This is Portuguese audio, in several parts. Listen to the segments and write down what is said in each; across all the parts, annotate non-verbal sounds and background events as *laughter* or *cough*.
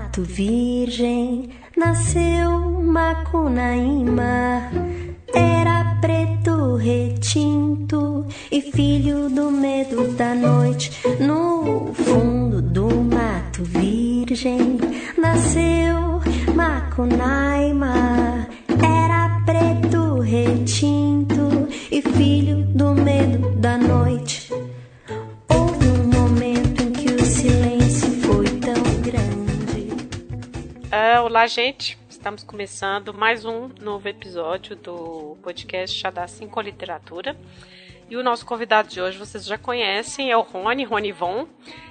mato virgem nasceu Macunaíma. Era preto retinto e filho do medo da noite. No fundo do mato virgem nasceu Macunaíma. Olá, gente. Estamos começando mais um novo episódio do podcast Xadá 5 Literatura. E o nosso convidado de hoje vocês já conhecem, é o Rony, Rony Von.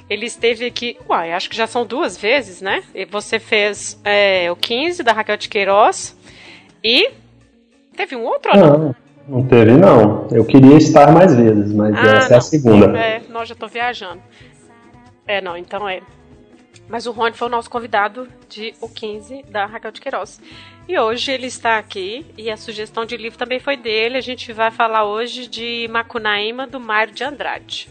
Ele esteve aqui, uai, acho que já são duas vezes, né? E você fez é, o 15 da Raquel de Queiroz e teve um outro ou não? Não, não teve não. Eu queria estar mais vezes, mas Ah, essa é a não. segunda. É, nós já tô viajando. É, não, então é. Mas o Rony foi o nosso convidado de o 15 da Raquel de Queiroz. E hoje ele está aqui e a sugestão de livro também foi dele. A gente vai falar hoje de Macunaíma, do Mário de Andrade.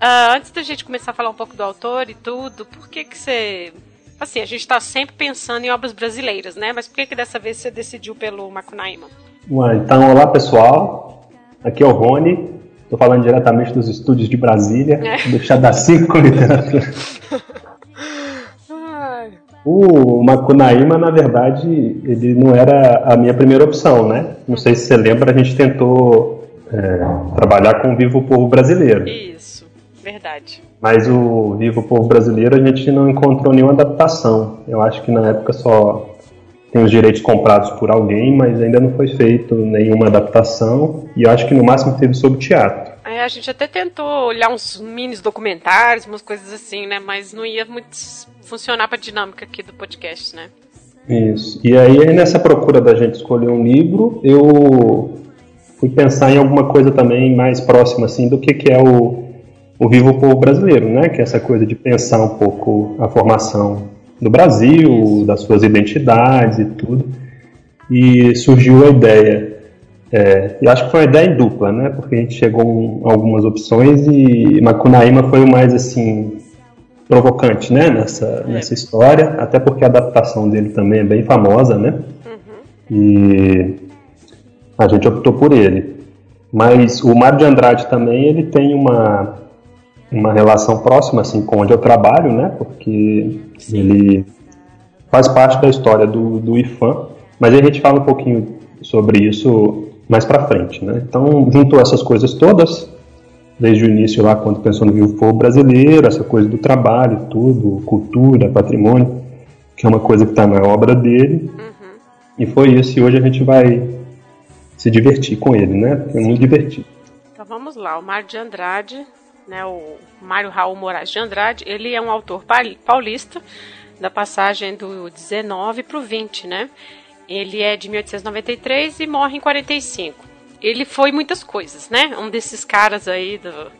Ah, antes da gente começar a falar um pouco do autor e tudo, por que que você... Assim, a gente está sempre pensando em obras brasileiras, né? Mas por que que dessa vez você decidiu pelo Macunaíma? Então, olá pessoal. Aqui é o Rony. Estou falando diretamente dos estúdios de Brasília, É. do Xadá 5 Literatura. *laughs* O Macunaíma, na verdade, ele não era a minha primeira opção, né? Não sei se você lembra, a gente tentou é, trabalhar com o Vivo Povo Brasileiro. isso, verdade. Mas o Vivo Povo Brasileiro a gente não encontrou nenhuma adaptação. Eu acho que na época só tem os direitos comprados por alguém, mas ainda não foi feito nenhuma adaptação. E eu acho que no máximo teve sobre teatro. É, a gente até tentou olhar uns mini documentários, umas coisas assim, né? Mas não ia muito funcionar pra dinâmica aqui do podcast, né? Isso. E aí nessa procura da gente escolher um livro, eu fui pensar em alguma coisa também mais próxima assim do que, que é o, o Vivo Povo Brasileiro, né? Que é essa coisa de pensar um pouco a formação do Brasil, das suas identidades e tudo. E surgiu a ideia. É, eu acho que foi uma ideia em dupla, né? Porque a gente chegou em algumas opções e Macunaíma foi o mais assim provocante, né? Nessa, nessa história, até porque a adaptação dele também é bem famosa, né? E a gente optou por ele. Mas o Mário de Andrade também ele tem uma uma relação próxima assim com onde eu trabalho, né? Porque ele faz parte da história do, do IFAM, mas a gente fala um pouquinho sobre isso mais pra frente, né? Então, juntou essas coisas todas, desde o início lá, quando pensou no Vivo Povo Brasileiro, essa coisa do trabalho, tudo, cultura, patrimônio, que é uma coisa que está na obra dele, e foi isso, e hoje a gente vai se divertir com ele, né? É muito divertido. Então vamos lá, o Mário de Andrade, né? O Mário Raul Moraes de Andrade, ele é um autor pa- paulista da passagem do 19 pro 20, né? Ele é de 1893 e morre em 45. Ele foi muitas coisas, né? Um desses caras aí do,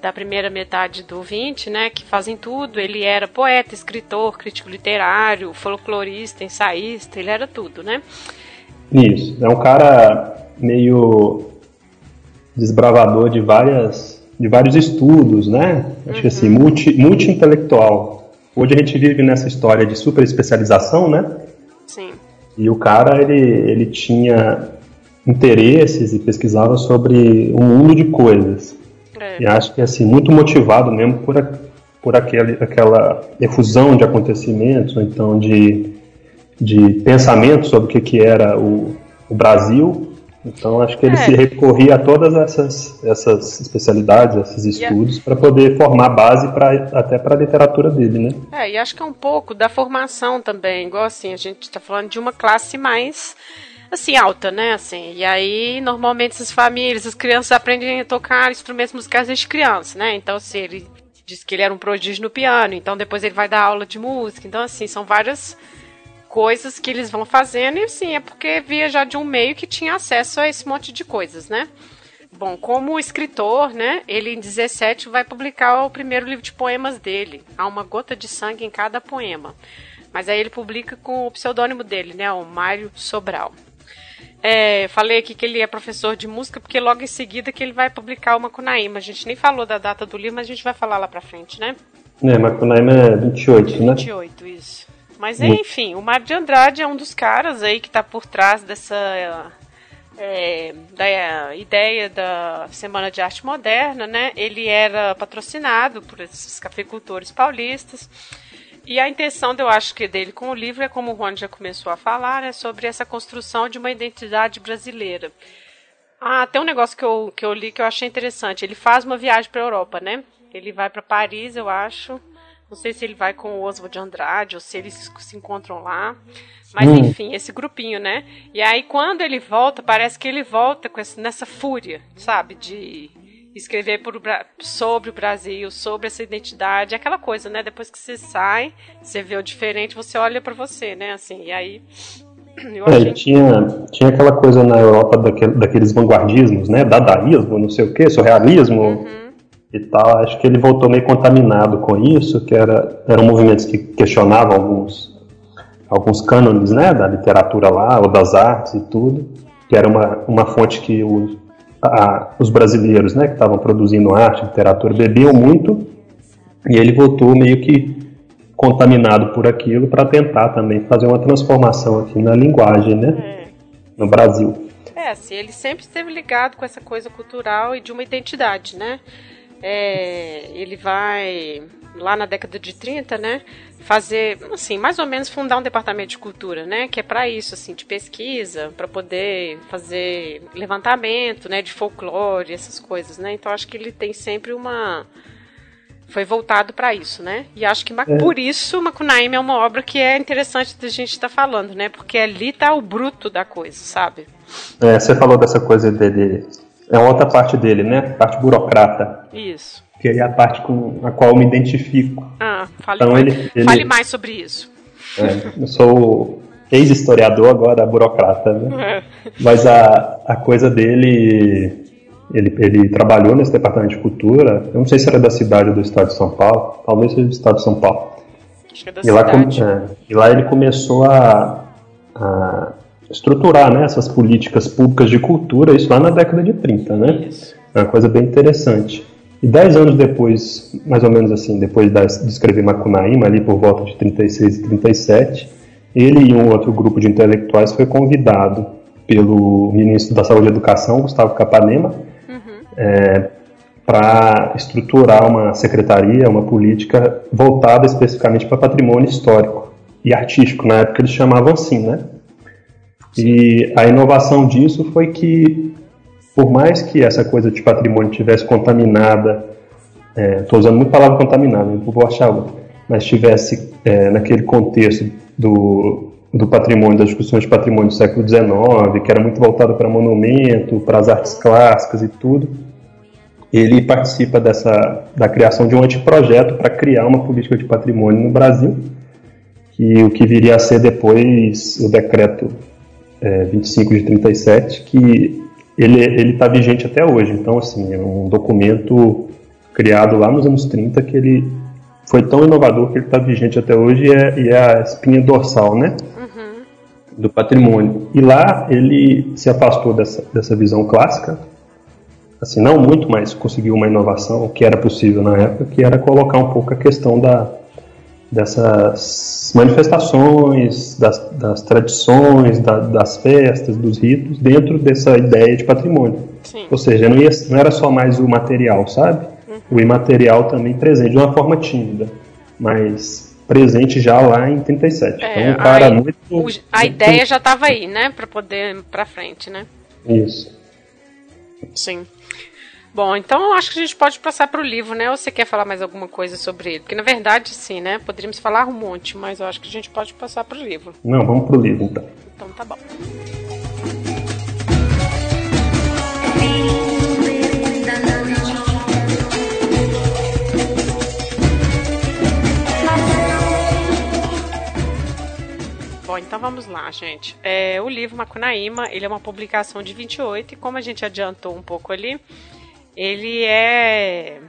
da primeira metade do 20, né, que fazem tudo. Ele era poeta, escritor, crítico literário, folclorista, ensaísta, ele era tudo, né? Isso, é um cara meio desbravador de várias de vários estudos, né? Acho que assim, multi, multi-intelectual. Hoje a gente vive nessa história de super especialização, né? Sim. E o cara, ele, ele tinha interesses e pesquisava sobre um mundo de coisas. É. E acho que assim, muito motivado mesmo por, a- por aquele, aquela efusão de acontecimentos, ou então de, de pensamento sobre o que, que era o, o Brasil. Então acho que ele É. se recorria a todas essas, essas especialidades, esses E a- estudos, para poder formar base pra, até para a literatura dele, né? É, e acho que é um pouco da formação também, igual assim, a gente tá falando de uma classe mais assim, alta, né? Assim, e aí, normalmente, essas famílias, as crianças aprendem a tocar instrumentos musicais desde criança, né? Então, assim, ele disse que ele era um prodígio no piano, então depois ele vai dar aula de música. Então, assim, são várias coisas que eles vão fazendo, e assim, é porque via já de um meio que tinha acesso a esse monte de coisas, né? Bom, como escritor, né, ele em 17 vai publicar o primeiro livro de poemas dele, Há uma gota de sangue em cada poema. Mas aí ele publica com o pseudônimo dele, né, o Mário Sobral. É, falei aqui que ele é professor de música, porque logo em seguida que ele vai publicar o Macunaíma. A gente nem falou da data do livro, mas a gente vai falar lá pra frente, né? É, Macunaíma é 28, né? 28, isso. Mas enfim, o Mário de Andrade é um dos caras aí que está por trás dessa é, da ideia da Semana de Arte Moderna, né? Ele era patrocinado por esses cafeicultores paulistas. E a intenção, eu acho que dele com o livro é como o Juan já começou a falar, é sobre essa construção de uma identidade brasileira. Ah, tem um negócio que eu, que eu li que eu achei interessante. Ele faz uma viagem para a Europa, né? Ele vai para Paris, eu acho. Não sei se ele vai com o Oswald de Andrade ou se eles se encontram lá. Mas hum. enfim, esse grupinho, né? E aí quando ele volta, parece que ele volta com esse, nessa fúria, sabe? De escrever por, sobre o Brasil, sobre essa identidade, aquela coisa, né? Depois que você sai, você vê o diferente, você olha para você, né? Assim, e aí. *clears throat* Eu é, achei... tinha, tinha aquela coisa na Europa daquele, daqueles vanguardismos, né? Dadaísmo, não sei o que, surrealismo. Uhum e tal. Acho que ele voltou meio contaminado com isso, que era, eram movimentos que questionavam alguns, alguns cânones né, da literatura lá, ou das artes e tudo, que era uma, uma fonte que os, a, os brasileiros né, que estavam produzindo arte, literatura, bebiam muito, e ele voltou meio que contaminado por aquilo para tentar também fazer uma transformação aqui na linguagem, né, é. no Brasil. É, assim, ele sempre esteve ligado com essa coisa cultural e de uma identidade, né? É, ele vai lá na década de 30, né, fazer, assim, mais ou menos fundar um departamento de cultura, né, que é para isso, assim, de pesquisa, para poder fazer levantamento, né, de folclore, essas coisas, né. Então acho que ele tem sempre uma foi voltado para isso, né? E acho que é. por isso Macunaíma é uma obra que é interessante da gente estar tá falando, né? Porque ali tá o bruto da coisa, sabe? É, você falou dessa coisa dele é outra parte dele, né? Parte burocrata. Isso. Que é a parte com a qual eu me identifico. Ah, fale, então, mais, ele, ele, fale mais sobre isso. É, eu sou ex-historiador, agora burocrata, né? É. Mas a, a coisa dele. Ele, ele trabalhou nesse departamento de cultura. Eu não sei se era da cidade ou do estado de São Paulo. Talvez seja do estado de São Paulo. Acho que é da e cidade. Lá, é, e lá ele começou a, a estruturar né, essas políticas públicas de cultura, isso lá na década de 30, né? Isso. É uma coisa bem interessante. E dez anos depois, mais ou menos assim, depois de escrever Macunaíma, ali por volta de 36 e 37, ele e um outro grupo de intelectuais foi convidado pelo ministro da Saúde e Educação, Gustavo Capanema, uhum. é, para estruturar uma secretaria, uma política voltada especificamente para patrimônio histórico e artístico. Na época eles chamavam assim, né? E a inovação disso foi que, por mais que essa coisa de patrimônio tivesse contaminada, estou é, usando muito a palavra contaminada, não vou achar outra, mas estivesse é, naquele contexto do, do patrimônio, das discussões de patrimônio do século XIX, que era muito voltado para monumento, para as artes clássicas e tudo, ele participa dessa, da criação de um anteprojeto para criar uma política de patrimônio no Brasil, que o que viria a ser depois o decreto é, 25 de 37, que ele está vigente até hoje. Então, assim, é um documento criado lá nos anos 30 que ele foi tão inovador que ele está vigente até hoje e é, e é, a espinha dorsal, né? Uhum. Do patrimônio. E lá ele se afastou dessa, dessa visão clássica, assim, não muito, mas conseguiu uma inovação que era possível na época, que era colocar um pouco a questão da, dessas manifestações, das, das tradições, da, das festas, dos ritos, dentro dessa ideia de patrimônio. Sim. Ou seja, não, ia, não era só mais o material, sabe? Uhum. O imaterial também presente, de uma forma tímida, mas presente já lá em 37. É, então, um cara a, muito. O, a muito... ideia já estava aí, né? Para poder para frente, né? Isso. Sim. Bom, então acho que a gente pode passar para o livro, né? Ou você quer falar mais alguma coisa sobre ele? Porque na verdade, sim, né? Poderíamos falar um monte, mas eu acho que a gente pode passar para o livro. Não, vamos para o livro então. Então tá bom. Bom, então vamos lá, gente. É, o livro Macunaíma, ele é uma publicação de 28 e como a gente adiantou um pouco ali, ele é.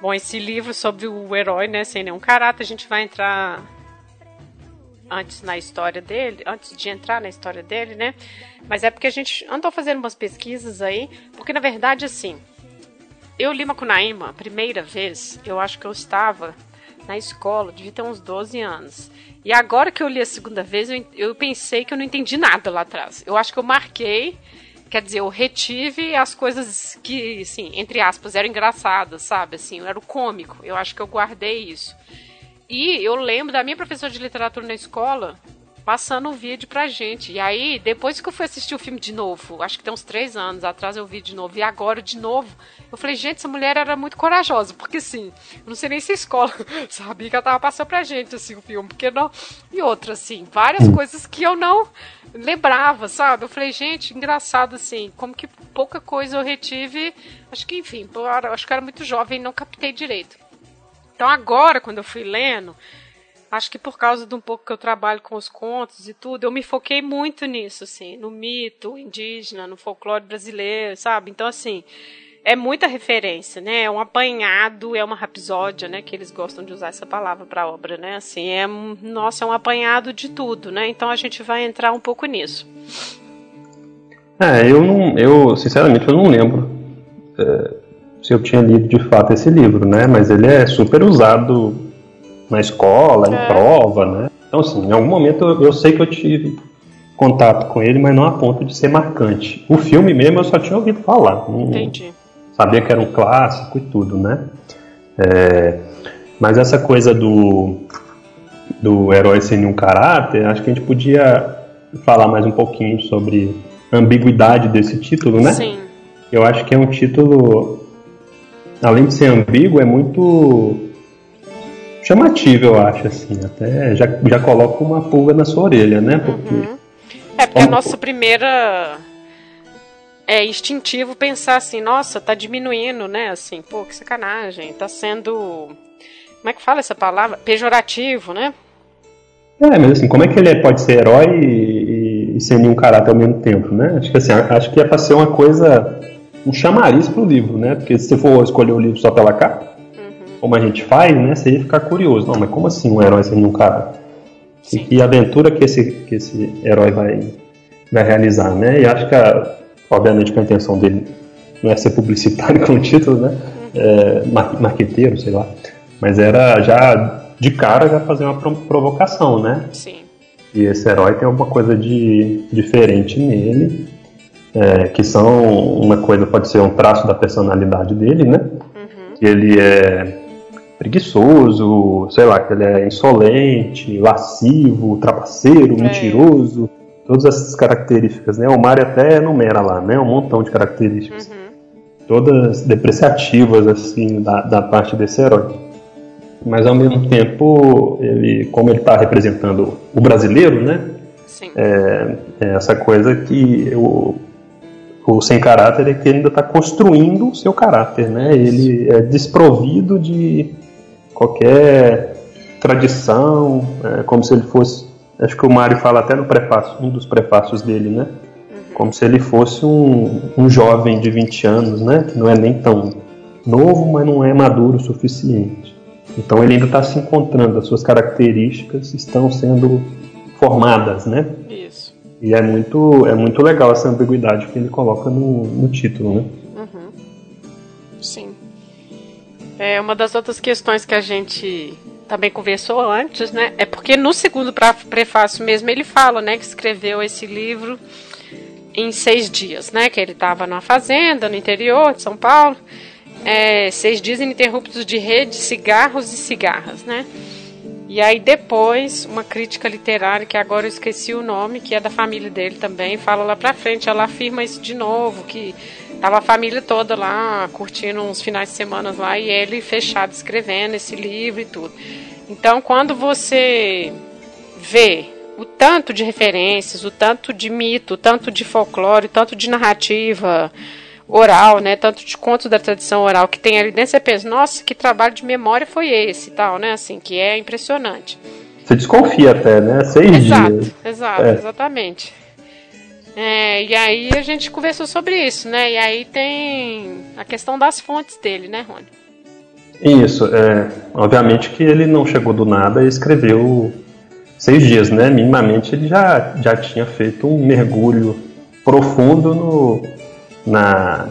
Bom, esse livro sobre o herói, né, sem nenhum caráter, a gente vai entrar antes na história dele, antes de entrar na história dele, né? Mas é porque a gente andou fazendo umas pesquisas aí, porque na verdade, assim, eu li Macunaíma a primeira vez, eu acho que eu estava na escola, devia ter uns 12 anos. E agora que eu li a segunda vez, eu, eu pensei que eu não entendi nada lá atrás. Eu acho que eu marquei, quer dizer, eu retive as coisas que, assim, entre aspas, eram engraçadas, sabe? Assim, era o cômico. Eu acho que eu guardei isso. E eu lembro da minha professora de literatura na escola, passando o vídeo pra gente. E aí, depois que eu fui assistir o filme de novo, acho que tem uns três anos atrás eu vi de novo, e agora de novo, eu falei, gente, essa mulher era muito corajosa, porque assim, eu não sei nem se a escola sabia que ela tava passando pra gente, assim, o filme, porque não. E outra, assim, várias coisas que eu não lembrava, sabe? Eu falei, gente, engraçado assim, como que pouca coisa eu retive. Acho que, enfim, acho que eu era muito jovem e não captei direito. Então agora, quando eu fui lendo, acho que por causa de um pouco que eu trabalho com os contos e tudo, eu me foquei muito nisso, assim, no mito indígena, no folclore brasileiro, sabe? Então, assim, é muita referência, né? É um apanhado, é uma rapsódia, né? Que eles gostam de usar essa palavra para obra, né? Assim, é, nossa, é um apanhado de tudo, né? Então a gente vai entrar um pouco nisso. É, eu não, eu sinceramente eu não lembro é, se eu tinha lido de fato esse livro, né? Mas ele é super usado na escola, é. em prova, né? Então, assim, em algum momento eu, eu, sei que eu tive contato com ele, mas não a ponto de ser marcante. O filme mesmo eu só tinha ouvido falar. Entendi. Sabia que era um clássico e tudo, né? É, mas essa coisa do, do herói sem nenhum caráter, acho que a gente podia falar mais um pouquinho sobre a ambiguidade desse título, né? Sim. Eu acho que é um título, além de ser ambíguo, é muito chamativo, eu acho, assim. Até já, já coloca uma pulga na sua orelha, né? Porque. Uhum. É porque a nossa primeira. É instintivo pensar assim, nossa, tá diminuindo, né? Assim, pô, que sacanagem. Tá sendo. Como é que fala essa palavra? Pejorativo, né? É, mas assim, como é que ele pode ser herói e, e, sem nenhum caráter ao mesmo tempo, né? Acho que assim, acho que é pra ser uma coisa. um chamariz pro livro, né? Porque se você for escolher o livro só pela capa, como a gente faz, né, você ia ficar curioso. Não, mas como assim um herói sendo um cara? E que aventura que esse, que esse herói vai, vai realizar, né? E acho que, a, obviamente, que a intenção dele não é ser publicitário *laughs* com o título, né? É, marqueteiro, sei lá. Mas era já, de cara, já fazer uma provocação, né? Sim. E esse herói tem alguma coisa de diferente nele, é, que são uma coisa pode ser um traço da personalidade dele, né? Uhum. Ele é preguiçoso, sei lá, que ele é insolente, lascivo, trapaceiro, é. mentiroso, todas essas características, né? O Mario até enumera lá, né? Um montão de características. Uhum. Todas depreciativas, assim, da, da parte desse herói. Mas ao mesmo tempo, ele, como ele está representando o brasileiro, né? É, é, essa coisa que o, o sem caráter é que ele ainda está construindo o seu caráter, né? Ele é desprovido de qualquer tradição, é, como se ele fosse. Acho que o Mário fala até no prefácio, um dos prefácios dele, né? Uhum. Como se ele fosse um, um jovem de 20 anos, né? Que não é nem tão novo, mas não é maduro o suficiente. Então ele ainda está se encontrando, as suas características estão sendo formadas, né? Isso. E é muito, é muito legal essa ambiguidade que ele coloca no, no título, né? É uma das outras questões que a gente também conversou antes, né? É porque no segundo prefácio mesmo ele fala, né, que escreveu esse livro em seis dias, né? Que ele estava numa fazenda no interior de São Paulo, é, seis dias ininterruptos de rede, cigarros e cigarras, né? E aí depois uma crítica literária que agora eu esqueci o nome, que é da família dele também, fala lá para frente, ela afirma isso de novo, que Tava a família toda lá, curtindo uns finais de semana lá, e ele fechado escrevendo esse livro e tudo. Então, quando você vê o tanto de referências, o tanto de mito, o tanto de folclore, o tanto de narrativa oral, né, tanto de contos da tradição oral que tem ali dentro, você pensa, nossa, que trabalho de memória foi esse tal, né, assim, que é impressionante. Você desconfia até, né, seis exato, dias. Exato, é. exatamente. É, e aí a gente conversou sobre isso, né? E aí tem a questão das fontes dele, né, Rony? Isso, é, obviamente que ele não chegou do nada e escreveu seis dias, né? Minimamente ele já, já tinha feito um mergulho profundo no, na,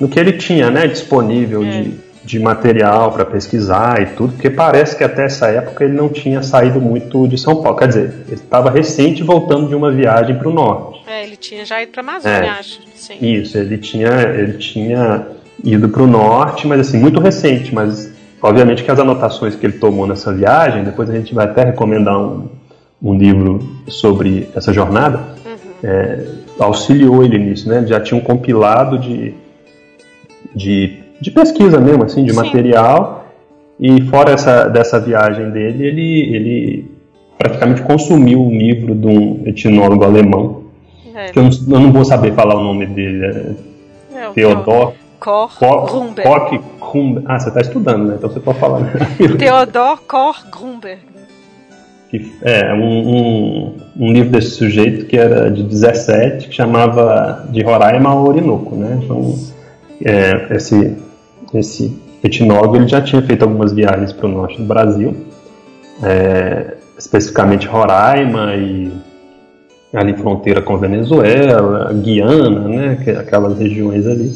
no que ele tinha, né? Disponível é. de, de material para pesquisar e tudo, porque parece que até essa época ele não tinha saído muito de São Paulo. Quer dizer, ele estava recente voltando de uma viagem para o norte. É, ele tinha já ido para Amazônia, é, acho. Sim. Isso, ele tinha, ele tinha ido para o norte, mas assim, muito recente, mas obviamente que as anotações que ele tomou nessa viagem, depois a gente vai até recomendar um, um livro sobre essa jornada, uhum. é, auxiliou ele nisso, né? Já tinha um compilado de, de de pesquisa mesmo, assim, de Sim. material. E fora essa, dessa viagem dele, ele, ele praticamente consumiu um livro de um etnólogo alemão, é. que eu não, eu não, vou saber falar o nome dele, é, é Grunberg. Koch Grunberg. Ah, você está estudando, né? Então você pode falar. *laughs* Theodor Koch Grunberg. É, um, um, um, livro desse sujeito que era de 17, que chamava de Roraima ao Orinoco, né? Então, é, esse esse etnólogo ele já tinha feito algumas viagens para o norte do Brasil, é, especificamente Roraima e ali fronteira com Venezuela, Guiana, né, aquelas regiões ali.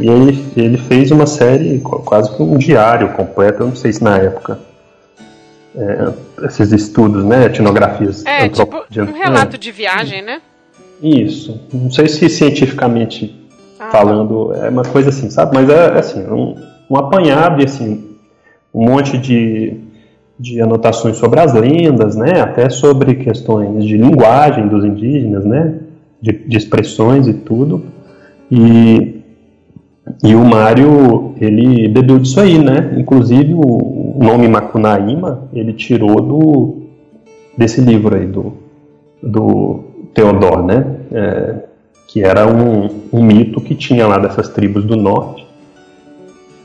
E ele, ele fez uma série, quase que um diário completo, eu não sei se na época, é, esses estudos, né, etnografias. É, tipo um relato de viagem, né? Isso. Não sei se cientificamente ah. falando, é uma coisa assim, sabe? Mas é assim, um, um apanhado e assim, um monte de, de anotações sobre as lendas, né? Até sobre questões de linguagem dos indígenas, né? De, de expressões e tudo. E, e o Mário, ele bebeu disso aí, né? Inclusive o nome Macunaíma, ele tirou do desse livro aí, do, do Teodor, né? É, que era um, um mito que tinha lá dessas tribos do norte,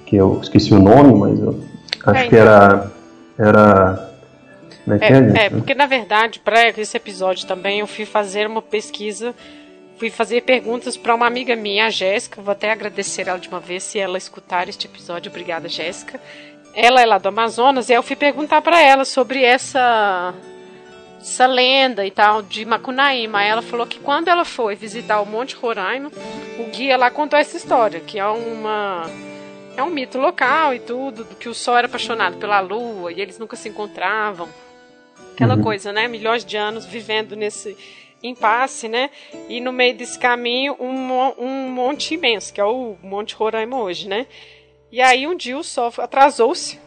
que eu esqueci o nome, mas eu acho é, que era. Era é, é, é, é, porque na verdade, para esse episódio também, eu fui fazer uma pesquisa, fui fazer perguntas para uma amiga minha, a Jéssica. Vou até agradecer ela de uma vez se ela escutar este episódio. Obrigada, Jéssica. Ela é lá do Amazonas e eu fui perguntar para ela sobre essa essa lenda e tal de Macunaíma. Ela falou que quando ela foi visitar o Monte Roraima, o guia lá contou essa história, que é uma é um mito local e tudo, que o sol era apaixonado pela lua e eles nunca se encontravam. Aquela uhum. coisa, né? Milhões de anos vivendo nesse impasse, né? E no meio desse caminho, um, um monte imenso, que é o Monte Roraima hoje, né? E aí um dia o sol atrasou-se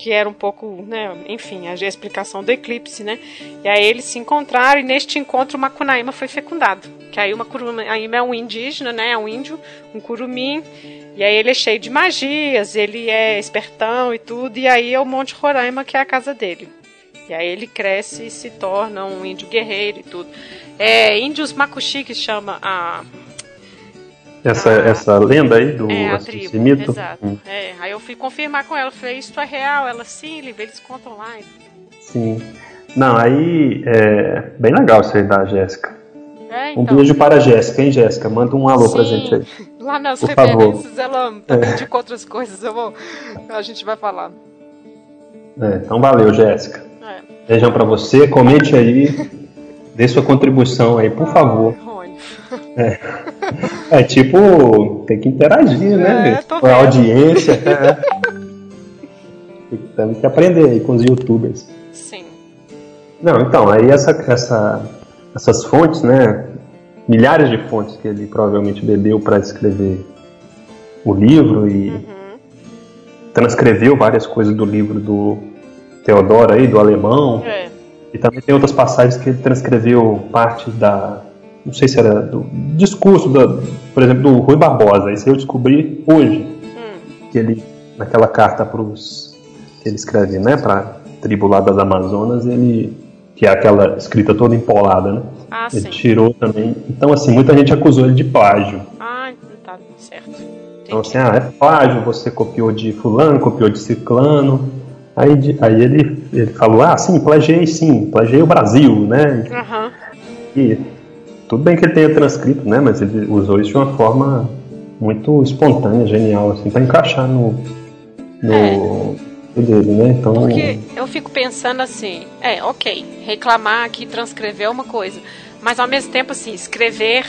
que era um pouco, né, enfim, a explicação do eclipse, né? E aí eles se encontraram e neste encontro o Macunaíma foi fecundado. Que aí o Macunaíma é um indígena, né, é um índio, um curumim, e aí ele é cheio de magias, ele é espertão e tudo, e aí é o Monte Roraima que é a casa dele. E aí ele cresce e se torna um índio guerreiro e tudo. É, índios Makuxi que chama a essa, ah, essa lenda aí do é, tribo, mito? Exato. Hum. É, aí eu fui confirmar com ela, falei, isso é real? Ela, sim, eles contam lá. Sim. Não, aí é bem legal isso aí da Jéssica. É, então, um beijo para a Jéssica, hein, Jéssica? Manda um alô sim, pra gente aí. *laughs* Lá nas Por referências favor. ela também é. outras coisas, eu vou, a gente vai falar. É, então valeu, Jéssica. É. Beijão pra você, comente aí, dê sua contribuição aí, por favor. É. *laughs* é tipo, tem que interagir, né? É, com a audiência. *laughs* É. Temos que aprender aí com os youtubers. Sim. Não, então, aí essa, essa, essas fontes, né? Milhares de fontes que ele provavelmente bebeu para escrever o livro e uhum. transcreveu várias coisas do livro do Teodoro aí, do alemão. É. E também tem outras passagens que ele transcreveu parte da não sei se era do discurso, da, por exemplo, do Rui Barbosa. Isso eu descobri hoje. Hum. Que ele, naquela carta pros, que ele escreve, né, para tribo lá das Amazonas, ele que é aquela escrita toda empolada, né? Ah, ele sim. tirou também. Então, assim, muita gente acusou ele de plágio. Ah, tá certo. Entendi. Então, assim, ah, é plágio, você copiou de fulano, copiou de ciclano. Aí, aí ele, ele falou, ah, sim, plagiei sim, plagiei o Brasil, né? Uhum. E tudo bem que ele tenha transcrito, né? Mas ele usou isso de uma forma muito espontânea, genial, assim, para encaixar no, no é. dele, né? Então. Porque eu fico pensando assim, é, ok, reclamar aqui, transcrever é uma coisa, mas ao mesmo tempo, assim, escrever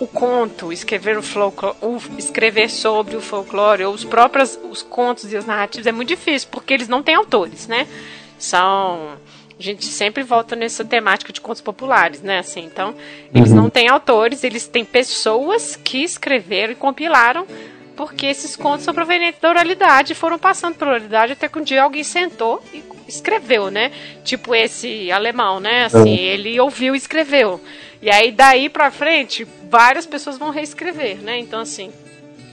o conto, escrever o, folclore, escrever sobre o folclore, ou os próprios os contos e as narrativas é muito difícil, porque eles não têm autores, né? São a gente sempre volta nessa temática de contos populares, né? Assim, então, eles uhum. não têm autores, eles têm pessoas que escreveram e compilaram, porque esses contos são provenientes da oralidade, foram passando pela oralidade até que um dia alguém sentou e escreveu, né? Tipo esse alemão, né? Assim, uhum. ele ouviu e escreveu. E aí daí para frente, várias pessoas vão reescrever, né? Então assim,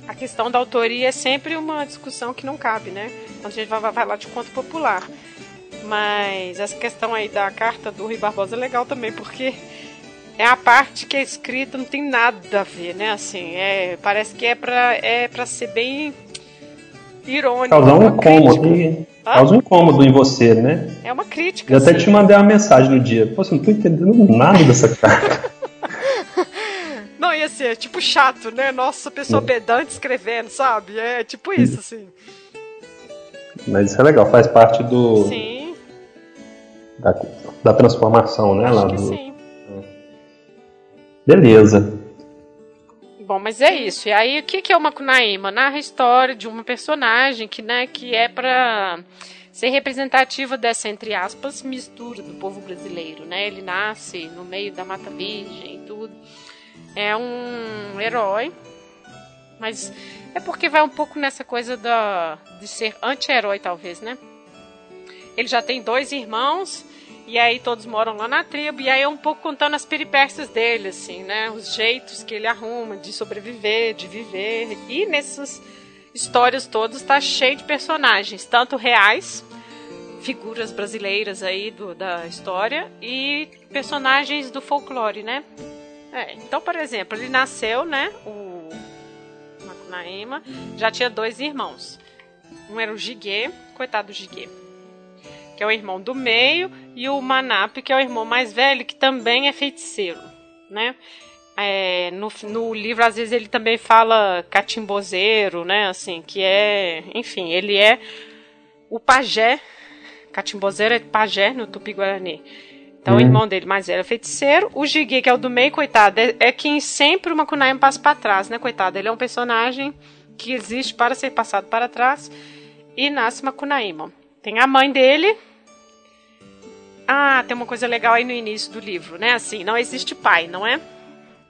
a questão da autoria é sempre uma discussão que não cabe, né? Quando a gente vai, vai lá de conto popular. Mas essa questão aí da carta do Rui Barbosa é legal também, porque é a parte que é escrita, não tem nada a ver, né? Assim, é, parece que é pra, é pra ser bem irônico. Causar um incômodo. Causa um incômodo em você, né? É uma crítica. Eu até te mandei uma mensagem no dia. Pô, você não tô entendendo nada dessa carta. *laughs* não, ia ser é tipo chato, né? Nossa, pessoa é. pedante escrevendo, sabe? É tipo isso, assim. Mas isso é legal, faz parte do. Sim da, da transformação, né? Acho lá do... sim. Beleza. Bom, mas é isso. E aí, o que, é o Macunaíma? Narra a história de uma personagem que, né, que é para ser representativa dessa, entre aspas, mistura do povo brasileiro, né? Ele nasce no meio da Mata Virgem e tudo. É um herói, mas é porque vai um pouco nessa coisa da, de ser anti-herói, talvez, né? Ele já tem dois irmãos e aí todos moram lá na tribo, e aí é um pouco contando as peripécias dele, assim, né? Os jeitos que ele arruma de sobreviver, de viver. E nessas histórias todas tá cheio de personagens, tanto reais, figuras brasileiras aí do, da história, e personagens do folclore, né? É, então, por exemplo, ele nasceu, né? O Macunaíma já tinha dois irmãos. Um era o Giguê, coitado do Giguê que é o irmão do meio, e o Manap, que é o irmão mais velho, que também é feiticeiro, né? É, no, no livro, às vezes, ele também fala catimbozeiro, né? Assim, que é... Enfim, ele é o pajé. Catimbozeiro é pajé no Tupi-Guarani. Então, o irmão dele mais velho é feiticeiro. O Jigui, que é o do meio, coitado, é, é quem sempre o Makunaíma passa para trás, né, coitado? Ele é um personagem que existe para ser passado para trás e nasce Makunaíma. Tem a mãe dele. Ah, tem uma coisa legal aí no início do livro, né? Assim, não existe pai, não é?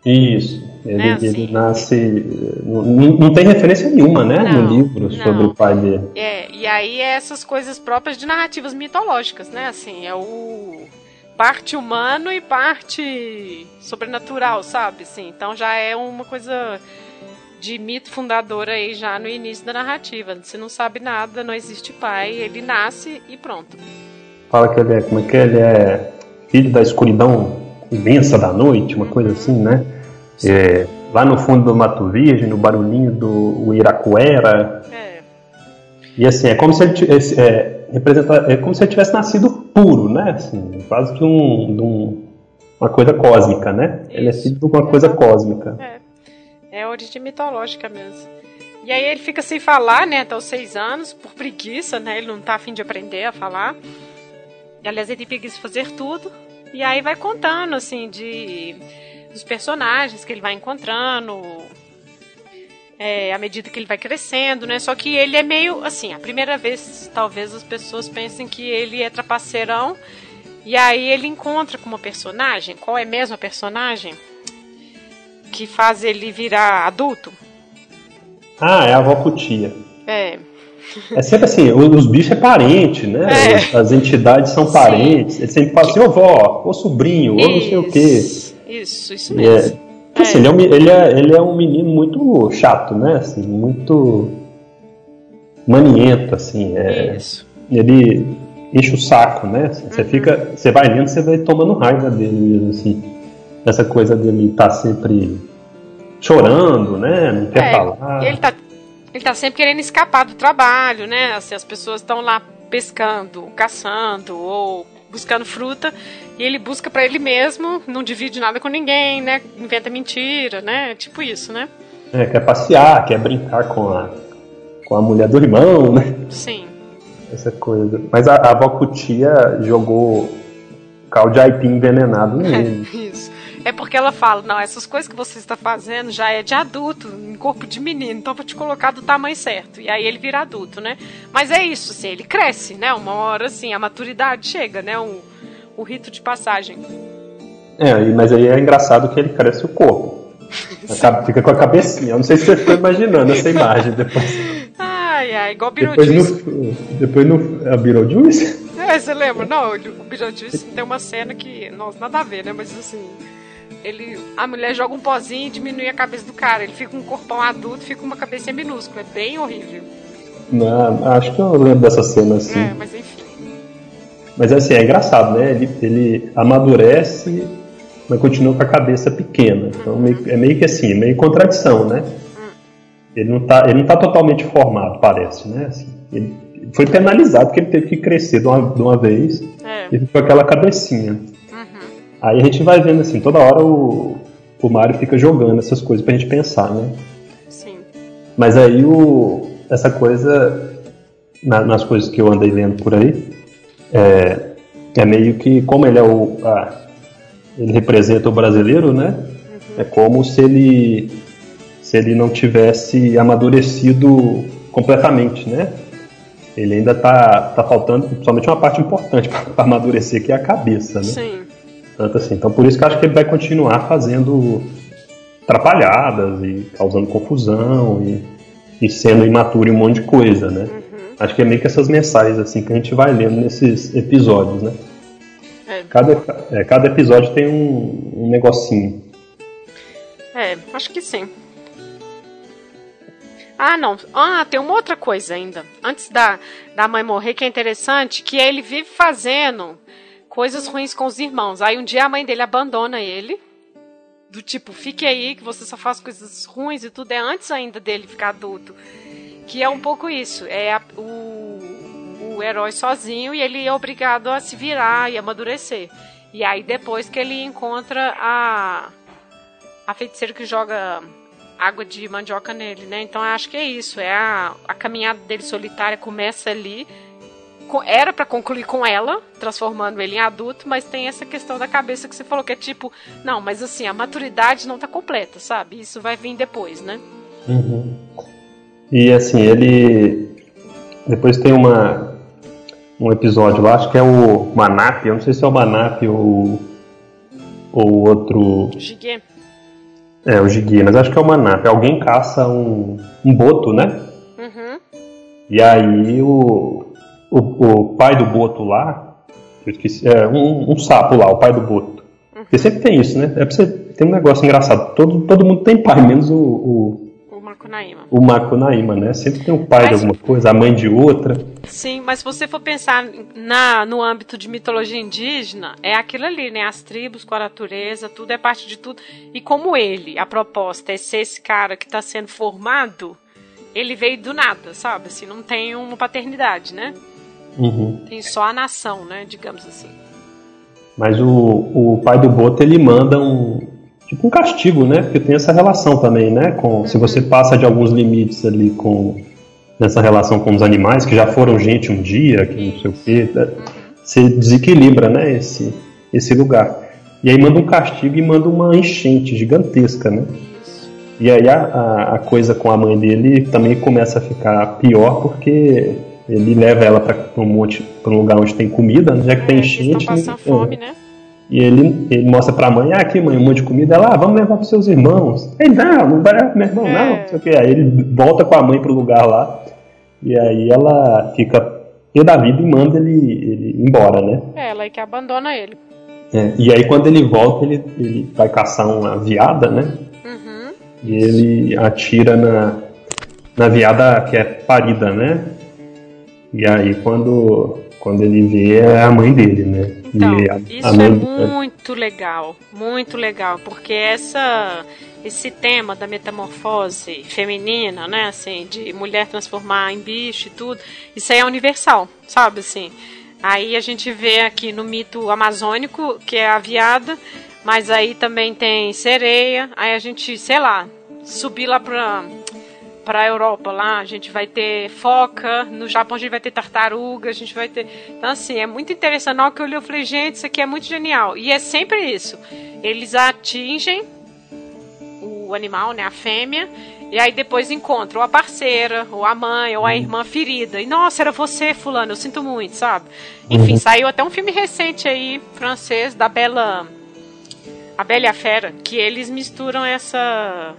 Isso. Ele, né? assim, ele nasce. Não, não, tem referência nenhuma, né? Não, no livro sobre não. o pai dele. É, e aí é essas coisas próprias de narrativas mitológicas, né? Assim, é o. Parte humano e parte sobrenatural, sabe? Assim, então já é uma coisa de mito fundador aí já no início da narrativa. Você não sabe nada, não existe pai, ele nasce e pronto. Fala que ele é, como é que ele é filho da escuridão imensa da noite, uma coisa assim, né? É, lá no fundo do Mato Virgem, no barulhinho do Iracuera. É. E assim, é como se ele é, representa, é como se ele tivesse nascido puro, né? Assim, quase que um, um uma coisa cósmica, né? Isso. Ele é filho de uma coisa cósmica. É. É origem mitológica mesmo. E aí ele fica sem falar, né, até os seis anos, por preguiça, né? Ele não tá afim de aprender a falar. E, aliás, ele tem preguiça de fazer tudo. E aí vai contando, assim, de dos personagens que ele vai encontrando. É, à medida que ele vai crescendo, né? Só que ele é meio assim, a primeira vez talvez as pessoas pensem que ele é trapaceirão. E aí ele encontra com uma personagem. Qual é mesmo a personagem? Que faz ele virar adulto? Ah, é a avó cutia. É. É sempre assim, os bichos é parente, né? É. As entidades são parentes. Ele sempre fala assim, ô vó, ô sobrinho, ô não sei o quê. Isso, isso é, mesmo. É, assim, Ele, é um, ele, é, ele é um menino muito chato, né? Assim, muito maniento, assim. É, isso. Ele enche o saco, né? Assim, uhum. Você fica. Você vai lendo, você vai tomando raiva dele mesmo, assim essa coisa dele estar tá sempre chorando, né? Não quer é, falar. Ele tá, ele tá sempre querendo escapar do trabalho, né? Assim, as pessoas estão lá pescando, caçando ou buscando fruta e ele busca para ele mesmo, não divide nada com ninguém, né? Inventa mentira, né? Tipo isso, né? É, quer passear, quer brincar com a, com a mulher do irmão, né? Sim. Essa coisa. Mas a, a avó Cutia jogou caldo de aipim envenenado nele. *laughs* É porque ela fala, não, essas coisas que você está fazendo já é de adulto, em corpo de menino, então vou te colocar do tamanho certo. E aí ele vira adulto, né? Mas é isso, assim, ele cresce, né? Uma hora, assim, a maturidade chega, né? O, o rito de passagem. É, mas aí é engraçado que ele cresce o corpo. *laughs* Fica com a cabecinha. Eu não sei se você ficou imaginando essa imagem depois. Ai, ai, igual Beetlejuice. Depois no, depois no é Beetlejuice? É, você lembra? Não, o Beetlejuice tem uma cena que, nossa, nada a ver, né? Mas assim, ele, a mulher joga um pozinho e diminui a cabeça do cara. Ele fica um corpão adulto, fica uma cabeça minúscula. É bem horrível. Não, acho que eu lembro dessa cena assim. É, mas enfim. Mas assim, é engraçado, né? Ele, ele amadurece, mas continua com a cabeça pequena. Então meio, é meio que assim, meio contradição, né? Ele não tá, ele não tá totalmente formado, parece, né? Assim, ele foi penalizado porque ele teve que crescer de uma, de uma vez É. e ficou aquela cabecinha. Uhum. Aí a gente vai vendo assim, toda hora o, o Mario fica jogando essas coisas pra gente pensar, né? Sim. Mas aí o, essa coisa, na- nas coisas que eu andei lendo por aí, é, é meio que, como ele é o. ele representa o brasileiro, né? É como se ele se ele não tivesse amadurecido completamente, né? Ele ainda tá, tá faltando somente uma parte importante *laughs* para amadurecer, que é a cabeça, né? Sim. Tanto assim. Então por isso que eu acho que ele vai continuar fazendo atrapalhadas e causando confusão e, e sendo imaturo em um monte de coisa, né? Acho que é meio que essas mensagens assim que a gente vai lendo nesses episódios, né? É. Cada, é, cada episódio tem um, um negocinho. É, acho que sim. Ah, não. Ah, tem uma outra coisa ainda. Antes da, da mãe morrer, que é interessante, que ele vive fazendo coisas ruins com os irmãos. Aí um dia a mãe dele abandona ele. Do tipo, fique aí, que você só faz coisas ruins e tudo. É antes ainda dele ficar adulto. Que é um pouco isso. É a- o, o herói sozinho e ele é obrigado a se virar e amadurecer. E aí depois que ele encontra a a feiticeira que joga água de mandioca nele, né? Então acho que é isso, é a, a caminhada dele solitária começa ali. Era pra concluir com ela, transformando ele em adulto, mas tem essa questão da cabeça que você falou que é tipo, não, mas assim, a maturidade não tá completa, sabe? Isso vai vir depois, né? E assim, ele. Depois tem uma. Um episódio lá, acho que é o Manap, eu não sei se é o Manap ou. Ou outro. Gigue. É, o Gigui, mas acho que é o Manap. Alguém caça um, um boto, né? Uhum. E aí o, o, o pai do boto lá, eu esqueci, é um, um sapo lá, o pai do boto. Porque sempre tem isso, né? É pra você ter um negócio engraçado. Todo, todo mundo tem pai, menos o, o, O Makunaíma. o Makunaíma, né? Sempre tem um pai de Mas- alguma coisa, a mãe de outra. Sim, mas se você for pensar na, no âmbito de mitologia indígena, é aquilo ali, né? As tribos com a natureza, tudo é parte de tudo. E como ele, a proposta é ser esse cara que está sendo formado, ele veio do nada, sabe? Assim, não tem uma paternidade, né? Uhum. Tem só a nação, né? Digamos assim. Mas o, o pai do Boto ele manda um tipo um castigo, né? Porque tem essa relação também, né? Com se você passa de alguns limites ali com nessa relação com os animais que já foram gente um dia, que não sei o quê, né? você desequilibra, né? Esse esse lugar. E aí manda um castigo e manda uma enchente gigantesca, né? E aí a, a, a coisa com a mãe dele também começa a ficar pior porque ele leva ela para um monte, para um lugar onde tem comida, né? já que tem É, eles enchente. estão passando é. fome, né? E ele, ele mostra pra mãe, ah, aqui mãe, um monte de comida. Ela, ah, vamos levar pros seus irmãos. Ele, não, não vai pro meu irmão, não. É. Não sei o quê. Aí ele volta com a mãe pro lugar lá. E aí ela fica pé da vida e manda ele, ele embora, né? É ela aí que abandona ele. É, E aí quando ele volta, ele, ele vai caçar uma viada, né? Uhum. E ele atira na, na viada que é parida, né? E aí quando, quando ele vê é a mãe dele, né? Então, e a, isso a é mãe, muito legal, muito legal, porque essa esse tema da metamorfose feminina, né, assim, de mulher transformar em bicho e tudo, isso aí é universal, sabe, assim. Aí a gente vê aqui no mito amazônico, que é a viada, mas aí também tem sereia, aí a gente, sei lá, subir lá pra para a Europa lá, a gente vai ter foca, no Japão a gente vai ter tartaruga, a gente vai ter. Então, assim, é muito interessante. Na hora que eu li, eu falei, gente, isso aqui é muito genial. E é sempre isso. Eles atingem o animal, né, a fêmea, e aí depois encontram a parceira, ou a mãe, ou a irmã ferida. E nossa, era você, fulano, eu sinto muito, sabe? Enfim, uhum. saiu até um filme recente aí, francês, da Bela. A Bela e a Fera, que eles misturam essa,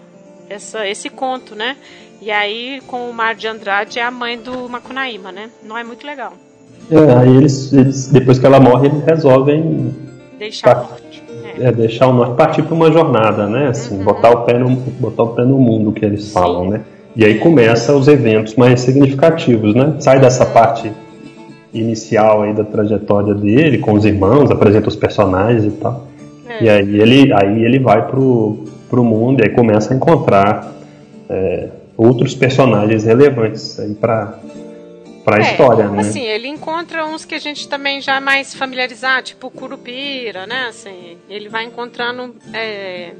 essa esse conto, né? E aí, com o Mar de Andrade, é a mãe do Macunaíma, né? Não é muito legal. É, aí eles, eles depois que ela morre, eles resolvem deixar part... norte. É. é. deixar o norte partir para uma jornada, né? Assim, uhum. botar o pé no botar o pé no mundo que eles falam, Sim. né? E aí começa os eventos mais significativos, né? Sai dessa parte inicial aí da trajetória dele com os irmãos, apresenta os personagens e tal. É. E aí ele aí ele vai pro pro mundo e aí começa a encontrar é, outros personagens relevantes aí para para a é, história, né? Assim, ele encontra uns que a gente também já é mais familiarizado, tipo Curupira, né? Assim, ele vai encontrando é,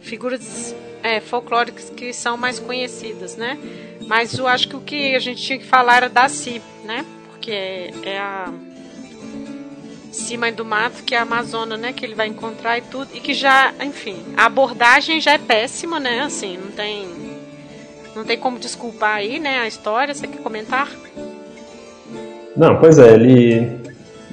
figuras é, folclóricas que são mais conhecidas, né? Mas eu acho que o que a gente tinha que falar era da Si, né? Porque é a cima do mato, que é a Amazônia, né? Que ele vai encontrar e tudo. E que já, enfim, a abordagem já é péssima, né? Assim, não tem não tem como desculpar aí, né, a história. Você quer comentar? Não, pois é, ele,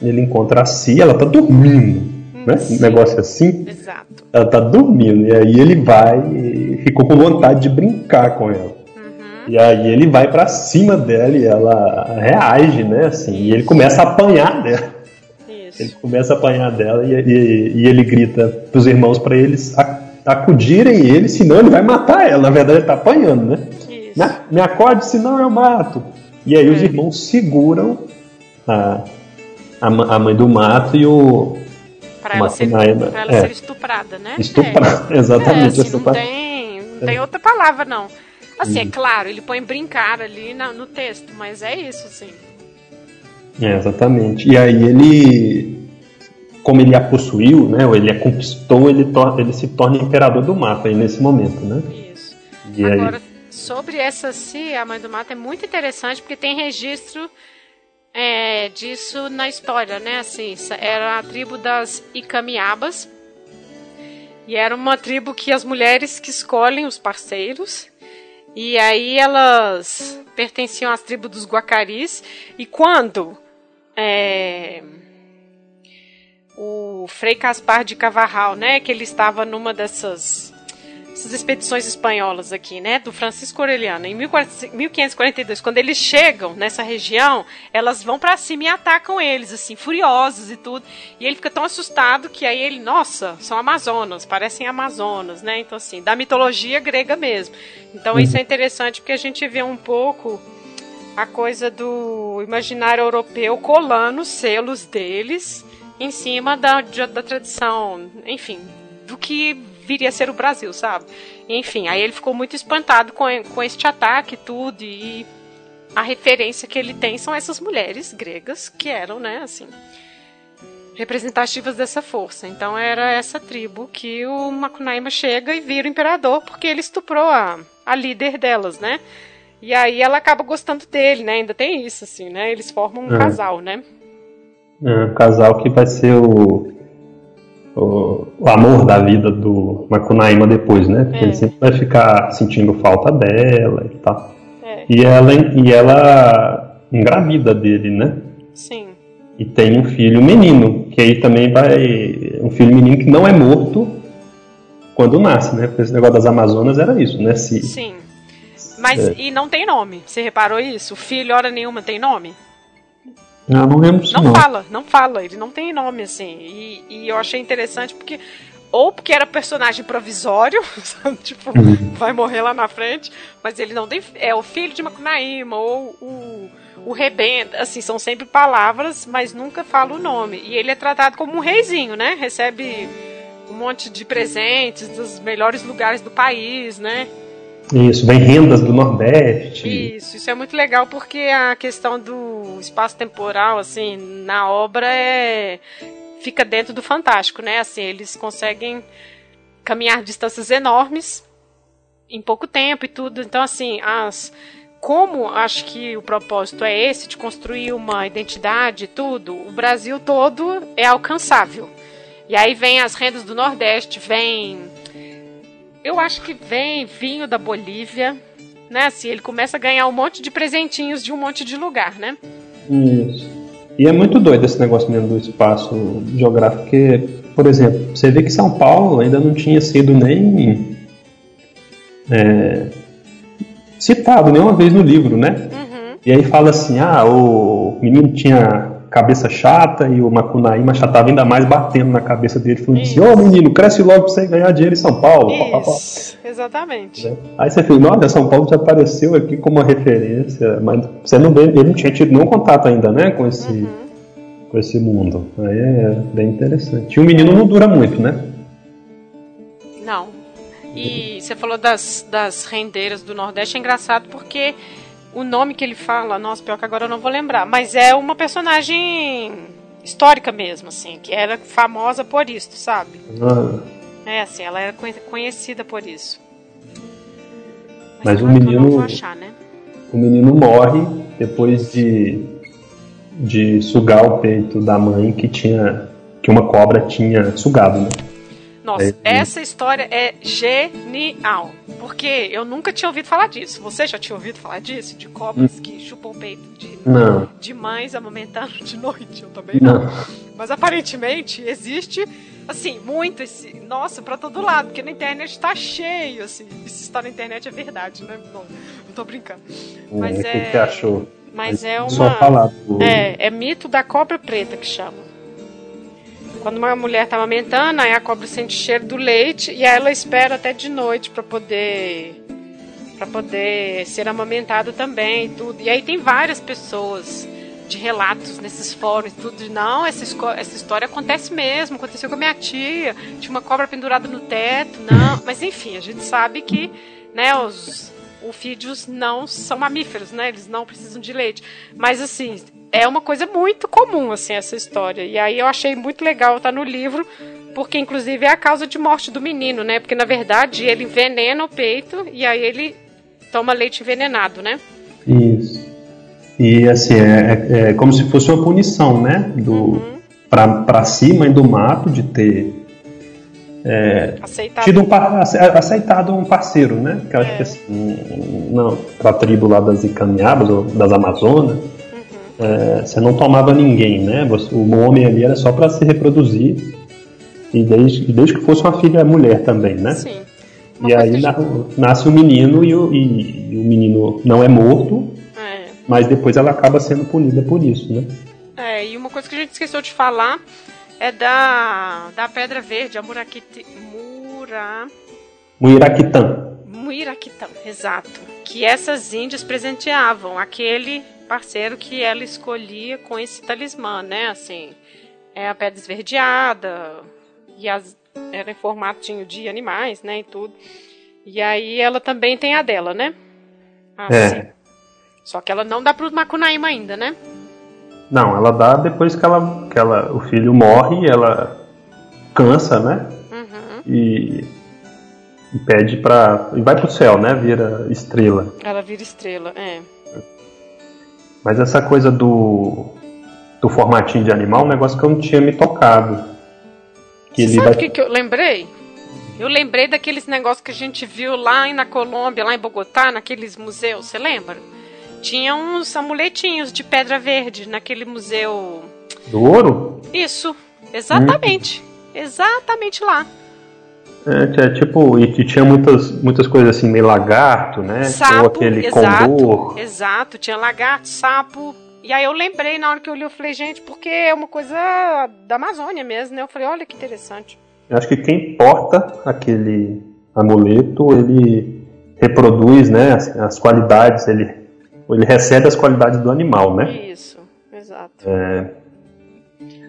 ele encontra a Si, ela tá dormindo, né? Um negócio assim. Exato. Ela tá dormindo, e aí ele vai e ficou com vontade de brincar com ela. Uhum. E aí ele vai para cima dela e ela reage, né? Assim, e ele começa a apanhar dela. Isso. Ele começa a apanhar dela e, e, e ele grita pros irmãos para eles acudirem ele, senão ele vai matar ela. Na verdade, ele tá apanhando, né? Me, me acorde, senão eu mato. E aí é. os irmãos seguram a, a, a, mãe do mato e o. Pra ela, ser, pra ela é. ser estuprada, né? Estuprada, é. *laughs* exatamente. É, assim, não, tem, não tem outra palavra, não. Assim, é claro, ele põe brincar ali na, no texto, mas é isso, sim. É, exatamente. E aí ele, como ele a possuiu, né, ou ele a conquistou, ele, ele se torna imperador do mapa aí nesse momento, né? Isso. E Agora, aí... sobre essa Si, a mãe do mato, é muito interessante porque tem registro é, disso na história, né? Assim, era a tribo das Icamiabas. E era uma tribo que as mulheres que escolhem os parceiros. E aí elas pertenciam às tribos dos Guacaris. E quando é, o Frei Caspar de Cavarral, né, que ele estava numa dessas essas expedições espanholas aqui, né, do Francisco Aureliano, em 1542, quando eles chegam nessa região, elas vão para cima e atacam eles, assim, furiosos e tudo. E ele fica tão assustado que aí ele, nossa, são amazonas, parecem amazonas, né? Então, assim, da mitologia grega mesmo. Então, isso é interessante porque a gente vê um pouco a coisa do imaginário europeu colando os selos deles em cima da, da tradição, enfim, do que viria a ser o Brasil, sabe? Enfim, aí ele ficou muito espantado com, com este ataque e tudo, e a referência que ele tem são essas mulheres gregas que eram, né, assim, representativas dessa força. Então era essa tribo que o Macunaíma chega e vira o imperador porque ele estuprou a, a líder delas, né? E aí ela acaba gostando dele, né? Ainda tem isso, assim, né? Eles formam um é. casal, né? Um casal que vai ser o o, o, amor da vida do Macunaíma depois, né? Porque é. ele sempre vai ficar sentindo falta dela e tal. É. E ela, e ela engravida dele, né? Sim. E tem um filho menino, que aí também vai. Um filho menino que não é morto quando nasce, né? Porque esse negócio das Amazonas era isso, né? Se, Sim. Mas é. e não tem nome. Você reparou isso? O filho, hora nenhuma, tem nome? Não, não lembro Não, não fala, não fala, ele não tem nome assim. E, e eu achei interessante porque ou porque era personagem provisório, *laughs* tipo, uhum. vai morrer lá na frente, mas ele não tem. É o filho de Macunaíma, ou o, o assim, são sempre palavras, mas nunca fala o nome. E ele é tratado como um reizinho, né? Recebe um monte de presentes dos melhores lugares do país, né? Isso, vem rendas do Nordeste. Isso, isso é muito legal porque a questão do espaço temporal, assim, na obra é fica dentro do fantástico, né? Assim, eles conseguem caminhar distâncias enormes em pouco tempo e tudo. Então, assim, as como acho que o propósito é esse de construir uma identidade e tudo, o Brasil todo é alcançável. E aí vem as rendas do Nordeste, vem eu acho que vem vinho da Bolívia, né? Assim, ele começa a ganhar um monte de presentinhos de um monte de lugar, né? Isso. E é muito doido esse negócio mesmo do espaço geográfico, porque, por exemplo, você vê que São Paulo ainda não tinha sido nem é, citado nenhuma vez no livro, né? Uhum. E aí fala assim, ah, o menino tinha cabeça chata e o Macunaíma já estava ainda mais batendo na cabeça dele, falando assim, ô oh, menino, cresce logo pra você ganhar dinheiro em São Paulo. Isso, exatamente. Né? Aí você fala, olha, São Paulo já apareceu aqui como uma referência, mas você não ele não tinha tido nenhum contato ainda, né, com esse, uhum. com esse mundo. Aí é bem interessante. E o menino não dura muito, né? Não. E você falou das, das rendeiras do Nordeste, é engraçado porque o nome que ele fala, nossa, pior que agora eu não vou lembrar, mas é uma personagem histórica mesmo, assim, que era famosa por isso, sabe? Ah. É, assim, ela era conhecida por isso. Mas, mas o menino. Achar, né? O menino morre depois de, de sugar o peito da mãe que tinha. que uma cobra tinha sugado, né? Nossa, é, essa história é genial. Porque eu nunca tinha ouvido falar disso. Você já tinha ouvido falar disso? De cobras hum. que chupam o peito de, não. de mães amamentando de *laughs* noite? Eu também não. não. Mas aparentemente existe, assim, muito esse. Nossa, pra todo lado. Porque na internet tá cheio, assim. Se está na internet é verdade, né? Não, não tô brincando. Mas é. O que você achou? Mas é uma. Só falar. É, é mito da cobra preta que chama. Quando uma mulher está amamentando, aí a cobra sente cheiro do leite e ela espera até de noite para poder para poder ser amamentada também e tudo. E aí tem várias pessoas de relatos nesses fóruns tudo. Não, essa, essa história acontece mesmo, aconteceu com a minha tia, tinha uma cobra pendurada no teto, não. Mas enfim, a gente sabe que, né, os ofídeos não são mamíferos, né? Eles não precisam de leite. Mas assim, é uma coisa muito comum, assim, essa história. E aí eu achei muito legal estar no livro, porque inclusive é a causa de morte do menino, né? Porque na verdade ele envenena o peito e aí ele toma leite envenenado, né? Isso. E assim, é, é, é como se fosse uma punição, né? Do, uhum. pra, pra cima do mato de ter é, aceitado. Tido um, aceitado um parceiro, né? Que eu acho é. que assim, não, pra tribo lá das Icamiabas ou das Amazonas, é, você não tomava ninguém, né? O homem ali era só para se reproduzir e desde, desde que fosse uma filha mulher também, né? Sim. Uma e aí gente... nasce o menino e o, e, e o menino não é morto, é. mas depois ela acaba sendo punida por isso, né? É, e uma coisa que a gente esqueceu de falar é da, da Pedra Verde, a Murakiti, Mura... Muiraquitã. Muiraquitã, exato. Que essas índias presenteavam aquele parceiro que ela escolhia com esse talismã, né? Assim, é a pedra esverdeada e as, era em formatinho de animais, né? E tudo. E aí ela também tem a dela, né? Assim. É. Só que ela não dá pro Macunaíma ainda, né? Não, ela dá depois que ela, que ela o filho morre, ela cansa, né? Uhum. E, e pede pra. E vai pro céu, né? Vira estrela. Ela vira estrela, é. Mas essa coisa do, do formatinho de animal é um negócio que eu não tinha me tocado. Que Sabe o vai... que, que eu lembrei? Eu lembrei daqueles negócios que a gente viu lá na Colômbia, lá em Bogotá, naqueles museus, você lembra? Tinha uns amuletinhos de pedra verde naquele museu. Do ouro? Isso, exatamente. Hum. Exatamente lá. É, é, tipo, e tinha muitas, muitas coisas assim, meio lagarto, né? Sapo, Ou aquele exato, condor. Exato, tinha lagarto, sapo. E aí eu lembrei na hora que eu li, eu falei, gente, porque é uma coisa da Amazônia mesmo, né? Eu falei, olha que interessante. Eu acho que quem porta aquele amuleto, ele reproduz, né, as, as qualidades, ele, ele recebe as qualidades do animal, né? Isso, exato. É...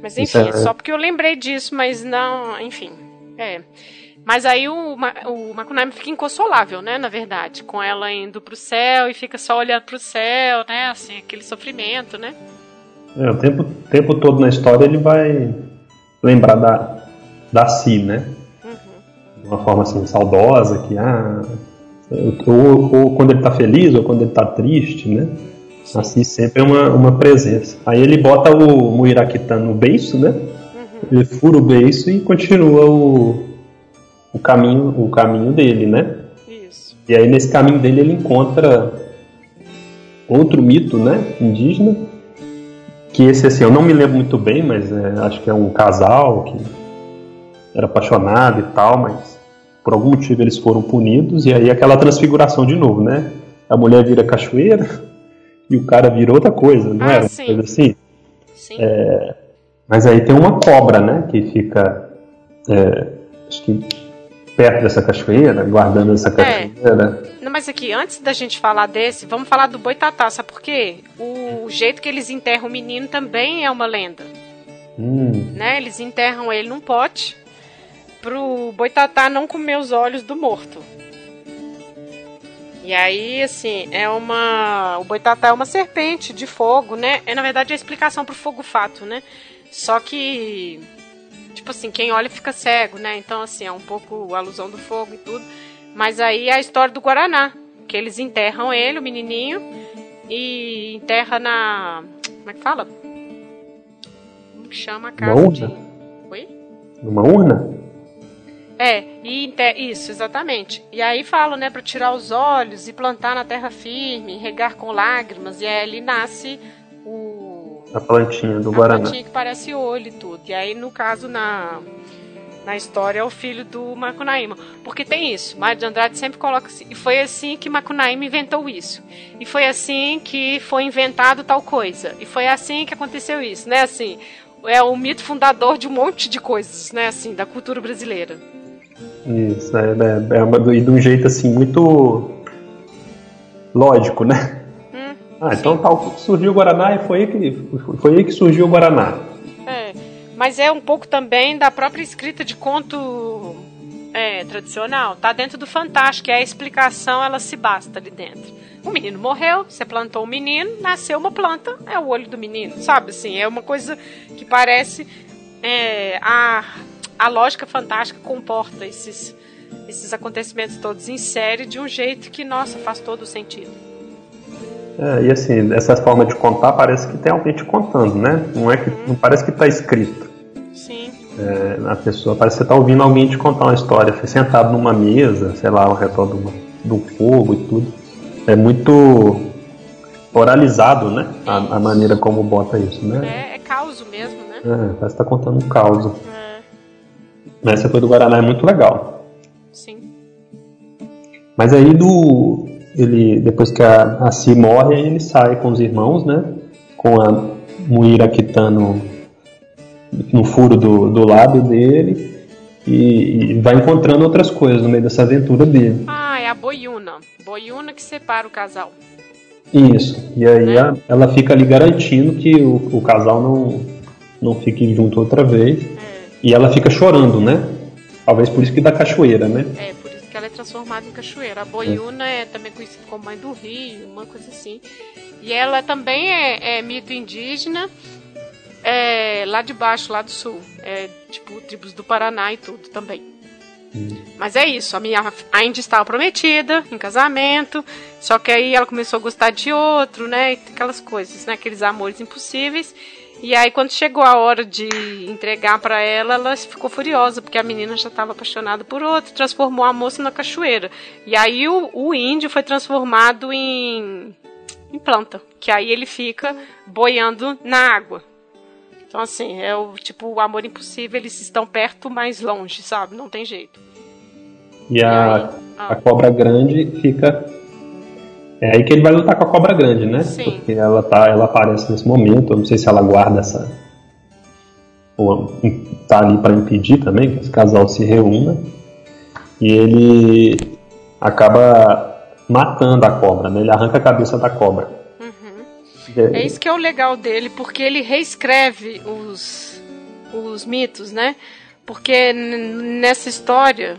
Mas enfim, é... só porque eu lembrei disso, mas não, enfim. É. Mas aí o, o Makunaime fica inconsolável, né? Na verdade, com ela indo pro céu e fica só olhando pro céu, né? Assim, aquele sofrimento, né? É, o tempo, tempo todo na história ele vai lembrar da, da Si, né? Uhum. De uma forma assim, saudosa, que ah, Ou, ou, quando ele tá feliz, ou quando ele tá triste, né? Sim. Assim sempre é uma, uma presença. Aí ele bota o Muiraquitã no beiço, né? Uhum. Ele fura o beiço e continua o, o caminho o caminho dele, né? Isso. E aí nesse caminho dele ele encontra outro mito, né? Indígena. Que esse assim, eu não me lembro muito bem, mas é, acho que é um casal que era apaixonado e tal, mas por algum motivo eles foram punidos e aí aquela transfiguração de novo, né? A mulher vira cachoeira *laughs* e o cara vira outra coisa, não ah, era? Sim. Coisa assim? Sim. É, mas aí tem uma cobra, né? Que fica. É, acho que perto dessa cachoeira, guardando essa é. cachoeira. É. Não, mas aqui, antes da gente falar desse, vamos falar do boitatá, sabe por quê? O jeito que eles enterram o menino também é uma lenda. Hum. Né? Eles enterram ele num pote pro boitatá não comer os olhos do morto. E aí, assim, é uma. O boitatá é uma serpente de fogo, né? É na verdade a explicação pro fogo fato, né? Só que. Tipo assim, quem olha fica cego, né? Então, assim, é um pouco alusão do fogo e tudo. Mas aí é a história do Guaraná. Que eles enterram ele, o menininho, e enterra na. Como é que fala? Como que chama a casa? Uma urna? De... Oi? Uma urna? É, e isso, exatamente. E aí falo, né, para tirar os olhos e plantar na terra firme, regar com lágrimas, e aí ali nasce o a plantinha do a Guaraná. Plantinha que parece olho e tudo. E aí no caso na na história é o filho do Macunaíma. Porque tem isso, Mário de Andrade sempre coloca assim. E foi assim que Macunaíma inventou isso. E foi assim que foi inventado tal coisa. E foi assim que aconteceu isso, né? Assim, é o mito fundador de um monte de coisas, né? Assim, da cultura brasileira. Isso, é, é, é e de um jeito assim muito lógico, né? Ah, então tal, surgiu o Guaraná e foi aí, que, foi aí que surgiu o Guaraná. É, mas é um pouco também da própria escrita de conto é, tradicional. Tá dentro do fantástico, e a explicação ela se basta ali dentro. O menino morreu, você plantou um menino, nasceu uma planta, é o olho do menino, sabe? Assim, é uma coisa que parece é, a a lógica fantástica comporta esses, esses acontecimentos todos em série de um jeito que, nossa, faz todo o sentido. É, e assim, essa forma de contar parece que tem alguém te contando, né? Não, é que, não parece que está escrito. Sim. É, a pessoa parece que você está ouvindo alguém te contar uma história, sentado numa mesa, sei lá, ao redor do, do fogo e tudo. É muito oralizado, né? A, a maneira como bota isso, né? É, é caos mesmo, né? É, parece que está contando um caos. É. Essa coisa do Guaraná é muito legal. Sim. Mas aí do. Ele, depois que a, a Si morre, ele sai com os irmãos, né? Com a Muira quitando no furo do, do lábio dele. E, e, vai encontrando outras coisas no meio dessa aventura dele. Ah, é a Boiuna. Boiuna que separa o casal. Isso. E aí né? a, ela fica ali garantindo que o, o casal não, não fique junto outra vez. É. E ela fica chorando, né? Talvez por isso que dá cachoeira, né? É, transformada em cachoeira. A Boiuna é, é também conhecida como mãe do rio, uma coisa assim. E ela também é, é mito indígena, é, lá de baixo, lá do sul. É, tipo, tribos do Paraná e tudo também. Hum. Mas é isso, a minha ainda estava prometida em casamento, só que aí ela começou a gostar de outro, né? Aquelas coisas, né? Aqueles amores impossíveis. E aí, quando chegou a hora de entregar para ela, ela ficou furiosa, porque a menina já estava apaixonada por outro, transformou a moça na cachoeira. E aí, o, o índio foi transformado em, em planta, que aí ele fica boiando na água. Então, assim, é o tipo o amor impossível, eles estão perto, mas longe, sabe? Não tem jeito. E, e a, aí, ah. a cobra grande fica é aí que ele vai lutar com a cobra grande, né? Sim. Porque ela, tá, ela aparece nesse momento. Eu não sei se ela guarda essa. Ou tá ali para impedir também que esse casal se reúna. E ele acaba matando a cobra, né? Ele arranca a cabeça da cobra. Uhum. É, isso que é o legal dele, porque ele reescreve os, os mitos, né? Porque nessa história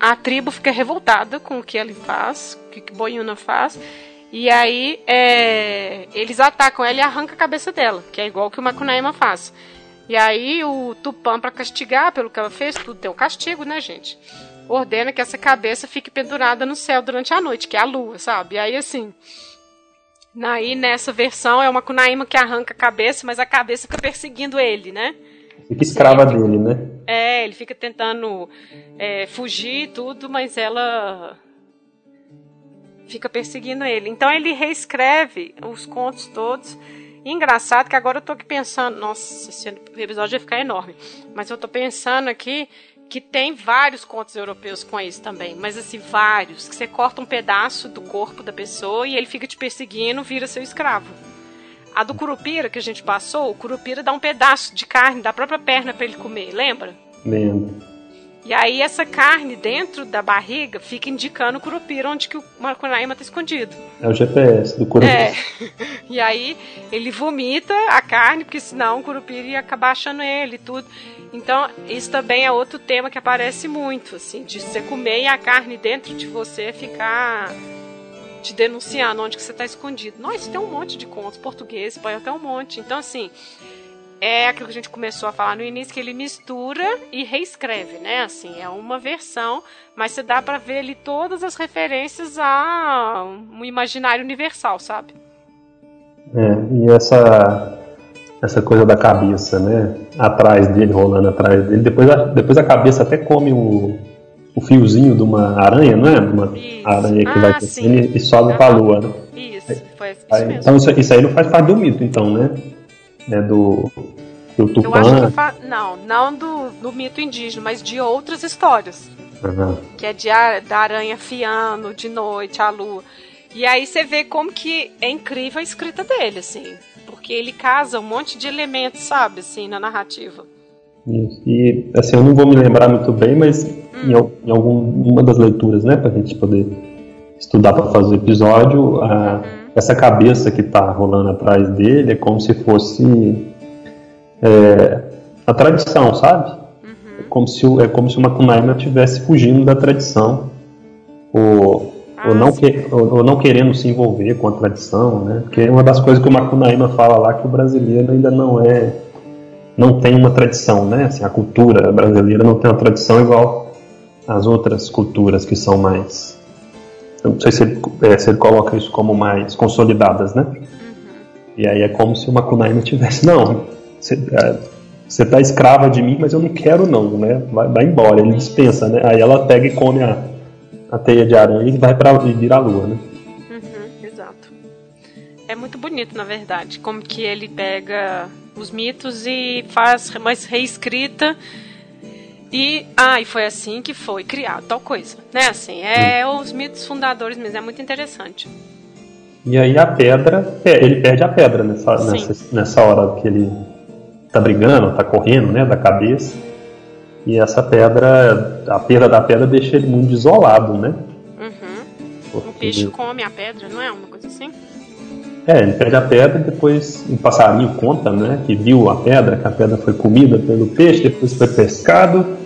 a tribo fica revoltada com o que ele faz, o que Boiuna faz. E aí é, eles atacam ela e arrancam a cabeça dela, que é igual que o Macunaíma faz. E aí o Tupã, para castigar pelo que ela fez, tudo tem um castigo, né, gente? ordena que essa cabeça fique pendurada no céu durante a noite, que é a lua, sabe? E aí, assim, aí nessa versão é uma Kunaima que arranca a cabeça, mas a cabeça fica perseguindo ele, né? Fica escrava Sim, dele, né? É, ele fica tentando é, fugir e tudo, mas ela fica perseguindo ele. Então ele reescreve os contos todos. E engraçado que agora eu tô aqui pensando, nossa, esse episódio vai ficar enorme. Mas eu tô pensando aqui que tem vários contos europeus com isso também, mas assim, vários, que você corta um pedaço do corpo da pessoa e ele fica te perseguindo, vira seu escravo. A do Curupira que a gente passou, o Curupira dá um pedaço de carne da própria perna para ele comer, lembra? Lembro. E aí essa carne dentro da barriga fica indicando o Curupira onde que o Macunaíma tá escondido. É o GPS do Curupira. É. *laughs* E aí ele vomita a carne, porque senão o Curupira ia acabar achando ele e tudo. Então, isso também é outro tema que aparece muito, assim, de você comer e a carne dentro de você ficar te denunciando onde que você está escondido. Nossa, tem um monte de contos portugueses, espanhol tem um monte. Então, assim, é aquilo que a gente começou a falar no início, que ele mistura e reescreve, né? Assim, é uma versão, mas você dá para ver ali todas as referências a um imaginário universal, sabe? É, e essa essa coisa da cabeça, né? Atrás dele, rolando atrás dele. Depois a, depois a cabeça até come o, o fiozinho de uma aranha, não é? De uma isso. aranha que ah, vai crescendo e, e sobe para a lua, né? Isso, foi isso aí, Então isso, isso, aí não faz parte do mito, então, né? né, do, do Tupã. Eu acho que fa... Não, não do, do mito indígena, mas de outras histórias. Uhum. Que é de da aranha fiando de noite, a lua. E aí você vê como que é incrível a escrita dele, assim. Porque ele casa um monte de elementos, sabe, assim, na narrativa. Isso. E, assim, eu não vou me lembrar muito bem, mas. Em, em alguma das leituras, né, pra gente poder estudar para fazer o episódio, a, uhum essa cabeça que está rolando atrás dele é como se fosse é, a tradição, sabe? Uhum. É, como se, é como se uma Kunaima estivesse fugindo da tradição ou, ah, ou, não que, ou, ou, não querendo se envolver com a tradição, né? Porque é uma das coisas que o Macunaíma fala lá que o brasileiro ainda não é não tem uma tradição, né? Assim, a cultura brasileira não tem uma tradição igual às outras culturas que são mais eu não sei se ele, é, se ele coloca isso como mais consolidadas, né? Uhum. E aí é como se uma Kunaima tivesse, não, você é, tá escrava de mim, mas eu não quero não, né? Vai, vai embora, ele dispensa, né? Aí ela pega e come a, a teia de aranha e vai para vira a lua, né? Uhum, exato. É muito bonito, na verdade, como que ele pega os mitos e faz mais reescrita e, ah, e foi assim que foi criado tal coisa, né? Assim, é hum. os mitos fundadores mesmo, é muito interessante. E aí a pedra, é, ele perde a pedra nessa, nessa, nessa hora que ele tá brigando, tá correndo, né, da cabeça. E essa pedra, a perda da pedra deixa ele muito isolado, né? Uhum. O bicho come a pedra, não é uma coisa assim? É, ele perde a pedra e depois um passarinho conta, né, que viu a pedra, que a pedra foi comida pelo peixe, depois foi pescado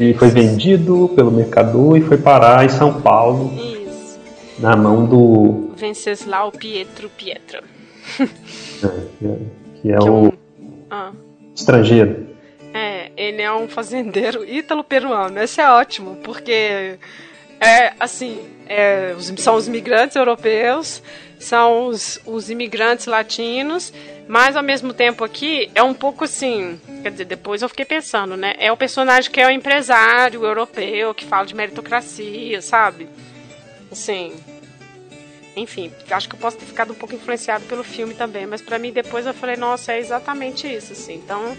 e foi vendido pelo mercador e foi parar em São Paulo. Isso. Na mão do. Venceslau Pietro Pietra. *laughs* é, é, que é que o. É um... ah. Estrangeiro. É, ele é um fazendeiro ítalo-peruano. Esse é ótimo, porque. É, assim, é, são os imigrantes europeus, são os, os imigrantes latinos mas ao mesmo tempo aqui é um pouco assim. Quer dizer, depois eu fiquei pensando, né? É o personagem que é o empresário europeu, que fala de meritocracia, sabe? Assim. Enfim, acho que eu posso ter ficado um pouco influenciado pelo filme também, mas para mim depois eu falei, nossa, é exatamente isso, assim. Então,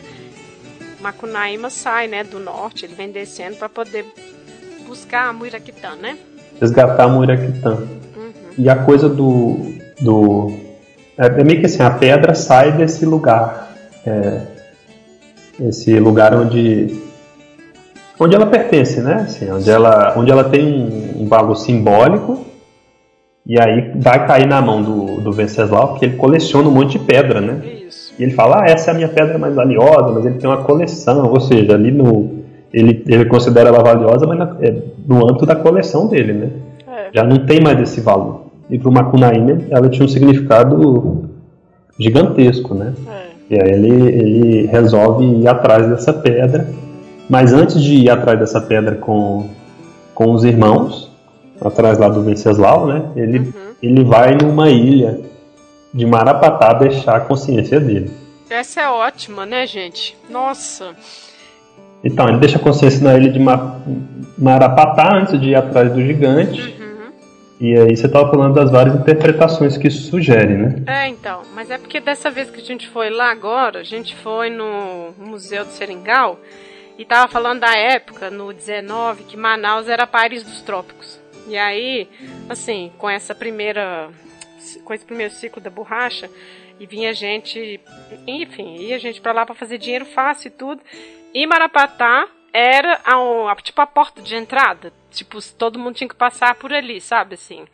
Macunaíma sai, né, do norte, ele vem descendo para poder buscar a Muiraquitã, né? Resgatar a Muiraquitã. E a coisa do, do é, é meio que assim, a pedra sai desse lugar. É, esse lugar onde onde ela pertence, né? Assim, onde, ela, onde ela tem um, um, valor simbólico e aí vai cair na mão do, do Venceslau, porque ele coleciona um monte de pedra, né? Isso. E ele fala, ah, essa é a minha pedra mais valiosa, mas ele tem uma coleção, ou seja, ali no ele, ele considera ela valiosa, mas na, é, no âmbito da coleção dele, né? É. Já não tem mais esse valor e para o Macunaíma ela tinha um significado gigantesco, né? É. E aí ele, ele resolve ir atrás dessa pedra, mas antes de ir atrás dessa pedra com, com os irmãos, atrás lá do Venceslau, né? Ele, uhum. ele vai numa ilha de Marapatá deixar a consciência dele. Essa é ótima, né, gente? Nossa. Então, ele deixa a consciência na ilha de Marapatá antes de ir atrás do gigante. E aí você estava falando das várias interpretações que isso sugere, né? É, então. Mas é porque dessa vez que a gente foi lá agora, a gente foi no Museu do Seringal e tava falando da época, no 19, que Manaus era Paris dos Trópicos. E aí, assim, com essa primeira. com esse primeiro ciclo da borracha, e vinha gente. Enfim, ia gente para lá para fazer dinheiro fácil e tudo. E Marapatá era a, a, tipo a porta de entrada. Tipo, todo mundo tinha que passar por ali, sabe assim.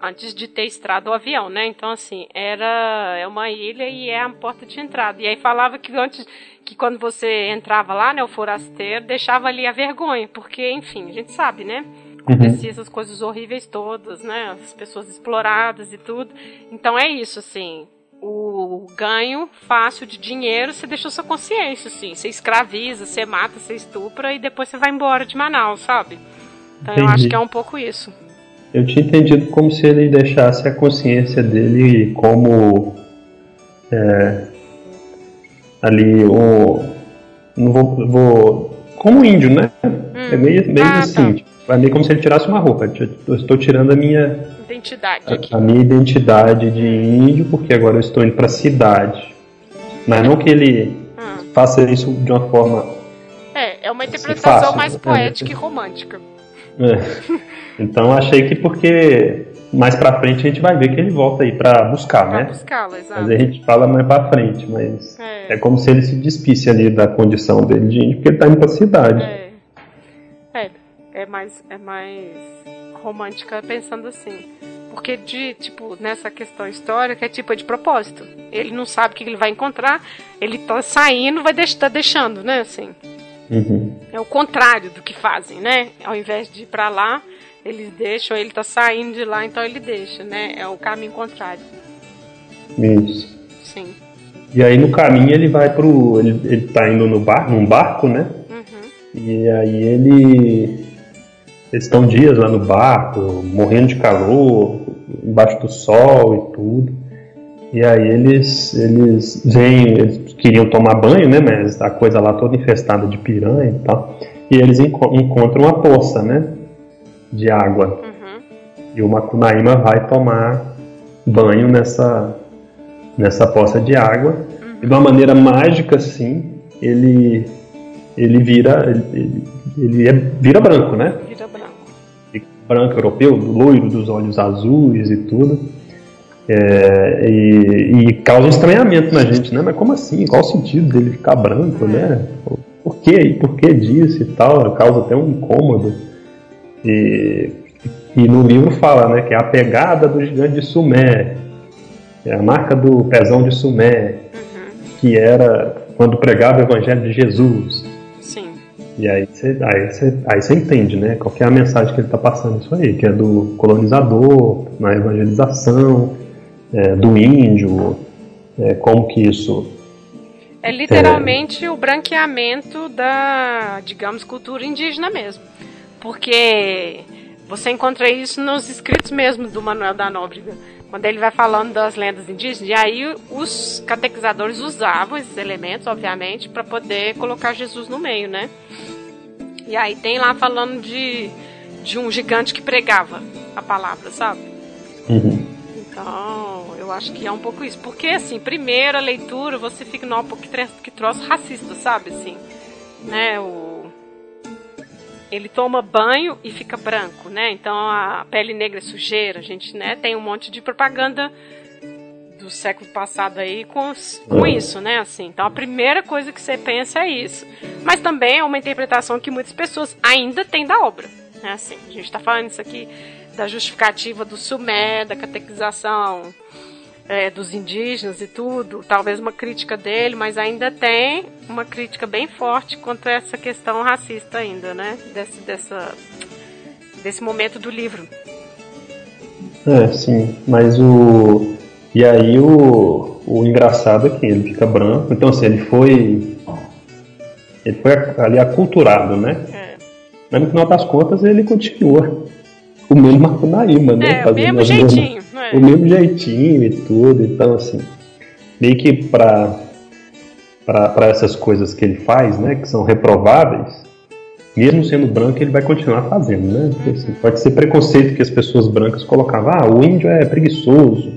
Antes de ter estrada o avião, né? Então, assim, era é uma ilha e é a porta de entrada. E aí falava que antes que quando você entrava lá, né, o forasteiro, deixava ali a vergonha, porque, enfim, a gente sabe, né? Acontecia uhum. essas coisas horríveis todas, né? As pessoas exploradas e tudo. Então é isso, assim o ganho fácil de dinheiro, você deixou sua consciência, assim. Você escraviza, você mata, você estupra e depois você vai embora de Manaus, sabe? Então Entendi. eu acho que é um pouco isso. Eu tinha entendido como se ele deixasse a consciência dele como. É, ali, o. Não vou, vou. Como índio, né? Hum. É meio, meio ah, assim. Tá. É meio como se ele tirasse uma roupa. Eu estou tirando a minha identidade aqui. A, minha identidade de índio, porque agora eu estou indo para a cidade. Mas não que ele hum. faça isso de uma forma. É, é uma interpretação fácil, mais poética é. e romântica. É. Então achei que porque mais pra frente a gente vai ver que ele volta aí pra buscar, pra né? buscá-la, exato. Mas a gente fala mais pra frente, mas é. é. como se ele se despisse ali da condição dele de índio, porque ele tá indo pra cidade. É, é, mais, é mais romântica pensando assim. Porque de, tipo, nessa questão histórica é tipo é de propósito. Ele não sabe o que ele vai encontrar, ele tá saindo, vai deixar, tá deixando, né, assim. Uhum. É o contrário do que fazem, né? Ao invés de ir para lá, eles deixam, ele tá saindo de lá, então ele deixa, né? É o caminho contrário. Isso. Sim. E aí no caminho ele vai pro. Ele, ele tá indo no bar, num barco, né? Uhum. E aí ele eles estão dias lá no barco, morrendo de calor, embaixo do sol e tudo. E aí eles, eles vêm, eles queriam tomar banho, né? Mas a coisa lá toda infestada de piranha e tal. E eles enco encontram uma poça, né? De água. Uhum. E o Macunaíma vai tomar banho nessa, nessa poça de água. Uhum. E de uma maneira mágica, assim, ele, ele vira. Ele, ele é, vira branco, né? Branco europeu, loiro, dos olhos azuis e tudo. É, e, e, causa estranhamento na gente, né? Mas como assim? Qual o sentido dele ficar branco, né? Por que, por que disso e tal? Causa até um incômodo. E, e no livro fala, né? Que é a pegada do gigante de Sumé, é a marca do pezão de Sumé, uhum. que era quando pregava o evangelho de Jesus. E aí você aí aí entende, né? Qual é a mensagem que ele está passando isso aí, que é do colonizador, na evangelização, é, do índio, é, como que isso. É literalmente é... o branqueamento da, digamos, cultura indígena mesmo. Porque você encontra isso nos escritos mesmo do Manuel da Nóbrega, quando ele vai falando das lendas indígenas. E aí os catequizadores usavam esses elementos, obviamente, para poder colocar Jesus no meio, né? E aí tem lá falando de, de um gigante que pregava a palavra, sabe? Uhum. Então, eu acho que é um pouco isso. Porque, assim, primeira leitura, você fica num pouco que, que troço racista, sabe? Assim, né? O... Ele toma banho e fica branco, né? Então a pele negra é sujeira. A gente, né, tem um monte de propaganda do século passado aí com, com isso, né? Assim, então a primeira coisa que você pensa é isso. Mas também é uma interpretação que muitas pessoas ainda têm da obra. Né? Assim, a gente está falando isso aqui da justificativa do Sumé, da catequização é, dos indígenas e tudo, talvez uma crítica dele, mas ainda tem uma crítica bem forte contra essa questão racista ainda, né? Desse, dessa, desse momento do livro. É, sim, mas o e aí o, o engraçado é que ele fica branco, então assim, ele foi. Ele foi ali aculturado, né? É. Mas no final das contas ele continua o mesmo Macunaíma, né? É, o mesmo jeitinho. É? O mesmo jeitinho e tudo. Então, assim, meio que para para essas coisas que ele faz, né, que são reprováveis, mesmo sendo branco, ele vai continuar fazendo, né? Assim, pode ser preconceito que as pessoas brancas colocavam, ah, o índio é preguiçoso,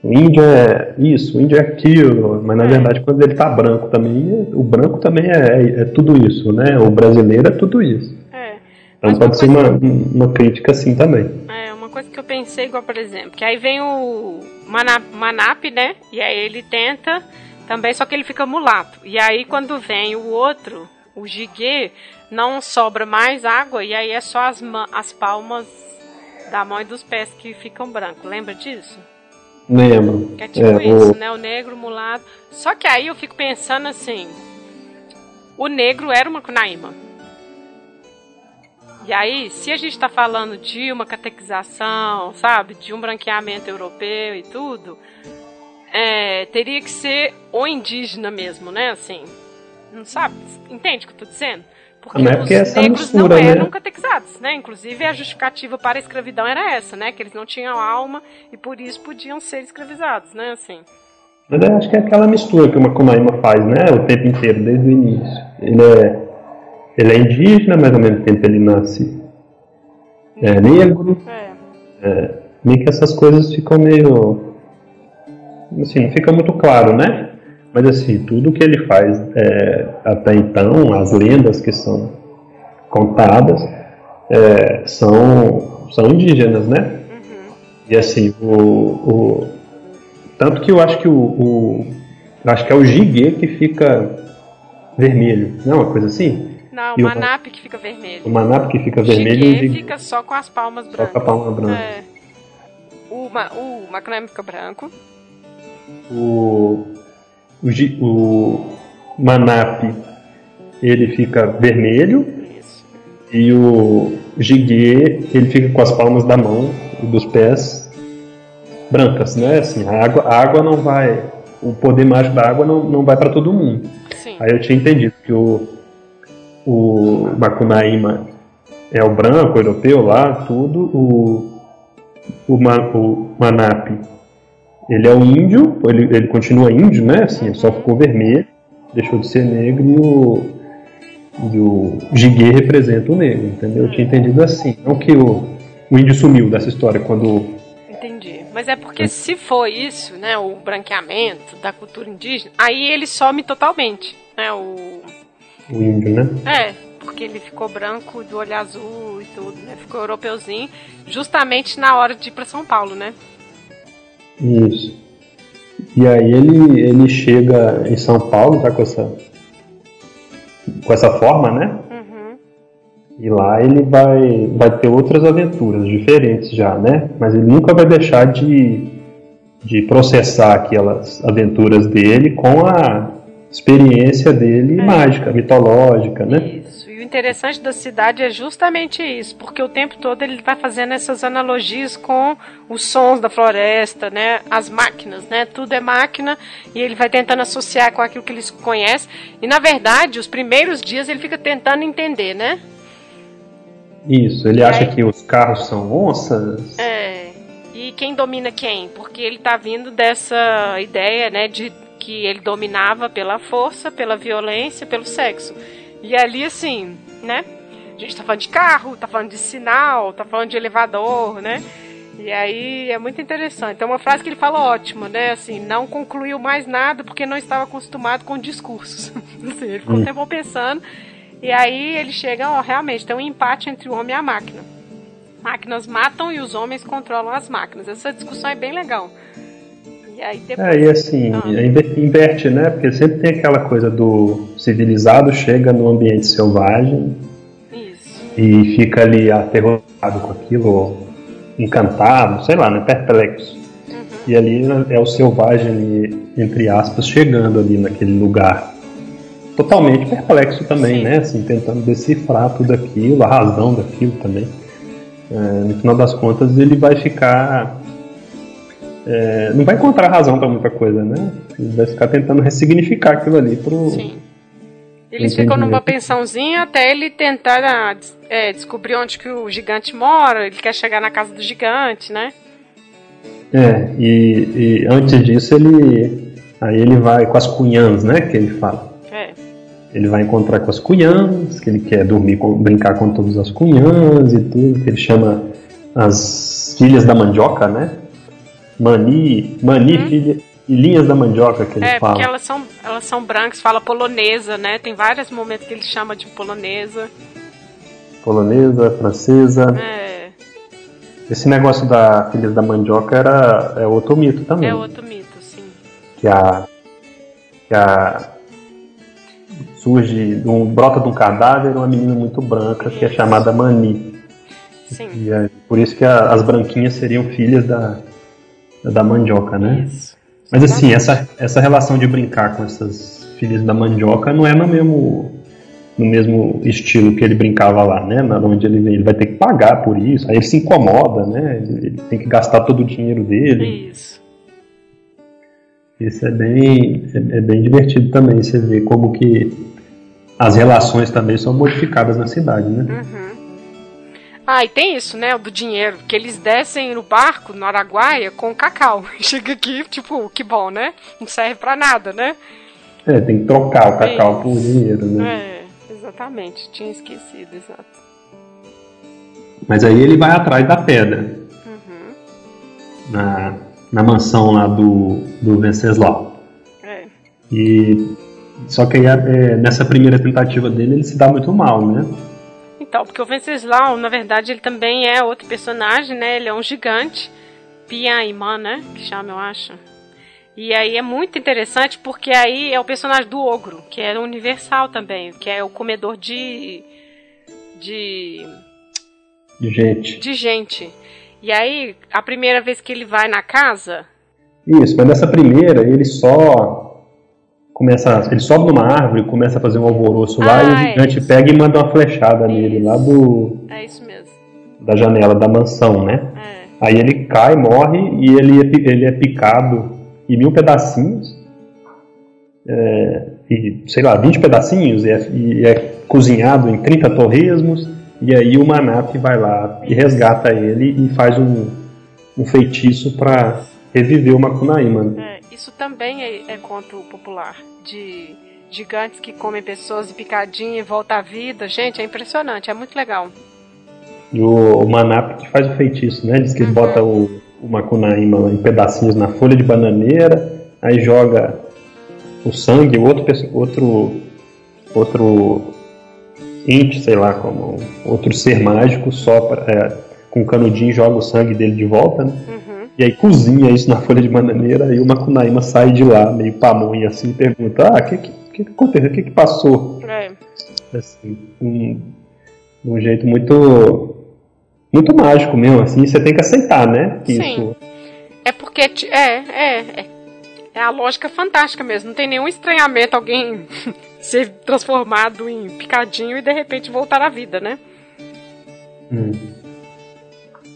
o índio é isso, o índio é aquilo, mas na é. verdade quando ele tá branco também, o branco também é, é, é tudo isso, né? O brasileiro é tudo isso. É. Então mas pode ser uma, uma crítica assim também. É, coisa que eu pensei, igual por exemplo, que aí vem o Manap, Manap né? E aí ele tenta também, só que ele fica mulato. E aí quando vem o outro, o Gigue, não sobra mais água e aí é só as, as palmas da mão e dos pés que ficam brancos. Lembra disso? Lembro. Que é tipo é, isso, o... né? O negro, o mulato. Só que aí eu fico pensando assim: o negro era uma Cunaíma. E aí, se a gente está falando de uma catequização, sabe, de um branqueamento europeu e tudo, é, teria que ser o indígena mesmo, né? Assim, não sabe? Entende o que eu tô dizendo? Porque não é porque os negros mistura, não eram né? catequizados, né? Inclusive a justificativa para a escravidão era essa, né? Que eles não tinham alma e por isso podiam ser escravizados, né? Assim. Mas eu acho que é aquela mistura que uma Macunaíma faz, né? O tempo inteiro, desde o início. Ele é, ele é indígena, mas ao mesmo tempo ele nasce é, negro. É. É, meio que essas coisas ficam meio assim, não fica muito claro, né? Mas assim, tudo que ele faz é, até então, as lendas que são contadas, é, são, são indígenas, né? Uhum. E assim, o, o, tanto que eu acho que o, o acho que é o gigue que fica vermelho, não é uma coisa assim? Não, o manap que fica vermelho. O manap que fica vermelho o gigue fica só com as palmas brancas. Só com a palma branca. É. O, o macramé fica branco o, o, o Manap ele fica vermelho e o Gigue ele fica com as palmas da mão e dos pés brancas, né? Assim, a água, a água não vai, o poder mágico da água não, não vai para todo mundo. Sim. Aí eu tinha entendido que o o Makunaíma é o branco, o europeu lá, tudo, o, o, o Manap ele é o índio, ele, ele continua índio, né? Assim, só ficou vermelho, deixou de ser negro e o, e o Jiguê representa o negro, entendeu? Eu tinha entendido assim. Não que o, o índio sumiu dessa história quando. Entendi. Mas é porque se for isso, né? O branqueamento da cultura indígena, aí ele some totalmente, né? O. O índio, né? É, porque ele ficou branco do olho azul e tudo, né? Ficou europeuzinho, justamente na hora de ir para São Paulo, né? Isso. E aí ele, ele chega em São Paulo, tá com essa, com essa forma, né? Uhum. E lá ele vai, vai ter outras aventuras diferentes já, né? Mas ele nunca vai deixar de, de processar aquelas aventuras dele com a experiência dele é. mágica, mitológica, né? Isso interessante da cidade é justamente isso, porque o tempo todo ele vai fazendo essas analogias com os sons da floresta, né? As máquinas, né? Tudo é máquina e ele vai tentando associar com aquilo que ele conhece. E na verdade, os primeiros dias ele fica tentando entender, né? Isso, ele e acha aí... que os carros são onças. É. E quem domina quem? Porque ele tá vindo dessa ideia, né, de que ele dominava pela força, pela violência, pelo sexo. E ali, assim, né? A gente tá falando de carro, tá falando de sinal, tá falando de elevador, né? E aí é muito interessante. É uma frase que ele fala ótima, né? Assim, não concluiu mais nada porque não estava acostumado com discursos. *laughs* assim, ele ficou um tempo pensando. E aí ele chega, ó, realmente, tem um empate entre o homem e a máquina. Máquinas matam e os homens controlam as máquinas. Essa discussão é bem legal. E aí depois... É, e assim, ah. inverte, né? Porque sempre tem aquela coisa do civilizado chega no ambiente selvagem Isso. e fica ali aterrorizado com aquilo, encantado, sei lá, né? Perplexo. Uhum. E ali é o selvagem ali, entre aspas, chegando ali naquele lugar. Totalmente perplexo também, Sim. né? Assim, tentando decifrar tudo aquilo, a razão daquilo também. É, no final das contas, ele vai ficar é, não vai encontrar razão para muita coisa, né? Ele vai ficar tentando ressignificar aquilo ali pro, Eles ficam numa pensãozinha até ele tentar é, descobrir onde que o gigante mora, ele quer chegar na casa do gigante, né? É, e, e antes disso ele. Aí ele vai com as cunhãs, né? Que ele fala. É. Ele vai encontrar com as cunhãs, que ele quer dormir, com, brincar com todas as cunhãs e tudo, que ele chama as filhas da mandioca, né? Mani, Mani, hum. filha, e linhas da mandioca que ele é, fala. É, porque elas são, elas são brancas, fala polonesa, né? Tem vários momentos que ele chama de polonesa. Polonesa, francesa. É. Esse negócio da filhas da mandioca era é outro mito também. É outro mito, sim. Que a que a surge um brota de um cadáver uma menina muito branca que é chamada Mani. Sim. E é por isso que a, as branquinhas seriam filhas da da mandioca, né? Isso. Mas assim, essa, essa relação de brincar com essas filhas da mandioca não é no mesmo, no mesmo estilo que ele brincava lá, né? Na onde ele vem. Ele vai ter que pagar por isso, aí ele se incomoda, né? Ele tem que gastar todo o dinheiro dele. Isso. Isso é bem, é, é bem divertido também, você vê como que as relações também são modificadas na cidade, né? Uhum. Ah, e tem isso, né? Do dinheiro. Que eles descem no barco, no Araguaia, com cacau. *laughs* Chega aqui, tipo, que bom, né? Não serve pra nada, né? É, tem que trocar o cacau por dinheiro, né? É, exatamente. Tinha esquecido, exato. Mas aí ele vai atrás da pedra. Uhum. Na, na mansão lá do, do Venceslau. É. E. Só que aí, é, nessa primeira tentativa dele, ele se dá muito mal, né? Então, porque o Venceslau, na verdade, ele também é outro personagem, né? Ele é um gigante, Piaimã, né? Que chama, eu acho. E aí é muito interessante porque aí é o personagem do ogro, que é universal também, que é o comedor de. de. de gente. De gente. E aí, a primeira vez que ele vai na casa. Isso, mas nessa primeira ele só começa, ele sobe numa árvore, começa a fazer um alvoroço ah, lá e o ah, gigante é pega e manda uma flechada nele lá do é isso mesmo. da janela da mansão, né? É. Aí ele cai, morre e ele é, ele é picado em mil pedacinhos. É, e, sei lá, 20 pedacinhos e é, e é, cozinhado em 30 torresmos. E aí o Manap vai lá e resgata ele e faz um, um feitiço para reviver o Makunaíma. É isso também é, é conto popular. De gigantes que comem pessoas e picadinha e volta à vida. Gente, é impressionante, é muito legal. E o, o Manap que faz o feitiço, né? Diz que uhum. ele bota o, o Macunaíma em pedacinhos na folha de bananeira, aí joga o sangue, outro outro outro ente, sei lá, como outro ser mágico sopra é, com canudinho joga o sangue dele de volta, né? Uhum. E aí cozinha isso na folha de bananeira e o Macunaíma sai de lá, meio pamonha assim, e pergunta: Ah, o que, que, que aconteceu? O que, que passou? É. Assim, um, um jeito muito. Muito mágico mesmo, assim, você tem que aceitar, né? Sim. Isso... É porque. É, é, é. É a lógica fantástica mesmo. Não tem nenhum estranhamento alguém *laughs* ser transformado em picadinho e de repente voltar à vida, né? Hum.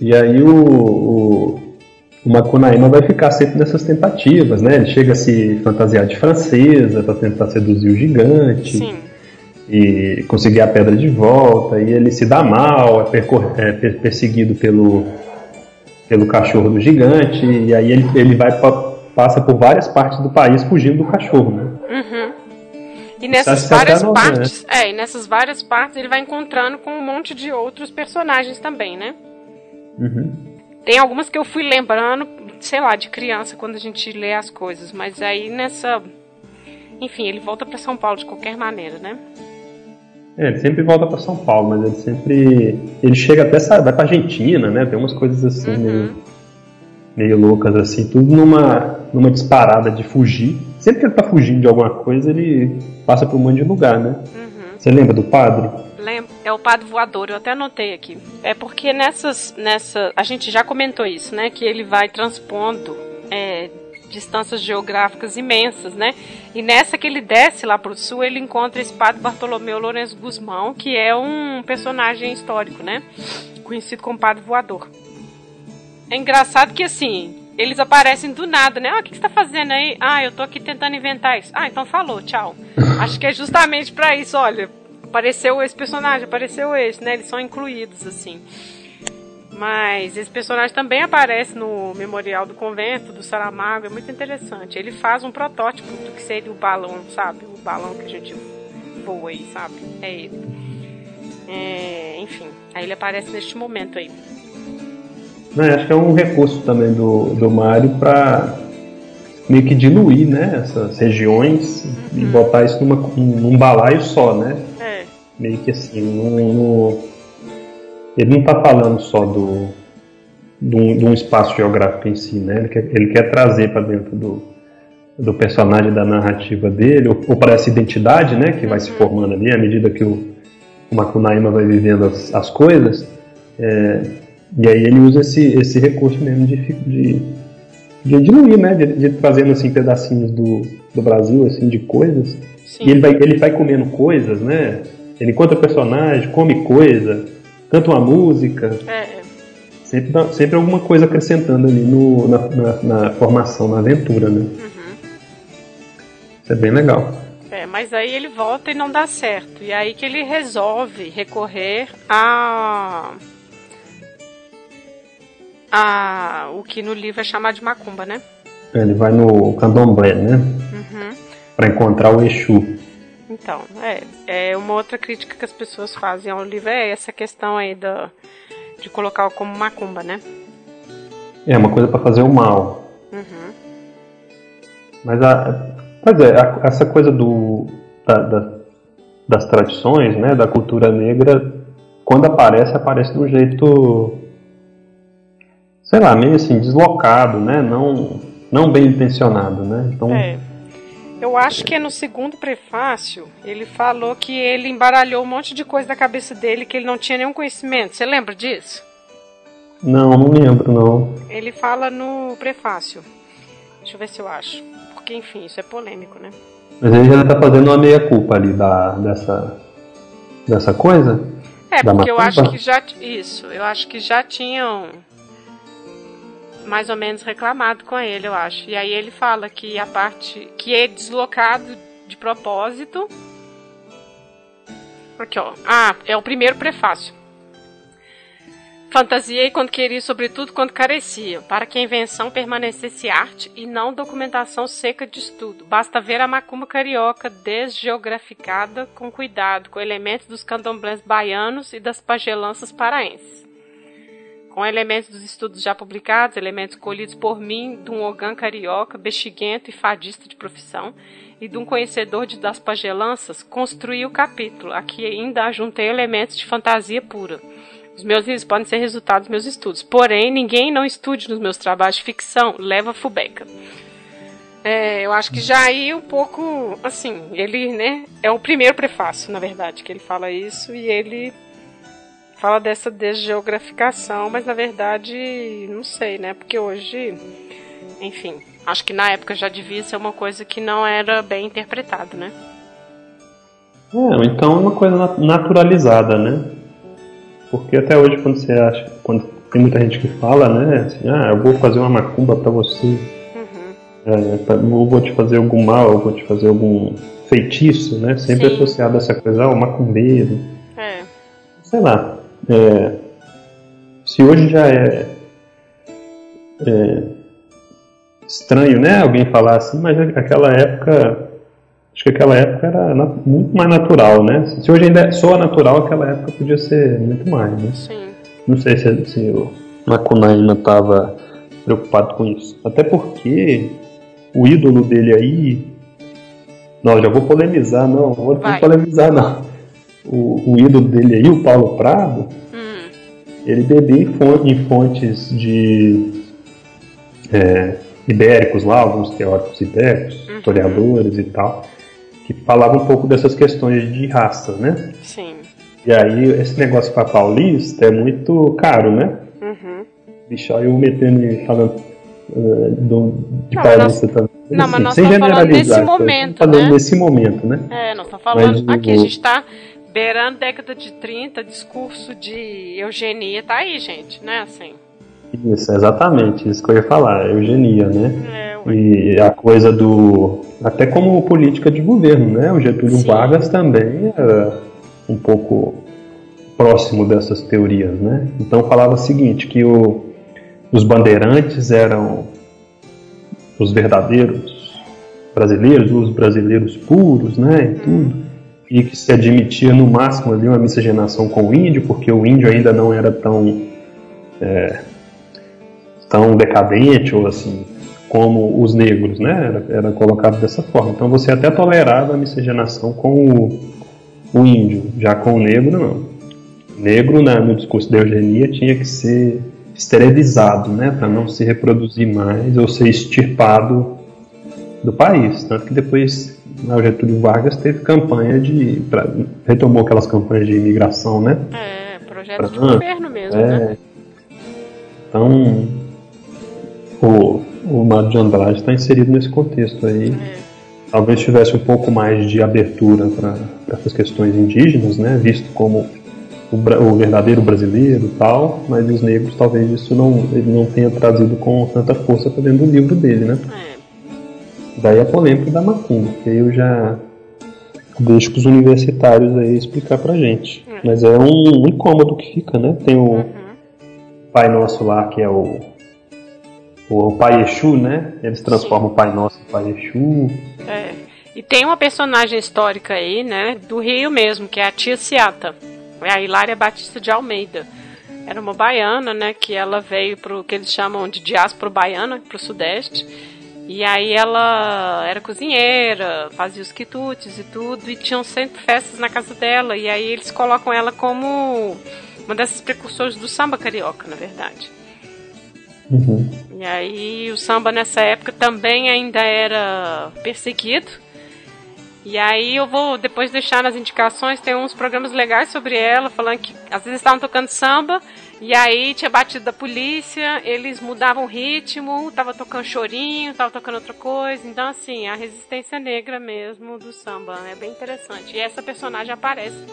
E aí o, o o Macunaíma vai ficar sempre nessas tentativas, né? Ele chega a se fantasiar de francesa para tentar seduzir o gigante. Sim. E conseguir a pedra de volta, e ele se dá mal, é, é perseguido pelo, pelo cachorro do gigante, e aí ele, ele vai passa por várias partes do país fugindo do cachorro, né? Uhum. E nessas várias partes, é, e nessas várias partes ele vai encontrando com um monte de outros personagens também, né? Uhum. Tem algumas que eu fui lembrando, sei lá, de criança quando a gente lê as coisas, mas aí nessa. Enfim, ele volta para São Paulo de qualquer maneira, né? É, ele sempre volta para São Paulo, mas ele sempre. Ele chega até. Vai pra Argentina, né? Tem umas coisas assim uhum. meio, meio loucas, assim, tudo numa, numa disparada de fugir. Sempre que ele tá fugindo de alguma coisa, ele passa por um monte de lugar, né? Uhum. Você lembra do padre? Lembro. É o padre voador, eu até anotei aqui. É porque nessas. Nessa, a gente já comentou isso, né? Que ele vai transpondo é, distâncias geográficas imensas, né? E nessa que ele desce lá pro sul, ele encontra esse padre Bartolomeu Lourenço Guzmão, que é um personagem histórico, né? Conhecido como padre voador. É engraçado que assim, eles aparecem do nada, né? Ah, o que, que você tá fazendo aí? Ah, eu tô aqui tentando inventar isso. Ah, então falou, tchau. *laughs* Acho que é justamente para isso, olha. Apareceu esse personagem, apareceu esse, né? Eles são incluídos, assim. Mas esse personagem também aparece no Memorial do Convento, do Saramago, é muito interessante. Ele faz um protótipo do que seria o balão, sabe? O balão que a gente voa aí, sabe? É ele. É, enfim, aí ele aparece neste momento aí. Não, acho que é um recurso também do, do Mario para meio que diluir né, essas regiões uhum. e botar isso numa, num balaio só, né? É. Meio que assim, no, no... ele não está falando só do, de um, de um, espaço geográfico em si, né? Ele quer, ele quer trazer para dentro do, do personagem, da narrativa dele, ou, ou para essa identidade, né? Que vai se uhum. formando ali à medida que o, o Makunaíma vai vivendo as, as coisas. É, e aí ele usa esse, esse recurso mesmo de, de, de diluir, né? De, de trazendo assim pedacinhos do, do Brasil, assim, de coisas. Sim. E ele vai, ele vai comendo coisas, né? Ele conta personagem, come coisa, canta uma música. É. Sempre, dá, sempre alguma coisa acrescentando ali no, na, na, na formação, na aventura, né? Uhum. Isso é bem legal. É, mas aí ele volta e não dá certo. E aí que ele resolve recorrer a a, o que no livro é chamado de macumba, né? Ele vai no candomblé, né? Uhum. Para encontrar o Exu. Então, é, é uma outra crítica que as pessoas fazem ao livro é essa questão aí da, de colocar como macumba, né? É uma coisa para fazer o mal. Uhum. Mas a, pois é, a, essa coisa do da, da, das tradições, né, da cultura negra, quando aparece, aparece de um jeito sei lá, meio assim, deslocado, né? Não, não bem intencionado, né? Então... É. Eu acho que é no segundo prefácio, ele falou que ele embaralhou um monte de coisa da cabeça dele que ele não tinha nenhum conhecimento. Você lembra disso? Não, não lembro, não. Ele fala no prefácio. Deixa eu ver se eu acho. Porque, enfim, isso é polêmico, né? Mas ele já tá fazendo uma meia-culpa ali da, dessa, dessa coisa? É, porque eu acho que já. Isso, eu acho que já tinham mais ou menos reclamado com ele, eu acho. E aí ele fala que a parte que é deslocado de propósito. Aqui, ó. Ah, é o primeiro prefácio. Fantasiei quando queria, sobretudo quando carecia, para que a invenção permanecesse arte e não documentação seca de estudo. Basta ver a macumba carioca desgeograficada com cuidado, com elementos dos candomblés baianos e das pagelanças paraenses com elementos dos estudos já publicados, elementos colhidos por mim, de um ogã carioca, bexiguento e fadista de profissão, e de um conhecedor de, das pagelanças, construí o capítulo. Aqui ainda juntei elementos de fantasia pura. Os meus livros podem ser resultado dos meus estudos. Porém, ninguém não estude nos meus trabalhos de ficção leva fubeca. É, eu acho que já aí um pouco, assim, ele, né, é o primeiro prefácio, na verdade, que ele fala isso e ele fala dessa desgeograficação, mas na verdade, não sei, né? Porque hoje, enfim, acho que na época já devia ser uma coisa que não era bem interpretada, né? É, então é uma coisa naturalizada, né? Porque até hoje quando você acha, quando tem muita gente que fala, né, assim, ah, eu vou fazer uma macumba para você, uhum. é, eu vou te fazer algum mal, eu vou te fazer algum feitiço, né? Sempre Sim. associado a essa coisa, ah, o macumbeiro. É. Sei lá. É, se hoje já é, é, estranho, né, alguém falar assim, mas aquela época, acho que aquela época era muito mais natural, né? Se hoje ainda é só natural, aquela época podia ser muito mais, né? Sim. Não sei se, se o Macunaíma estava preocupado com isso. Até porque o ídolo dele aí. Não, já vou polemizar, não, vou, vou polemizar, não o, o ídolo dele aí, o Paulo Prado, hum. ele bebia em fontes de é, ibéricos lá, alguns teóricos ibéricos, uhum. historiadores e tal, que falavam um pouco dessas questões de raça, né? Sim. E aí esse negócio para paulista é muito caro, né? Uhum. Bicho, eu metendo e falando uh, do, de não, paulista nós... também. Não, mas nós estamos falando nesse momento, falando né? nesse momento, né? É, nós estamos falando mas, aqui, a gente está beirando década de 30, discurso de eugenia tá aí, gente, né? Assim. Isso, exatamente, isso que eu ia falar, eugenia, né? É. E a coisa do. Até como política de governo, né? O Getúlio Sim. Vargas também era um pouco próximo dessas teorias, né? Então falava o seguinte, que o, os bandeirantes eram os verdadeiros brasileiros, os brasileiros puros, né? E tudo. E que se admitia no máximo ali uma miscigenação com o índio, porque o índio ainda não era tão é, tão decadente ou assim como os negros, né? Era, era colocado dessa forma. Então você até tolerava a miscigenação com o, o índio, já com o negro não. O negro na- no discurso da eugenia tinha que ser esterilizado, né? Para não se reproduzir mais ou ser extirpado do país. Tanto que depois né, o Getúlio Vargas teve campanha de. Pra, retomou aquelas campanhas de imigração, né? É, projeto de Ah, governo mesmo, né? É. Então, o, o Mário de Andrade está inserido nesse contexto aí. É. Talvez tivesse um pouco mais de abertura para essas questões indígenas, né? Visto como o, o verdadeiro brasileiro e tal, mas os negros talvez isso não, ele não tenha trazido com tanta força para dentro do livro dele, né? É. Daí a polêmica da macumba, que aí eu já deixo para os universitários aí explicar pra gente. É. Mas é um incômodo que fica, né? Tem o Uhum. Pai Nosso lá, que é o, o Pai Exu, né? Eles transformam o Pai Nosso em Pai Exu. É. E tem uma personagem histórica aí, né, do Rio mesmo, que é a tia Ciata. É a Hilária Batista de Almeida. Era uma baiana, né, que ela veio pro que eles chamam de diáspora baiana, pro sudeste. E aí ela era cozinheira, fazia os quitutes e tudo, e tinham sempre festas na casa dela. E aí eles colocam ela como uma dessas precursores do samba carioca, na verdade. Uhum. E aí o samba nessa época também ainda era perseguido. E aí eu vou depois deixar nas indicações, tem uns programas legais sobre ela, falando que às vezes estavam tocando samba, e aí tinha batido da polícia, eles mudavam o ritmo, tava tocando chorinho, tava tocando outra coisa. Então, assim, a resistência negra mesmo do samba, é bem interessante. E essa personagem aparece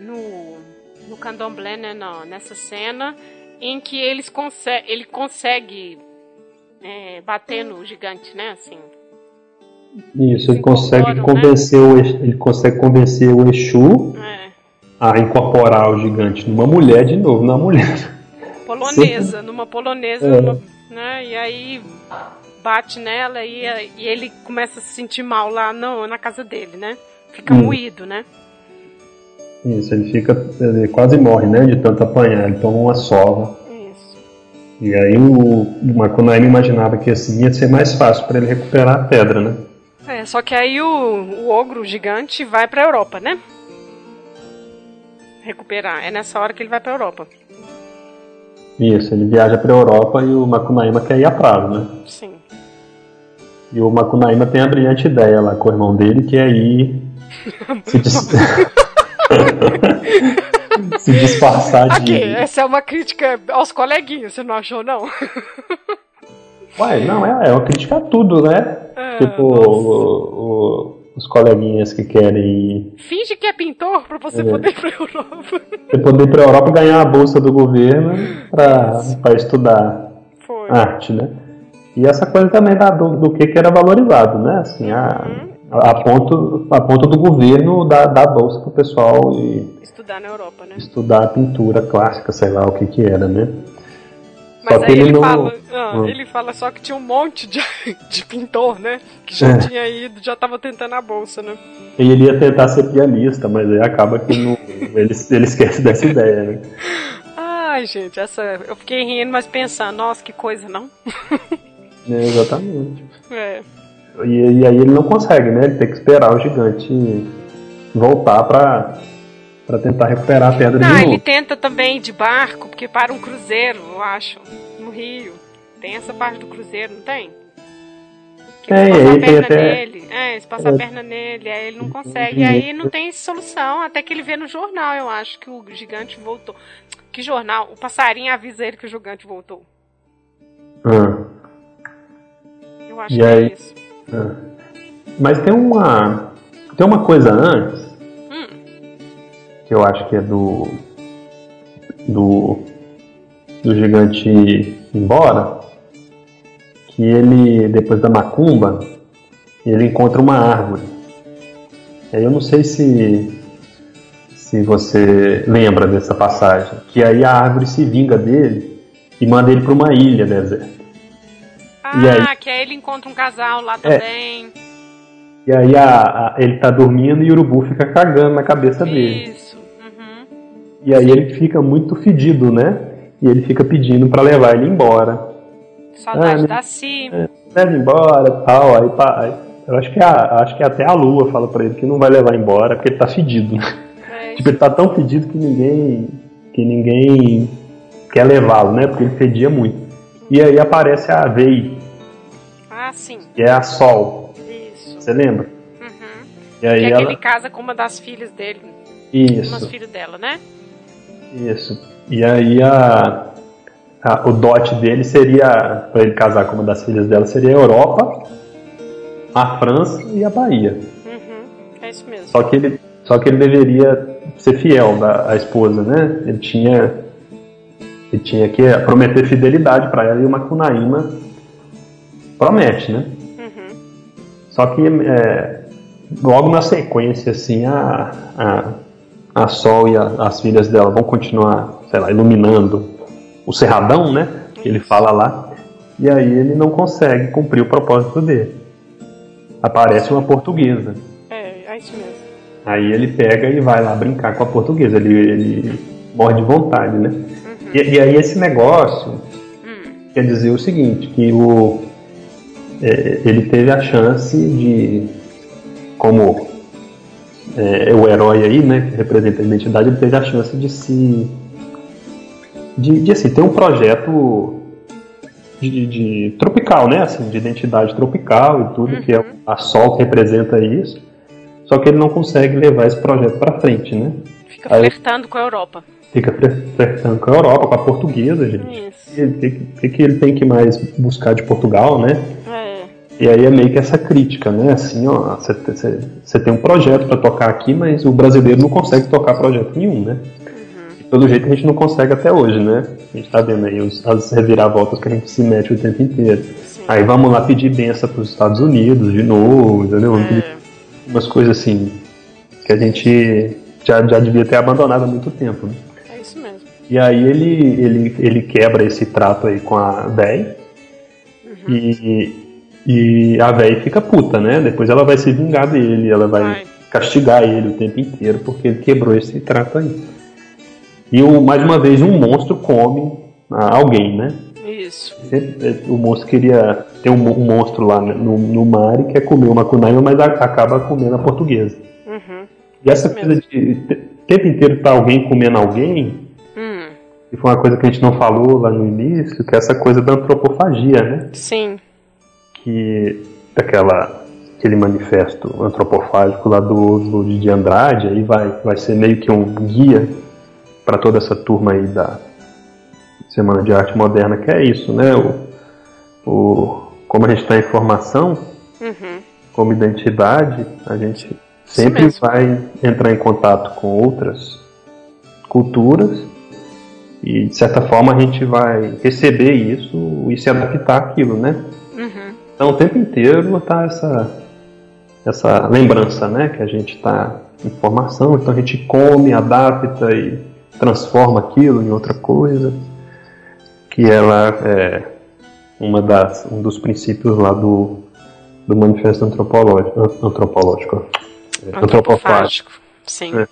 no, no candomblé, né, não, nessa cena, em que eles conse ele consegue é, bater no gigante, né, assim. Isso, ele Se consegue né? convencer o Exu, ele consegue convencer o Exu É, a incorporar o gigante numa mulher de novo, na mulher. polonesa, *laughs* numa polonesa, É. numa- né, e aí bate nela e, e ele começa a se sentir mal lá no, na casa dele, né? Fica Hum. moído, né? Isso, ele fica. Ele quase morre, né? De tanto apanhar, ele toma uma sova. Isso. E aí o, o Makunaíma imaginava que assim ia ser mais fácil para ele recuperar a pedra, né? É, só que aí o, o ogro gigante vai pra Europa, né? Recuperar. É nessa hora que ele vai pra Europa. Isso, ele viaja para Europa e o Makunaíma quer ir a prazo, né? Sim. E o Makunaíma tem a brilhante ideia lá com o irmão dele que é ir *laughs* se, dis- *laughs* se disfarçar de. essa é uma crítica aos coleguinhas, você não achou, não? Ué, não, é, é uma crítica a tudo, né? É, tipo, nossa. o- o- os coleguinhas que querem Finge que é pintor pra você É. poder ir pra Europa. Você poder ir para a Europa ganhar a bolsa do governo para estudar Foi. arte, né? E essa coisa também da, do, do que, que era valorizado, né? Assim, a, Uhum. a, ponto, a ponto do governo dar, dar bolsa para o pessoal e Estudar na Europa, né? estudar a pintura clássica, sei lá o que que era, né? Mas aí ele não- fala, ah, Hum. ele fala só que tinha um monte de, *laughs* de pintor, né? Que já É. tinha ido, já tava tentando a bolsa, né? E ele ia tentar ser pianista, mas aí acaba que não, ele, ele esquece dessa ideia, né? *laughs* Ai, gente, essa. Eu fiquei rindo, mas pensando, nossa, que coisa, não? É, exatamente. *laughs* É. E, e aí ele não consegue, né? Ele tem que esperar o gigante voltar pra, pra tentar recuperar a pedra Não, de Ah, ele novo. tenta também de barco, porque para um cruzeiro, eu acho, no Rio. Tem essa parte do cruzeiro, não tem? Que Tem, eles passam a perna até- nele. É, eles passam a É. perna nele, aí ele não consegue. E aí não tem solução, até que ele vê no jornal, eu acho, que o gigante voltou. Que jornal? O passarinho avisa ele que o gigante voltou. Ah, Eu acho E que aí? é isso. Mas tem uma. Tem uma coisa antes, Hum, que eu acho que é do. Do. do gigante ir embora, que ele, depois da macumba, ele encontra uma árvore. Aí eu não sei se se você lembra dessa passagem, que aí a árvore se vinga dele e manda ele para uma ilha deserta. Ah, e aí, que aí ele encontra um casal lá é, também. E aí a, a, ele tá dormindo e o urubu fica cagando na cabeça Isso. dele. E aí ele fica muito fedido, né? E ele fica pedindo para levar ele embora. Saudade ah, da Si. É, leva embora tal. Aí, pá, eu acho que, a, acho que até a lua fala para ele que não vai levar embora porque ele tá fedido. Né? *laughs* Tipo, ele tá tão fedido que ninguém. que ninguém quer levá-lo, né? Porque ele fedia muito. E aí aparece a Vei. Ah, sim. Que é a Sol. Isso. Você lembra? Uhum. E aí que é ela... ele casa com uma das filhas dele. Isso. Uma das filhas dela, né? Isso. E aí a, a, o dote dele seria, para ele casar com uma das filhas dela, seria a Europa, a França e a Bahia. Uhum. É isso mesmo. Só que ele, só que ele deveria ser fiel da, à esposa, né? Ele tinha, ele tinha que prometer fidelidade para ela e o Macunaíma promete, né? Uhum. Só que é, logo na sequência, assim, a, a, a Sol e a, as filhas dela vão continuar, sei lá, iluminando o Cerradão, né? Que ele fala lá. E aí ele não consegue cumprir o propósito dele. Aparece uma portuguesa. É, é isso mesmo. Aí ele pega e vai lá brincar com a portuguesa, ele, ele morre de vontade, né? Uhum. E, e, aí esse negócio uhum. quer dizer o seguinte, que o, é, ele teve a chance de, como é, o herói aí, né, que representa a identidade, ele teve a chance de se de, de assim, ter um projeto de, de, tropical, né, assim, de identidade tropical e tudo, uhum. que é a Sol que representa isso. Só que ele não consegue levar esse projeto para frente, né? Fica Aí, flertando com a Europa. Fica flertando com a Europa, com a portuguesa, gente. Isso. O que, que, ele tem que mais buscar de Portugal, né? É. E aí é meio que essa crítica, né? Assim, ó, você tem um projeto para tocar aqui, mas o brasileiro não consegue tocar projeto nenhum, né? Uhum. Pelo jeito a gente não consegue até hoje, né? A gente tá vendo aí os, as reviravoltas que a gente se mete o tempo inteiro. Sim. Aí vamos lá pedir benção para os Estados Unidos de novo, entendeu? É. umas coisas assim que a gente já, já devia ter abandonado há muito tempo. Né? É isso mesmo. E aí ele, ele, ele quebra esse trato aí com a véi uhum. e, e a véi fica puta, né? Depois ela vai se vingar dele, ela vai, vai, castigar ele o tempo inteiro porque ele quebrou esse trato aí. E o, mais uma vez um monstro come alguém, né? Isso. O monstro queria. Tem um, monstro lá no, no mar e quer comer uma cunaíma, mas acaba comendo a portuguesa. Uhum. E essa coisa de o tempo inteiro tá alguém comendo alguém, hum. que foi uma coisa que a gente não falou lá no início, que é essa coisa da antropofagia, né? Sim. Que daquela aquele manifesto antropofágico lá do Oswald de Andrade, aí vai, vai ser meio que um guia para toda essa turma aí da, Semana de Arte Moderna, que é isso, né? O, o, como a gente está em formação, uhum. como identidade, a gente sempre vai entrar em contato com outras culturas e, de certa forma, a gente vai receber isso e se adaptar àquilo, né? Então, o tempo inteiro tá essa, essa lembrança, né? Que a gente está em formação, então a gente come, adapta e transforma aquilo em outra coisa que ela é uma das, um dos princípios lá do, do manifesto antropológico, antropológico, é, antropofágico, sim. É.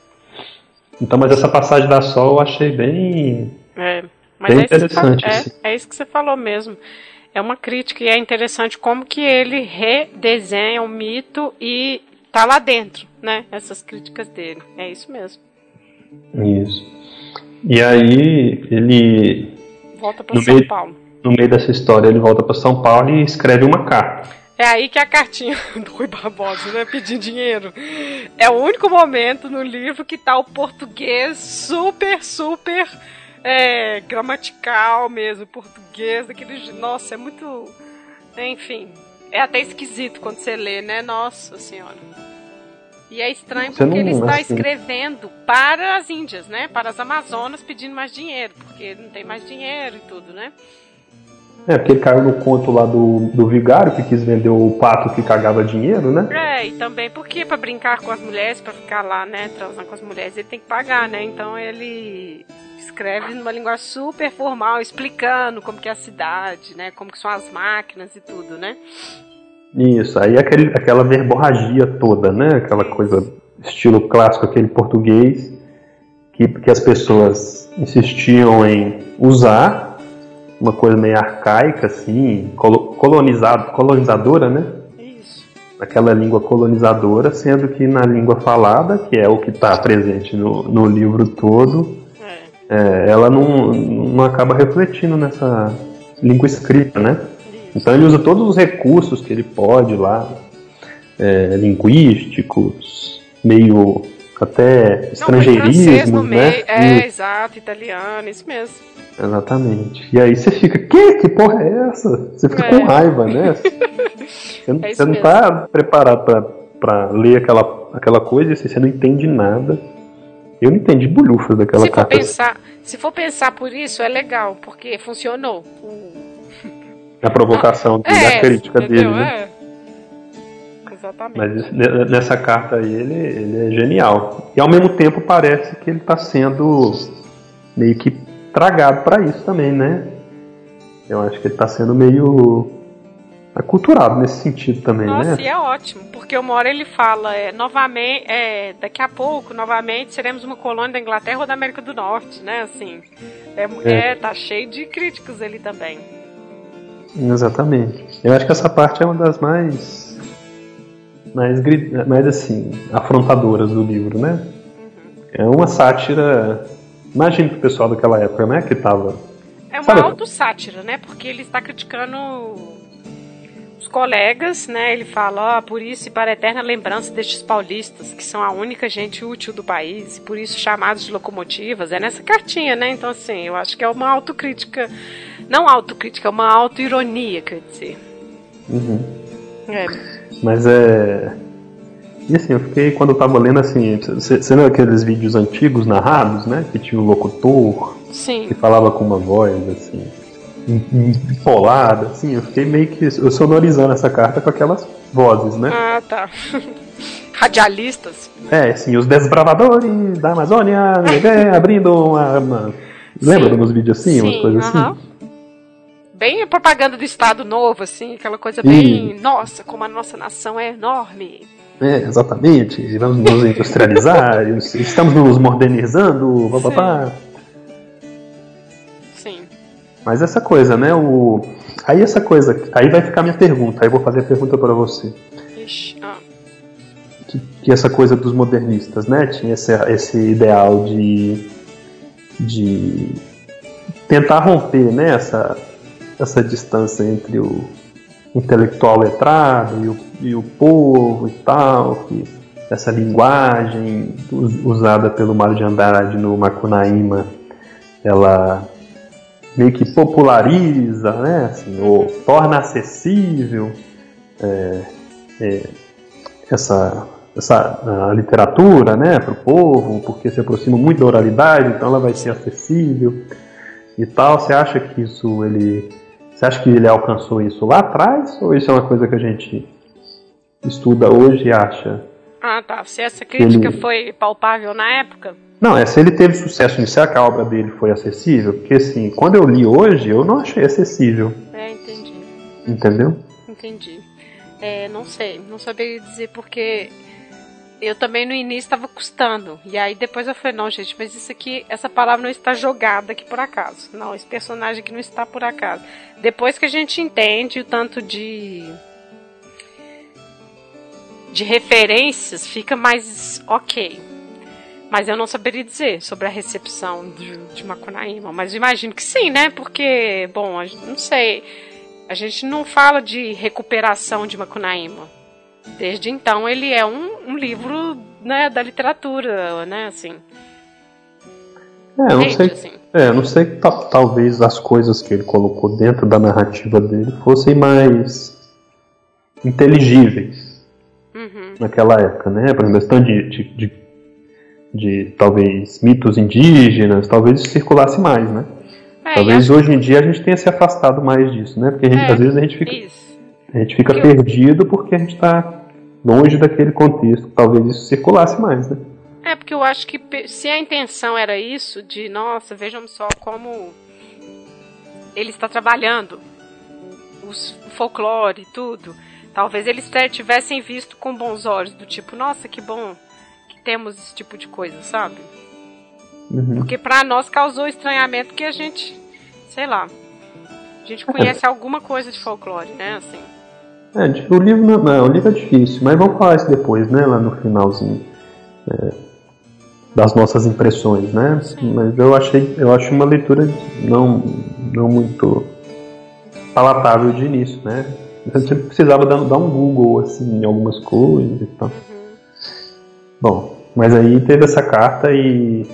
Então, mas essa passagem da Sol eu achei bem, é, bem é interessante. É, assim. é isso que você falou mesmo. É uma crítica e é interessante como que ele redesenha o mito e tá lá dentro, né? Essas críticas dele. É isso mesmo. Isso. E aí ele volta para São meio, Paulo. No meio dessa história, ele volta para São Paulo e escreve uma carta. É aí que é a cartinha *laughs* do Rui Barbosa, né? Pedindo dinheiro. É o único momento no livro que tá o português super, super é, gramatical mesmo. Português, daquele. Nossa, é muito. Enfim. É até esquisito quando você lê, né? Nossa senhora. E é estranho porque não, ele está escrevendo para as Índias, né? Para as Amazonas pedindo mais dinheiro, porque não tem mais dinheiro e tudo, né? É, porque ele caiu no conto lá do, do vigário que quis vender o pato que cagava dinheiro, né? É, e também porque para brincar com as mulheres, para ficar lá, né, transando com as mulheres, ele tem que pagar, né? Então ele escreve numa linguagem super formal, explicando como que é a cidade, né? Como que são as máquinas e tudo, né? Isso, aí aquele, aquela verborragia toda, né? Aquela coisa estilo clássico, aquele português que, que as pessoas insistiam em usar, uma coisa meio arcaica, assim, colonizado, colonizadora, né? Isso. Aquela língua colonizadora, sendo que na língua falada, que é o que está presente no, no livro todo, é, ela não, não acaba refletindo nessa língua escrita, né? Então ele usa todos os recursos que ele pode lá, é, linguísticos, meio até estrangeirismo, né? É, e... exato, italiano, isso mesmo. Exatamente. E aí você fica, que? Que porra é essa? Você fica é. com raiva, né? *laughs* Você, não, é você não tá preparado para ler aquela, aquela coisa e você não entende nada. Eu não entendi bolhufas daquela se carta. For pensar, se for pensar por isso, é legal, porque funcionou. *laughs* A provocação dele, é, a crítica entendeu? dele. Né? É. Exatamente. Mas nessa carta aí ele, ele é genial. E ao mesmo tempo parece que ele está sendo meio que tragado para isso também, né? Eu acho que ele está sendo meio aculturado nesse sentido também, Nossa, né? Nossa, e é ótimo, porque uma hora ele fala, é, novamente, é, daqui a pouco, novamente, seremos uma colônia da Inglaterra ou da América do Norte, né? Assim, é, é. é tá cheio de críticos ali também. Exatamente. Eu acho que essa parte é uma das mais mais, mais assim, afrontadoras do livro, né? Uhum. É uma sátira. Imagina pro pessoal daquela época, né? Que tava. É uma auto-sátira, né? Porque ele está criticando os colegas, né? Ele fala, ó, oh, por isso e para a eterna lembrança destes paulistas, que são a única gente útil do país, e por isso chamados de locomotivas. É nessa cartinha, né? Então, assim, eu acho que é uma autocrítica. Não autocrítica, é uma autoironia, quer dizer. Uhum. É. Mas é. E assim, eu fiquei, quando eu tava lendo assim, você lembra aqueles vídeos antigos narrados, né? Que tinha um locutor Sim. que falava com uma voz, assim empolada, assim, eu fiquei meio que eu sonorizando essa carta com aquelas vozes, né? Ah, tá. *laughs* Radialistas. É, sim, os desbravadores da Amazônia abrindo uma, uma... Lembra de uns vídeos assim, sim, umas coisas uh -huh. assim? Bem propaganda do Estado Novo, assim, aquela coisa bem. E... Nossa, como a nossa nação é enorme. É, exatamente. Vamos nos industrializar, *laughs* estamos nos modernizando, papapá. Mas essa coisa, né? O... Aí essa coisa. Aí vai ficar minha pergunta. Aí eu vou fazer a pergunta para você. Ixi, ah. que, que, essa coisa dos modernistas, né? Tinha esse, esse ideal de. de tentar romper né, essa, essa distância entre o intelectual letrado e o, e o povo e tal, que essa linguagem usada pelo Mário de Andrade no Macunaíma, ela meio que populariza, né? Assim, ou torna acessível é, é, essa, essa literatura né, para o povo, porque se aproxima muito da oralidade, então ela vai ser acessível e tal. Você acha que isso ele. Você acha que ele alcançou isso lá atrás? Ou isso é uma coisa que a gente estuda hoje e acha? Ah, tá. Se essa crítica ele... foi palpável na época? Não, é se ele teve sucesso será que a obra dele foi acessível? Porque assim, quando eu li hoje, eu não achei acessível. É, entendi. Entendeu? Entendi. É, não sei, não sabia dizer porque eu também no início estava custando. E aí depois eu falei, não, gente, mas isso aqui, essa palavra não está jogada aqui por acaso. Não, esse personagem aqui não está por acaso. Depois que a gente entende o tanto de de referências, fica mais ok. Mas eu não saberia dizer sobre a recepção de, de Macunaíma. Mas imagino que sim, né? Porque, bom, não sei. A gente não fala de recuperação de Macunaíma. Desde então ele é um, um livro né, da literatura, né? Assim. É, eu não sei. Assim. É, eu não sei que talvez as coisas que ele colocou dentro da narrativa dele fossem mais inteligíveis. Uhum. naquela época, né? Por exemplo, questão de, de, de, de, talvez mitos indígenas, talvez isso circulasse mais, né? É, talvez hoje em dia a gente tenha se afastado mais disso, né? Porque gente, é, às vezes a gente fica, a gente fica porque perdido eu... porque a gente está longe daquele contexto. Talvez isso circulasse mais, né? É, porque eu acho que se a intenção era isso, de nossa, vejam só como ele está trabalhando o folclore e tudo, talvez eles tivessem visto com bons olhos, do tipo, nossa, que bom temos esse tipo de coisa, sabe? Uhum. Porque para nós causou estranhamento que a gente, sei lá, a gente conhece alguma coisa de folclore, né, assim. É, o livro não, não, o livro é difícil, mas vamos falar isso depois, né, lá no finalzinho. É, das nossas impressões, né? Sim. Mas eu achei, eu acho uma leitura não, não muito palatável de início, né? Você precisava dar, dar um Google assim em algumas coisas e tal. Uhum. Bom, mas aí teve essa carta e,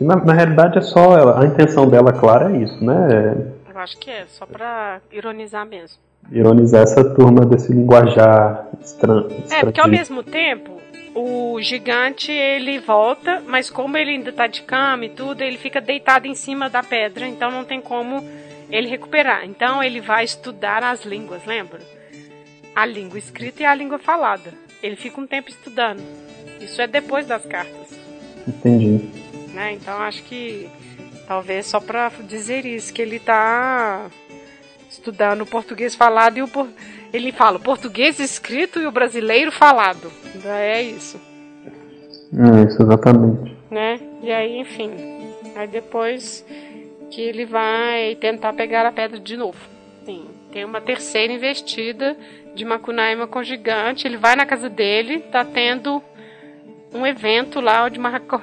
e na, na, realidade é só ela, a intenção dela clara é isso, né? Eu acho que é só para ironizar mesmo. Ironizar essa turma desse linguajar estranho. É, porque ao mesmo tempo o gigante ele volta, mas como ele ainda tá de cama e tudo, ele fica deitado em cima da pedra, então não tem como ele recuperar. Então ele vai estudar as línguas, lembra? A língua escrita e a língua falada. Ele fica um tempo estudando. Isso é depois das cartas. Entendi. Né? Então acho que talvez só para dizer isso que ele tá estudando o português falado e o por... ele fala o português escrito e o brasileiro falado. É isso. É isso, exatamente. Né? E aí, enfim. Aí depois que ele vai tentar pegar a pedra de novo. Sim, tem uma terceira investida de Macunaíma com gigante. Ele vai na casa dele, tá tendo um evento lá de macarrão.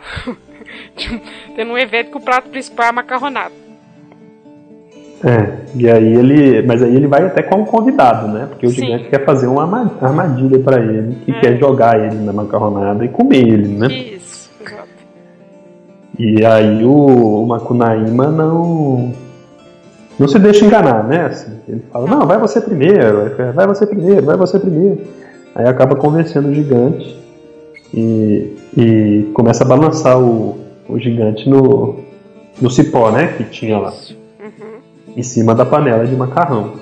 *laughs* tendo um evento que o prato principal é macarronado. É, e aí ele. Mas aí ele vai até com um convidado, né? Porque o Sim. gigante quer fazer uma armadilha para ele, que é. quer jogar ele na macarronada e comer ele, né? Isso, exato. E aí o, o não. Não se deixa enganar, né? Assim, ele fala, não, vai você primeiro, vai você primeiro, vai você primeiro. Aí acaba convencendo o gigante e, e começa a balançar o, o gigante no, no cipó, né? Que tinha lá em cima da panela de macarrão.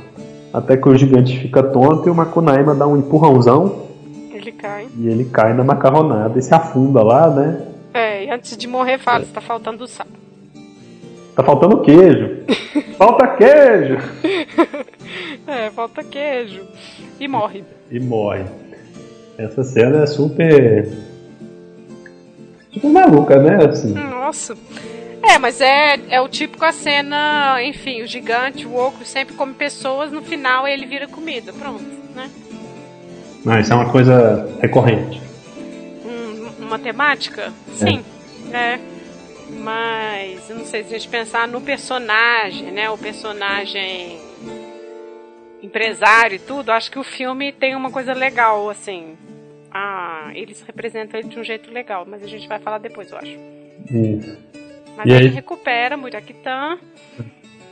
Até que o gigante fica tonto e o Macunaíma dá um empurrãozão. Ele cai. E ele cai na macarronada e se afunda lá, né? É, e antes de morrer fala, está faltando sal. Tá faltando queijo. *laughs* falta queijo! *laughs* é, falta queijo. E morre. E morre. Essa cena é super. super maluca, né? Assim. Nossa. É, mas é, é o típico a cena, enfim, o gigante, o ogro sempre come pessoas, no final ele vira comida, pronto, né? Ah, isso é uma coisa recorrente. Hum, uma temática? Sim, é. é. Mas, não sei, se a gente pensar no personagem, né? O personagem empresário e tudo, acho que o filme tem uma coisa legal, assim. Ah, eles representam ele de um jeito legal, mas a gente vai falar depois, eu acho. Isso. Mas e ele aí? recupera Muraquitã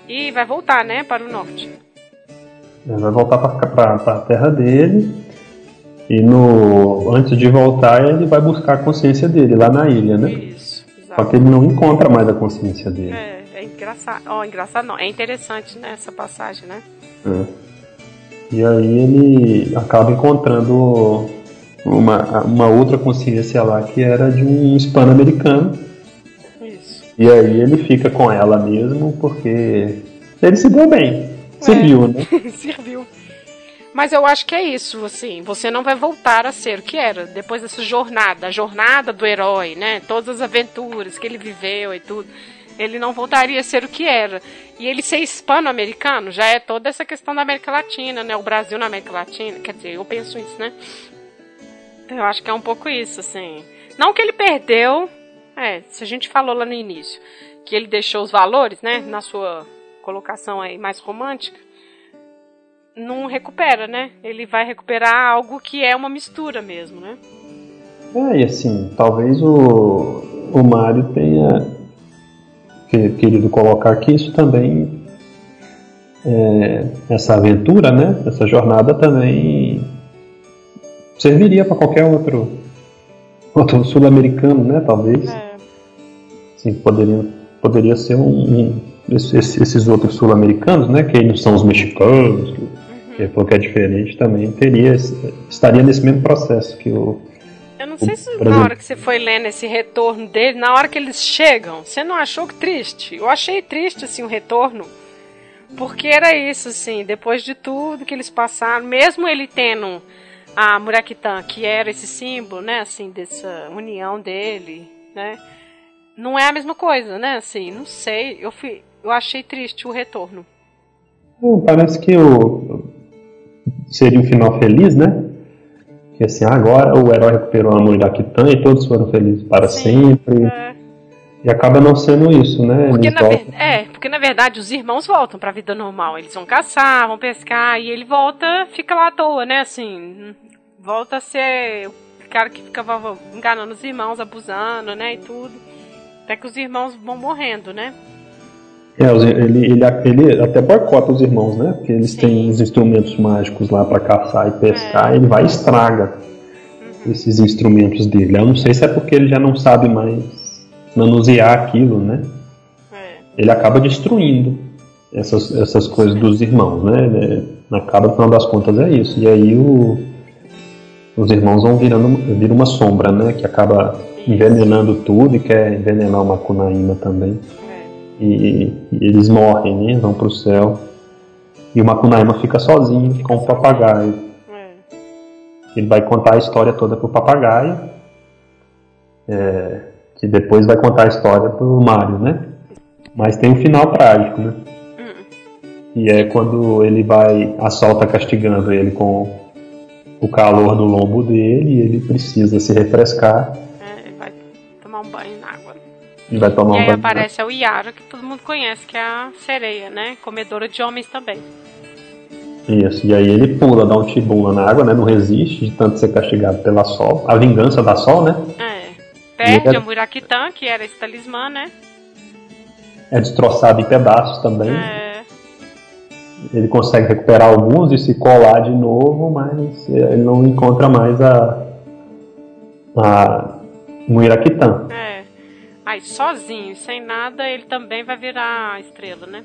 e vai voltar, né, para o norte. Ele vai voltar para a terra dele e no antes de voltar ele vai buscar a consciência dele lá na ilha, né? Isso. Só que ele não encontra mais a consciência dele. É, é engraçado. Ó, oh, engraçado não. É interessante né, essa passagem, né? É. E aí ele acaba encontrando uma, uma outra consciência lá que era de um hispano-americano e aí ele fica com ela mesmo porque ele se deu bem. Serviu, é. né? *laughs* Serviu. Mas eu acho que é isso, assim, você não vai voltar a ser o que era depois dessa jornada, a jornada do herói, né? Todas as aventuras que ele viveu e tudo. Ele não voltaria a ser o que era. E ele ser hispano-americano já é toda essa questão da América Latina, né? O Brasil na América Latina, quer dizer, eu penso isso, né? Eu acho que é um pouco isso, assim. Não que ele perdeu é, se a gente falou lá no início que ele deixou os valores, né, na sua colocação aí mais romântica, não recupera, né? Ele vai recuperar algo que é uma mistura mesmo, né? É, e assim, talvez o, o Mário tenha querido colocar que isso também, é, essa aventura, né? Essa jornada também serviria para qualquer outro, outro sul-americano, né? Talvez. É. Sim, poderia, poderia ser um, um esses, esses outros sul-americanos, né? Que não são os mexicanos, que, que, é, que é diferente, também teria estaria nesse mesmo processo que o eu não sei se na hora que você foi lendo esse retorno dele, na hora que eles chegam, você não achou triste? Eu achei triste, assim, o retorno. Porque era isso, assim, depois de tudo que eles passaram, mesmo ele tendo a Murakitan, que era esse símbolo, né, assim, dessa união dele, né, não é a mesma coisa, né, assim, não sei, eu, fui, eu achei triste o retorno. parece que o, seria um final feliz, né, que assim, agora o herói recuperou a mão da Kitan e todos foram felizes para Sim, sempre. É. E acaba não sendo isso, né? Porque na, ver... é, porque na verdade os irmãos voltam para a vida normal. Eles vão caçar, vão pescar e ele volta, fica lá à toa, né? Assim, volta a ser o cara que ficava enganando os irmãos, abusando, né? E tudo. Até que os irmãos vão morrendo, né? É, ele, ele, ele até boicota os irmãos, né? Porque eles Sim. têm os instrumentos mágicos lá para caçar e pescar, é. ele vai e estraga uhum. esses instrumentos dele. Eu não sei se é porque ele já não sabe mais manusear aquilo, né? É. Ele acaba destruindo essas, essas coisas dos irmãos, né? Acaba, no final das contas, é isso. E aí o, os irmãos vão virando viram uma sombra, né? Que acaba envenenando tudo e quer envenenar o Macunaíma também e, e eles morrem, né? Vão pro céu. E o Macunaíma fica sozinho com o papagaio. É. Ele vai contar a história toda pro papagaio. É, que depois vai contar a história pro Mario, né? Mas tem um final trágico, né? Hum. E é quando ele vai, a Sol tá castigando ele com o calor no lombo dele e ele precisa se refrescar. É, vai tomar um banho na água. E vai tomar e aí banho. aparece a Yara, que todo mundo conhece, que é a sereia, né? Comedora de homens também. Isso, e aí ele pula, dá um tibum lá na água, né? Não resiste de tanto ser castigado pela Sol. A vingança da Sol, né? É. Perde é... a Murakitã, que era esse talismã, né? É destroçado em pedaços também. É. Ele consegue recuperar alguns e se colar de novo, mas ele não encontra mais a. a Murakitã. É. Aí, sozinho, sem nada, ele também vai virar estrela, né?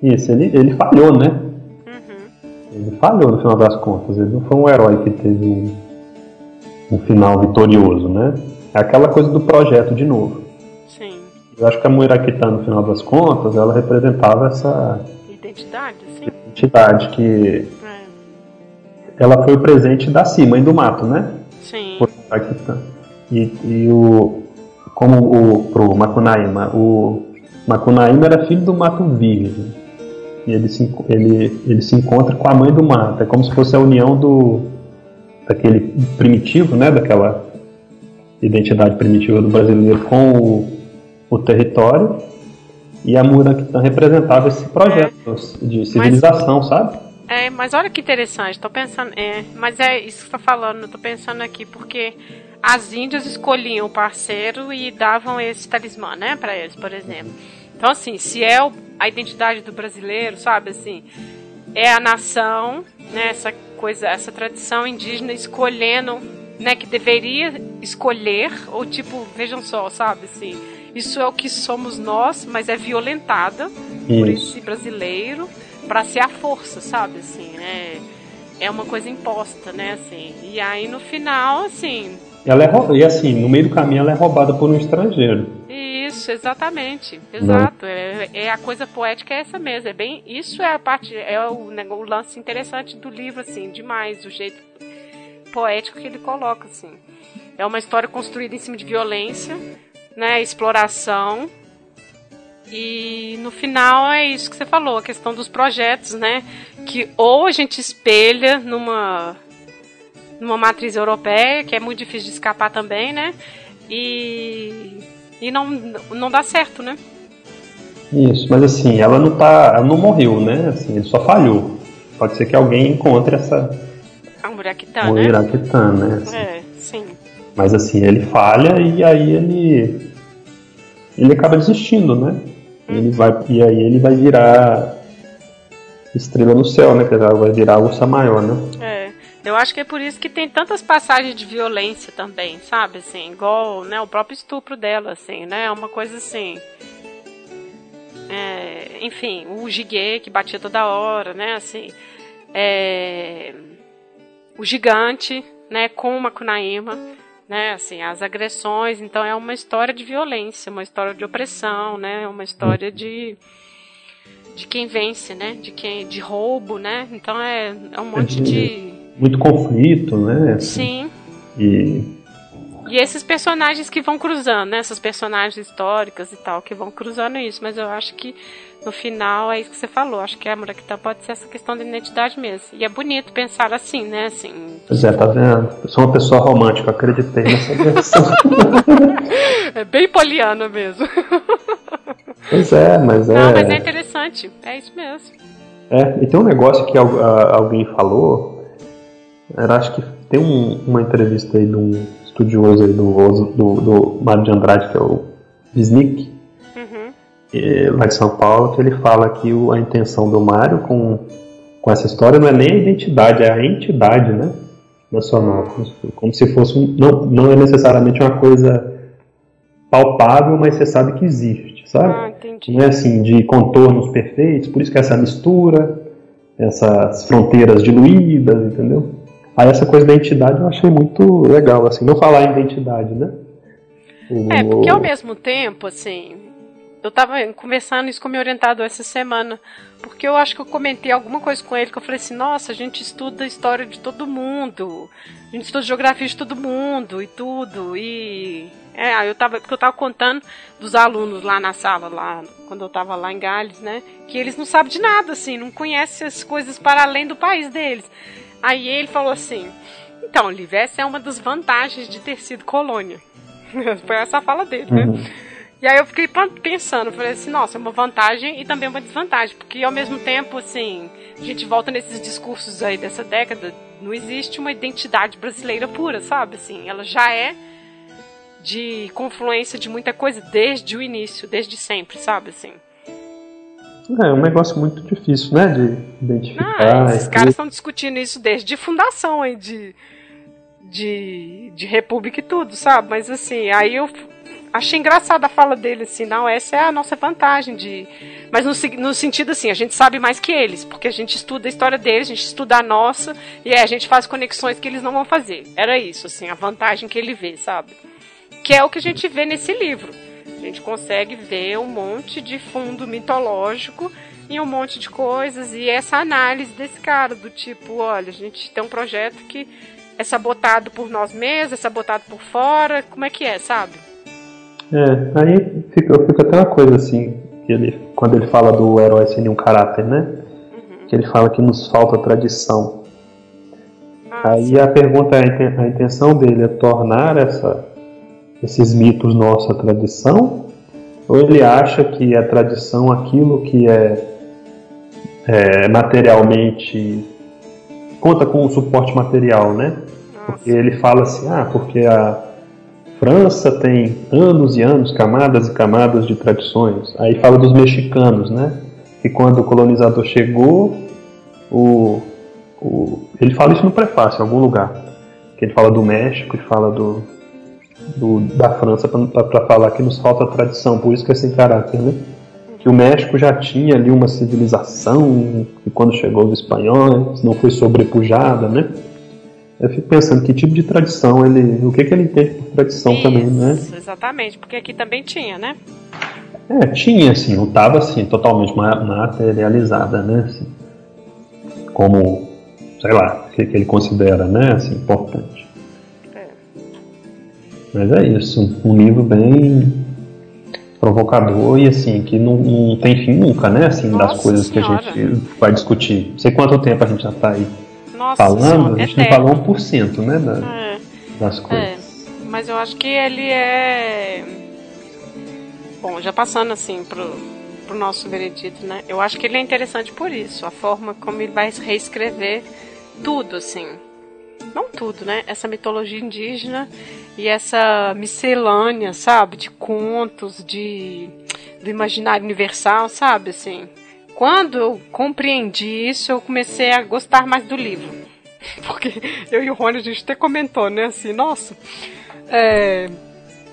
Isso, ele, ele falhou, né? Uhum. Ele falhou no final das contas. Ele não foi um herói que teve um, um final vitorioso, né? É aquela coisa do projeto de novo. Sim. Eu acho que a Murakita, no final das contas, ela representava essa identidade, sim. Identidade que é. ela foi o presente da Si, mãe do mato, né? Sim. Por E, e o, como o pro Macunaíma. O Macunaíma era filho do Mato Virgem. E ele se, ele, ele se encontra com a mãe do mato. É como se fosse a união do daquele primitivo, né, daquela identidade primitiva do brasileiro com o, o território. E a Murakita representava esse projeto é. de civilização, mas, sabe? É, mas olha que interessante, tô pensando, é, mas é isso que você tá falando, tô pensando aqui, porque as índias escolhiam o parceiro e davam esse talismã, né, para eles, por exemplo. Então, assim, se é a identidade do brasileiro, sabe, assim, é a nação, né, essa coisa, essa tradição indígena escolhendo, né, que deveria escolher, ou tipo, vejam só, sabe, assim, isso é o que somos nós, mas é violentada isso. por esse brasileiro para ser a força, sabe, assim, né, é uma coisa imposta, né, assim, e aí no final, assim, ela é e assim, no meio do caminho ela é roubada por um estrangeiro. Isso, exatamente. Exato. É, é, a coisa poética é essa mesmo. É bem, isso é a parte, é o, né, o lance interessante do livro, assim, demais, o jeito poético que ele coloca, assim. É uma história construída em cima de violência, né, exploração. E no final é isso que você falou, a questão dos projetos, né? Que ou a gente espelha numa numa matriz europeia, que é muito difícil de escapar também, né? E, e não, não dá certo, né? Isso, mas assim, ela não tá. Ela não morreu, né? Assim, ele só falhou. Pode ser que alguém encontre essa. A Muraquitã, né? Muraquitã, né? Assim. É, sim. Mas assim, ele falha e aí ele. Ele acaba desistindo, né? Ele vai, e aí ele vai virar estrela no céu, né? Quer dizer, vai virar ursa maior, né? É. Eu acho que é por isso que tem tantas passagens de violência também, sabe? Assim, igual, né, o próprio estupro dela, assim, né? É uma coisa assim. É, enfim, o Giguê que batia toda hora, né? Assim, é, o gigante, né? Com o Macunaíma, né? Assim, as agressões. Então é uma história de violência, uma história de opressão, né? Uma história de de quem vence, né? De quem de roubo, né? Então é, é um monte de muito conflito, né? Sim. E e esses personagens que vão cruzando, né? Essas personagens históricas e tal, que vão cruzando isso. Mas eu acho que no final é isso que você falou. Acho que a Murakita pode ser essa questão da identidade mesmo. E é bonito pensar assim, né? Assim, pois é, tá vendo? Eu sou uma pessoa romântica, acreditei nessa versão. *laughs* é bem poliana mesmo. Pois é, mas é. Não, mas é interessante. É isso mesmo. É, e tem um negócio que alguém falou. Era, acho que tem um, uma entrevista aí de um estudioso aí do, do, do Mário de Andrade, que é o uhum. Lá de São Paulo, que ele fala que o, a intenção do Mário com, com essa história não é nem a identidade, é a entidade né, nacional. Como, como se fosse. Um, não, não é necessariamente uma coisa palpável, mas você sabe que existe, sabe? Ah, não é assim, de contornos perfeitos, por isso que essa mistura, essas fronteiras diluídas, entendeu? Aí essa coisa da entidade eu achei muito legal, assim, não falar em identidade, né? O... É, porque ao mesmo tempo, assim, eu tava conversando isso com meu orientador essa semana, porque eu acho que eu comentei alguma coisa com ele que eu falei assim, nossa, a gente estuda a história de todo mundo, a gente estuda geografia de todo mundo e tudo, e é, eu tava, porque eu tava contando dos alunos lá na sala, lá, quando eu tava lá em Gales, né, que eles não sabem de nada, assim, não conhecem as coisas para além do país deles. Aí ele falou assim: então, Liv, essa é uma das vantagens de ter sido colônia. *laughs* Foi essa a fala dele, né? Uhum. E aí eu fiquei pensando, falei assim, nossa, é uma vantagem e também uma desvantagem, porque ao mesmo tempo, assim, a gente volta nesses discursos aí dessa década, não existe uma identidade brasileira pura, sabe? Assim, ela já é de confluência de muita coisa desde o início, desde sempre, sabe? Assim. É um negócio muito difícil, né? De identificar. Ah, esses caras estão discutindo isso desde fundação aí de, de, de República e tudo, sabe? Mas assim, aí eu achei engraçada a fala dele, assim, não, essa é a nossa vantagem de. Mas no, no sentido assim, a gente sabe mais que eles, porque a gente estuda a história deles, a gente estuda a nossa, e aí a gente faz conexões que eles não vão fazer. Era isso, assim, a vantagem que ele vê, sabe? Que é o que a gente vê nesse livro. A gente consegue ver um monte de fundo mitológico e um monte de coisas e essa análise desse cara do tipo, olha, a gente tem um projeto que é sabotado por nós mesmos, é sabotado por fora, como é que é, sabe? É, aí fica, fica até uma coisa assim, que ele, quando ele fala do herói sem nenhum caráter, né? Uhum. Que ele fala que nos falta tradição. Ah, aí sim. a pergunta é, a intenção dele é tornar essa esses mitos nossa tradição? Ou ele acha que a tradição, aquilo que é, é materialmente. conta com o suporte material, né? Porque ele fala assim, ah, porque a França tem anos e anos, camadas e camadas de tradições. Aí fala dos mexicanos, né? Que quando o colonizador chegou, o, o, ele fala isso no prefácio, em algum lugar. Que ele fala do México e fala do, do, da França para falar que nos falta tradição, por isso que é sem caráter, né? Que o México já tinha ali uma civilização que quando chegou os espanhóis não foi sobrepujada, né? Eu fico pensando que tipo de tradição ele, o que que ele entende por tradição isso, também, né? Exatamente, porque aqui também tinha, né? É, tinha assim, não estava assim totalmente materializada, né? Assim, como, sei lá, o que, que ele considera, né? Assim, importante. Mas é isso, um livro bem provocador e assim, que não, não tem fim nunca, né? Assim, Nossa das coisas senhora. que a gente vai discutir. Não sei quanto tempo a gente já está aí Nossa falando, a gente eterno. não falou 1%, né? Da, É, das coisas. é, mas eu acho que ele é. Bom, já passando assim pro, pro nosso veredito, né? Eu acho que ele é interessante por isso, a forma como ele vai reescrever tudo, assim. Não tudo, né? Essa mitologia indígena e essa miscelânea, sabe? De contos, de do imaginário universal, sabe? Assim, quando eu compreendi isso, eu comecei a gostar mais do livro. *laughs* Porque eu e o Rony, a gente até comentou, né? Assim, nossa, é,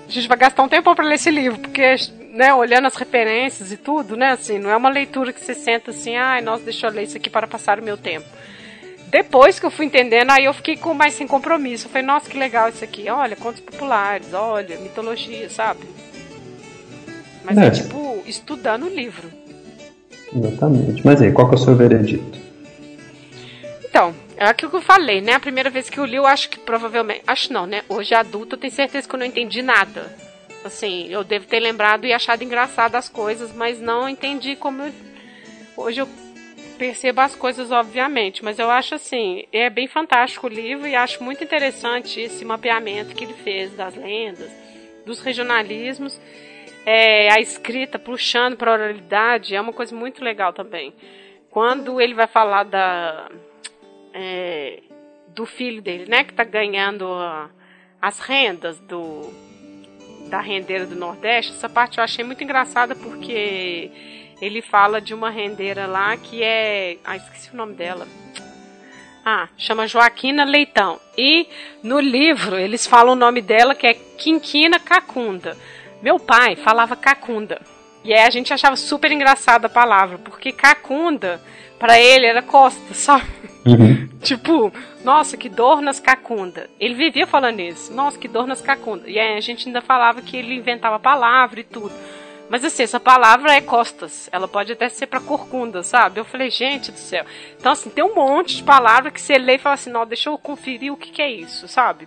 a gente vai gastar um tempo para ler esse livro, porque, né, olhando as referências e tudo, né? Assim, não é uma leitura que você senta assim, ai, nossa, deixa eu ler isso aqui para passar o meu tempo. Depois que eu fui entendendo, aí eu fiquei com mais sem compromisso. Eu falei, nossa, que legal isso aqui. Olha, contos populares, olha, mitologia, sabe? Mas é, é tipo, estudando o livro. Exatamente. Mas aí, qual que é o seu veredito? Então, é aquilo que eu falei, né? A primeira vez que eu li, eu acho que provavelmente. Acho não, né? Hoje adulto, eu tenho certeza que eu não entendi nada. Assim, eu devo ter lembrado e achado engraçado as coisas, mas não entendi como eu... Hoje eu percebo as coisas, obviamente, mas eu acho assim, é bem fantástico o livro e acho muito interessante esse mapeamento que ele fez das lendas, dos regionalismos. É, a escrita puxando para a oralidade é uma coisa muito legal também. Quando ele vai falar da é, do filho dele, né, que está ganhando a, as rendas do da rendeira do Nordeste, essa parte eu achei muito engraçada porque ele fala de uma rendeira lá que é, ah, esqueci o nome dela. Ah, chama Joaquina Leitão. E no livro eles falam o nome dela que é Quinquina Cacunda. Meu pai falava Cacunda. E aí a gente achava super engraçada a palavra, porque Cacunda para ele era costa, sabe? Uhum. *laughs* tipo, nossa, que dor nas cacunda. Ele vivia falando isso. Nossa, que dor nas cacunda. E aí a gente ainda falava que ele inventava palavra e tudo. Mas assim, essa palavra é costas. Ela pode até ser para corcunda, sabe? Eu falei, gente do céu. Então, assim, tem um monte de palavra que você lê e fala assim, não, deixa eu conferir o que, que é isso, sabe?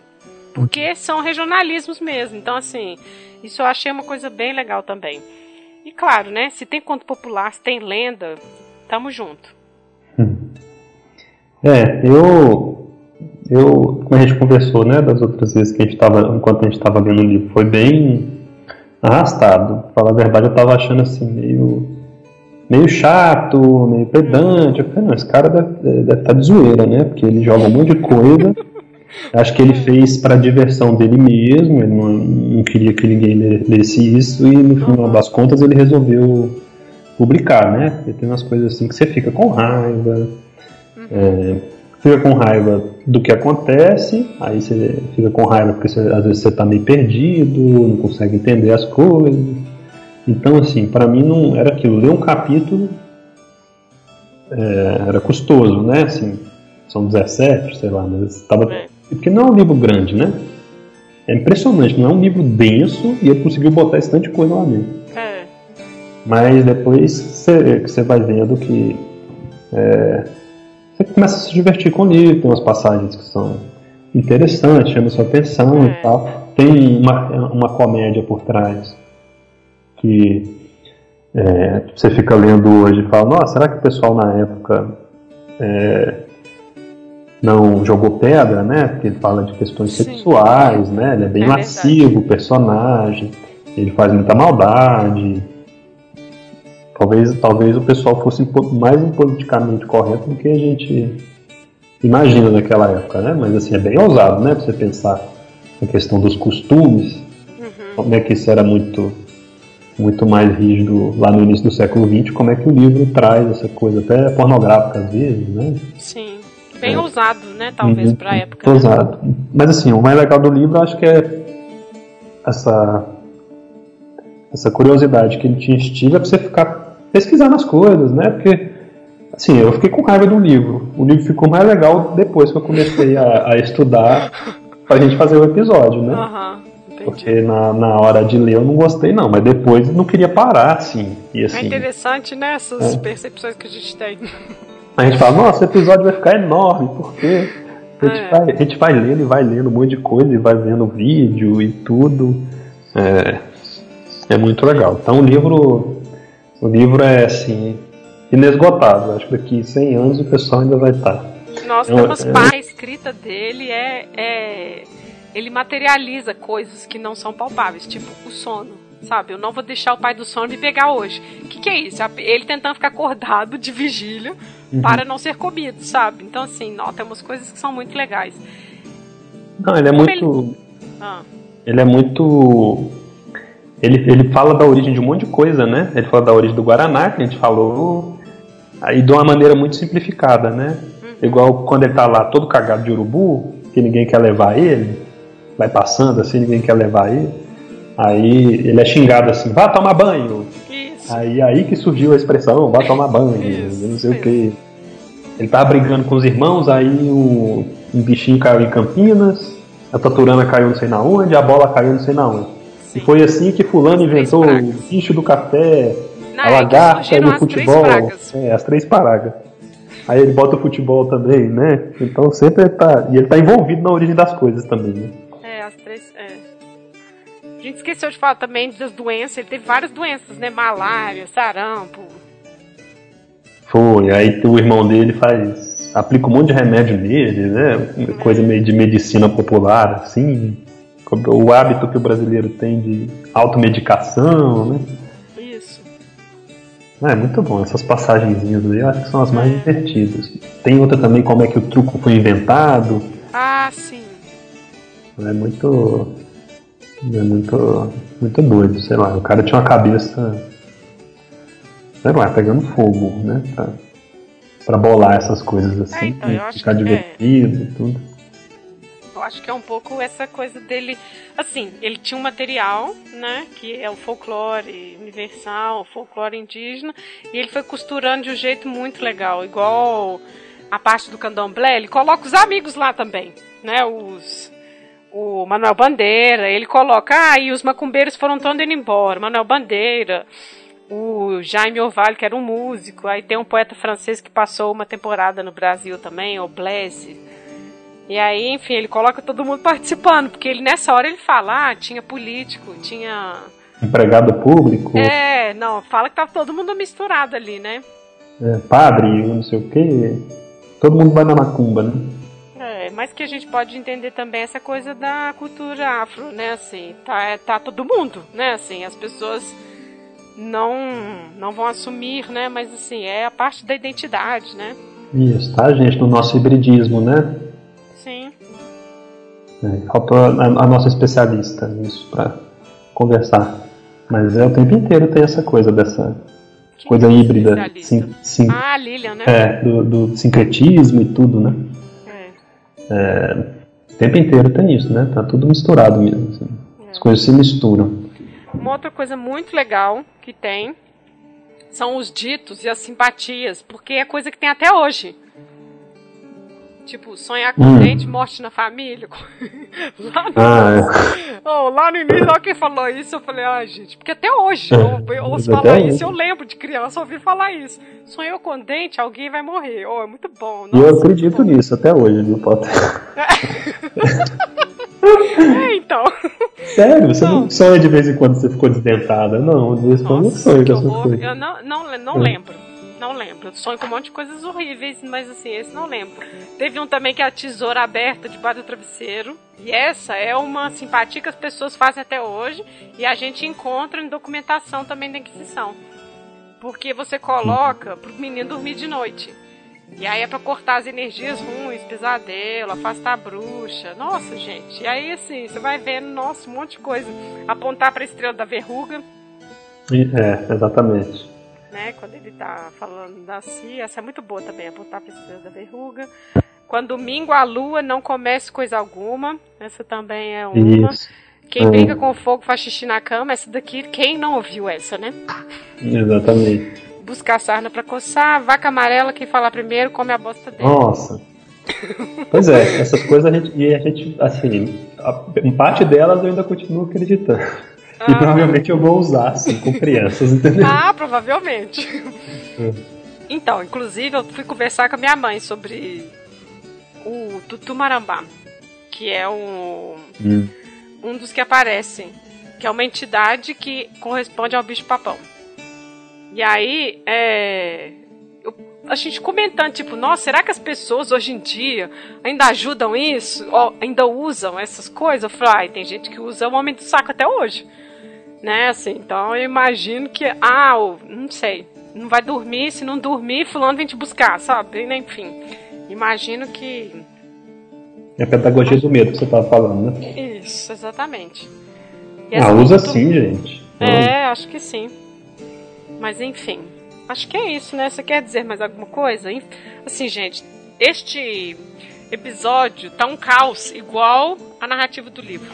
Porque são regionalismos mesmo. Então, assim, isso eu achei uma coisa bem legal também. E claro, né? Se tem conto popular, se tem lenda, tamo junto. É, eu, eu, como a gente conversou, né, das outras vezes que a gente estava, enquanto a gente estava vendo o livro, foi bem arrastado. Pra falar a verdade, eu estava achando assim meio, meio chato, meio pedante. Eu falei, não, esse cara deve, estar tá de zoeira, né? Porque ele joga um monte de coisa. Acho que ele fez para diversão dele mesmo, ele não, não, queria que ninguém lesse isso e no final das contas ele resolveu publicar, né? Porque tem umas coisas assim que você fica com raiva, é, fica com raiva do que acontece, aí você fica com raiva porque você, às vezes você está meio perdido, não consegue entender as coisas. Então, assim, para mim não era aquilo. Ler um capítulo é, era custoso, né? Assim, são 17, sei lá, mas estava. Porque não é um livro grande, né? É impressionante, não é um livro denso e ele conseguiu botar esse tanto de coisa lá dentro. É. Mas depois você, você vai vendo que é, você começa a se divertir com o livro, tem umas passagens que são interessantes, chamam sua atenção é. e tal. Tem uma, uma comédia por trás que é, você fica lendo hoje e fala, nossa, será que o pessoal na época é, não jogou pedra, né? Porque ele fala de questões Sim. sexuais, né? Ele é bem é lascivo, o personagem, ele faz muita maldade. Talvez, talvez o pessoal fosse mais politicamente correto do que a gente imagina naquela época, né? Mas assim, é bem ousado, né? Pra você pensar na questão dos costumes, uhum. como é que isso era muito muito mais rígido lá no início do século XX, como é que o livro traz essa coisa até pornográfica às vezes, né? Sim, bem é. ousado, né? Talvez uhum. para a época. Né? Ousado. Né? Mas assim, o mais legal do livro acho que é essa essa curiosidade que ele te instiga para você ficar pesquisar nas coisas, né? Porque, assim, eu fiquei com raiva do livro. O livro ficou mais legal depois que eu comecei a, a estudar pra gente fazer o episódio, né? Uhum. Porque na, na hora de ler eu não gostei, não, mas depois não queria parar, assim. E, assim é interessante, né? Essas é. percepções que a gente tem. A gente fala, nossa, o episódio vai ficar enorme, porque a gente, é. vai, a gente vai lendo e vai lendo um monte de coisa e vai vendo vídeo e tudo. É, é muito legal. Então o livro o livro é assim, inesgotável. Acho que daqui 100 anos o pessoal ainda vai estar. Nossa, tem umas é... a escrita dele é, é. Ele materializa coisas que não são palpáveis, tipo o sono. Sabe, eu não vou deixar o pai do sono me pegar hoje. O que, que é isso? Ele tentando ficar acordado de vigília uhum. para não ser comido, sabe? Então, assim, não, tem umas coisas que são muito legais. Não, ele é Como muito. Ele... Ah. ele é muito ele, ele fala da origem de um monte de coisa, né? Ele fala da origem do Guaraná, que a gente falou, aí de uma maneira muito simplificada, né? Uhum. Igual quando ele tá lá todo cagado de urubu, que ninguém quer levar ele, vai passando assim, ninguém quer levar ele. Aí ele é xingado assim, vá tomar banho. Isso. Aí aí que surgiu a expressão, vá tomar banho, Isso, não sei o isso que. Ele tava brigando com os irmãos, aí o, um bichinho caiu em Campinas, a taturana caiu não sei na onde, a bola caiu não sei na onde. E Sim. foi assim que fulano inventou Três o bicho do café, Não, a lagarta e o três futebol. pragas. É, as três paragas. Aí ele bota o futebol também, né? Então sempre ele tá. E ele tá envolvido na origem das coisas também, né? É, as três. É. A gente esqueceu de falar também das doenças. Ele teve várias doenças, né? Malária, sarampo. Foi, aí o irmão dele faz. aplica um monte de remédio nele, né? Coisa meio de medicina popular, assim. O hábito que o brasileiro tem de automedicação, né? Isso. É muito bom, essas passagenzinhas aí eu acho que são as mais divertidas. Tem outra também, como é que o truco foi inventado. Ah, sim. É muito. É muito. Muito doido, sei lá. O cara tinha uma cabeça. Sei lá, pegando fogo, né? Pra, pra bolar essas coisas assim. É, então, eu acho ficar divertido e tudo. Eu acho que é um pouco essa coisa dele. Assim, ele tinha um material, né? Que é o folclore universal, o folclore indígena. E ele foi costurando de um jeito muito legal. Igual a parte do candomblé, ele coloca os amigos lá também, né? Os. O Manuel Bandeira, ele coloca, ah, e os macumbeiros foram todos indo embora. Manuel Bandeira, o Jaime Orvalho, que era um músico, aí tem um poeta francês que passou uma temporada no Brasil também, o Blaise. E aí, enfim, ele coloca todo mundo participando, porque ele nessa hora ele fala, ah, tinha político, tinha. Empregado público, É, não, fala que tava todo mundo misturado ali, né? é, padre, não sei o quê. Todo mundo vai na macumba, né? É, mas que a gente pode entender também essa coisa da cultura afro, né? Assim, tá, tá todo mundo, né? Assim, as pessoas não não vão assumir, né? Mas assim, é a parte da identidade, né? Isso, tá, gente? No nosso hibridismo, né? Sim. É, faltou a, a nossa especialista nisso pra conversar. Mas é o tempo inteiro tem essa coisa dessa coisa híbrida. especialista? Sim, sim, Ah, Lilian, né? é, do, do sincretismo e tudo, né? É. É, o tempo inteiro tem isso, né? Tá tudo misturado mesmo. assim. As coisas se misturam. Uma outra coisa muito legal que tem são os ditos e as simpatias, porque é coisa que tem até hoje. Tipo, sonhar com Hum. dente, morte na família. *laughs* lá, no, Ah, Oh, lá no início, alguém falou isso, eu falei, ah, gente, porque até hoje eu, eu ouço falar isso, eu lembro de criança ouvir falar isso. Sonhou com dente, alguém vai morrer. Oh, é muito bom. E eu nossa, acredito nisso até hoje, viu, Potter? *laughs* É, então. Sério, você não, Não. sonha de vez em quando você ficou desdentada. Não, de vez em quando eu Nossa, sonho coisas. Eu não, não, não Hum. lembro. Não lembro. Sonho com um monte de coisas horríveis, mas assim, esse não lembro. Teve um também que é a tesoura aberta debaixo do travesseiro. E essa é uma simpatia que as pessoas fazem até hoje. E a gente encontra em documentação também da Inquisição. Porque você coloca pro menino dormir de noite. E aí é pra cortar as energias ruins, pesadelo, afastar a bruxa. Nossa, gente. E aí, assim, você vai vendo, nossa, um monte de coisa. Apontar pra estrela da verruga É, exatamente. Né? Quando ele tá falando da si, essa é muito boa também, apontar pra estrela da verruga. Quando domingo a lua não comece coisa alguma, essa também é uma. Isso, Quem É. brinca com fogo faz xixi na cama, essa daqui, quem não ouviu essa, né? exatamente. Buscar sarna pra coçar, vaca amarela, quem falar primeiro come a bosta dele. Nossa. Pois é, essas coisas a gente, e a gente, assim, a, parte delas eu ainda continuo acreditando. E Ah. provavelmente eu vou usar, assim, com crianças, entendeu? Ah, provavelmente. Então, inclusive, eu fui conversar com a minha mãe sobre o Tutumarambá, que é um, Hum. um dos que aparecem, que é uma entidade que corresponde ao bicho-papão. E aí, é, a gente comentando, tipo, nossa, será que as pessoas hoje em dia ainda ajudam isso? Ou ainda usam essas coisas? Eu falei, ai, tem gente que usa o homem do saco até hoje. Né, assim, então eu imagino que, ah, não sei, não vai dormir, se não dormir, fulano vem te buscar, sabe? Enfim, imagino que É a pedagogia do medo que você tava falando, né? isso, exatamente. E Ah, assim, usa tu- sim, gente. É, acho que sim. Mas enfim, acho que é isso, né? Você quer dizer mais alguma coisa? Assim, gente, este episódio tá um caos igual a narrativa do livro.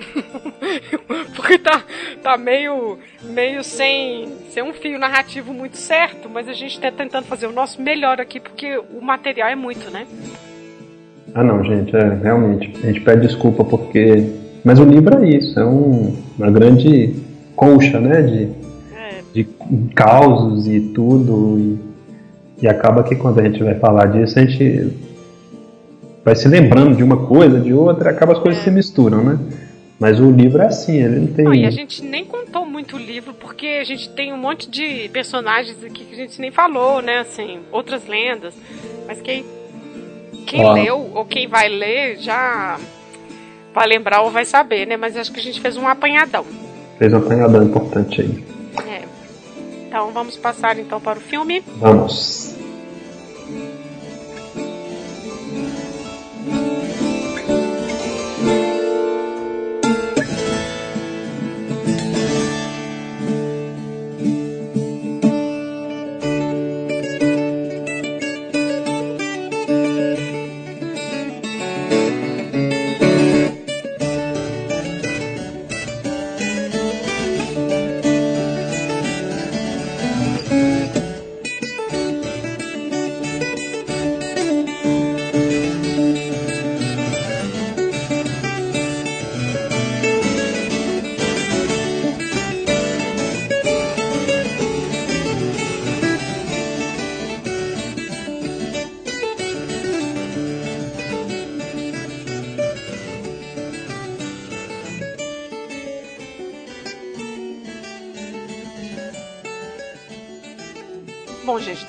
*laughs* Porque tá, tá meio, meio sem, sem um fio narrativo muito certo, mas a gente tá tentando fazer o nosso melhor aqui, porque o material é muito, né? Ah não, gente, é, realmente. A gente pede desculpa porque. Mas o livro é isso, é um, uma grande concha, né? De, é. de causos e tudo. E, e acaba que quando a gente vai falar disso, a gente vai se lembrando de uma coisa, de outra, e acaba as coisas é. se misturam, né? Mas o livro é assim, ele não tem. Não, e a gente nem contou muito o livro, porque a gente tem um monte de personagens aqui que a gente nem falou, né? Assim, outras lendas. Mas quem, quem leu ou quem vai ler já vai lembrar ou vai saber, né? Mas acho que a gente fez um apanhadão. Fez um apanhadão importante aí. É. Então vamos passar então para o filme. Vamos.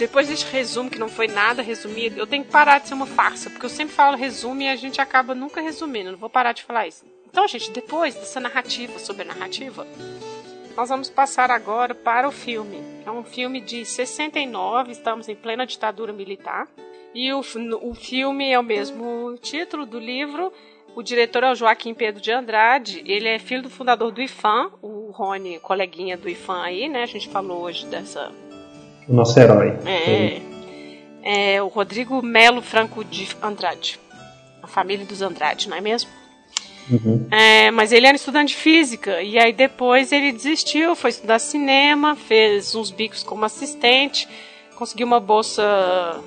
Depois desse resumo, que não foi nada resumido, eu tenho que parar de ser uma farsa, porque eu sempre falo resumo e a gente acaba nunca resumindo. Não vou parar de falar isso. Então, gente, depois dessa narrativa sobre a narrativa, nós vamos passar agora para o filme. É um filme de 69, estamos em plena ditadura militar. E o, o filme é o mesmo título do livro. O diretor é o Joaquim Pedro de Andrade. Ele é filho do fundador do IFAM, o Rony, coleguinha do IFAM aí, né? A gente falou hoje dessa o nosso herói. É, é o Rodrigo Melo Franco de Andrade. A família dos Andrade, não é mesmo? Uhum. É, mas ele era estudante de física e aí depois ele desistiu, foi estudar cinema, fez uns bicos como assistente, conseguiu uma bolsa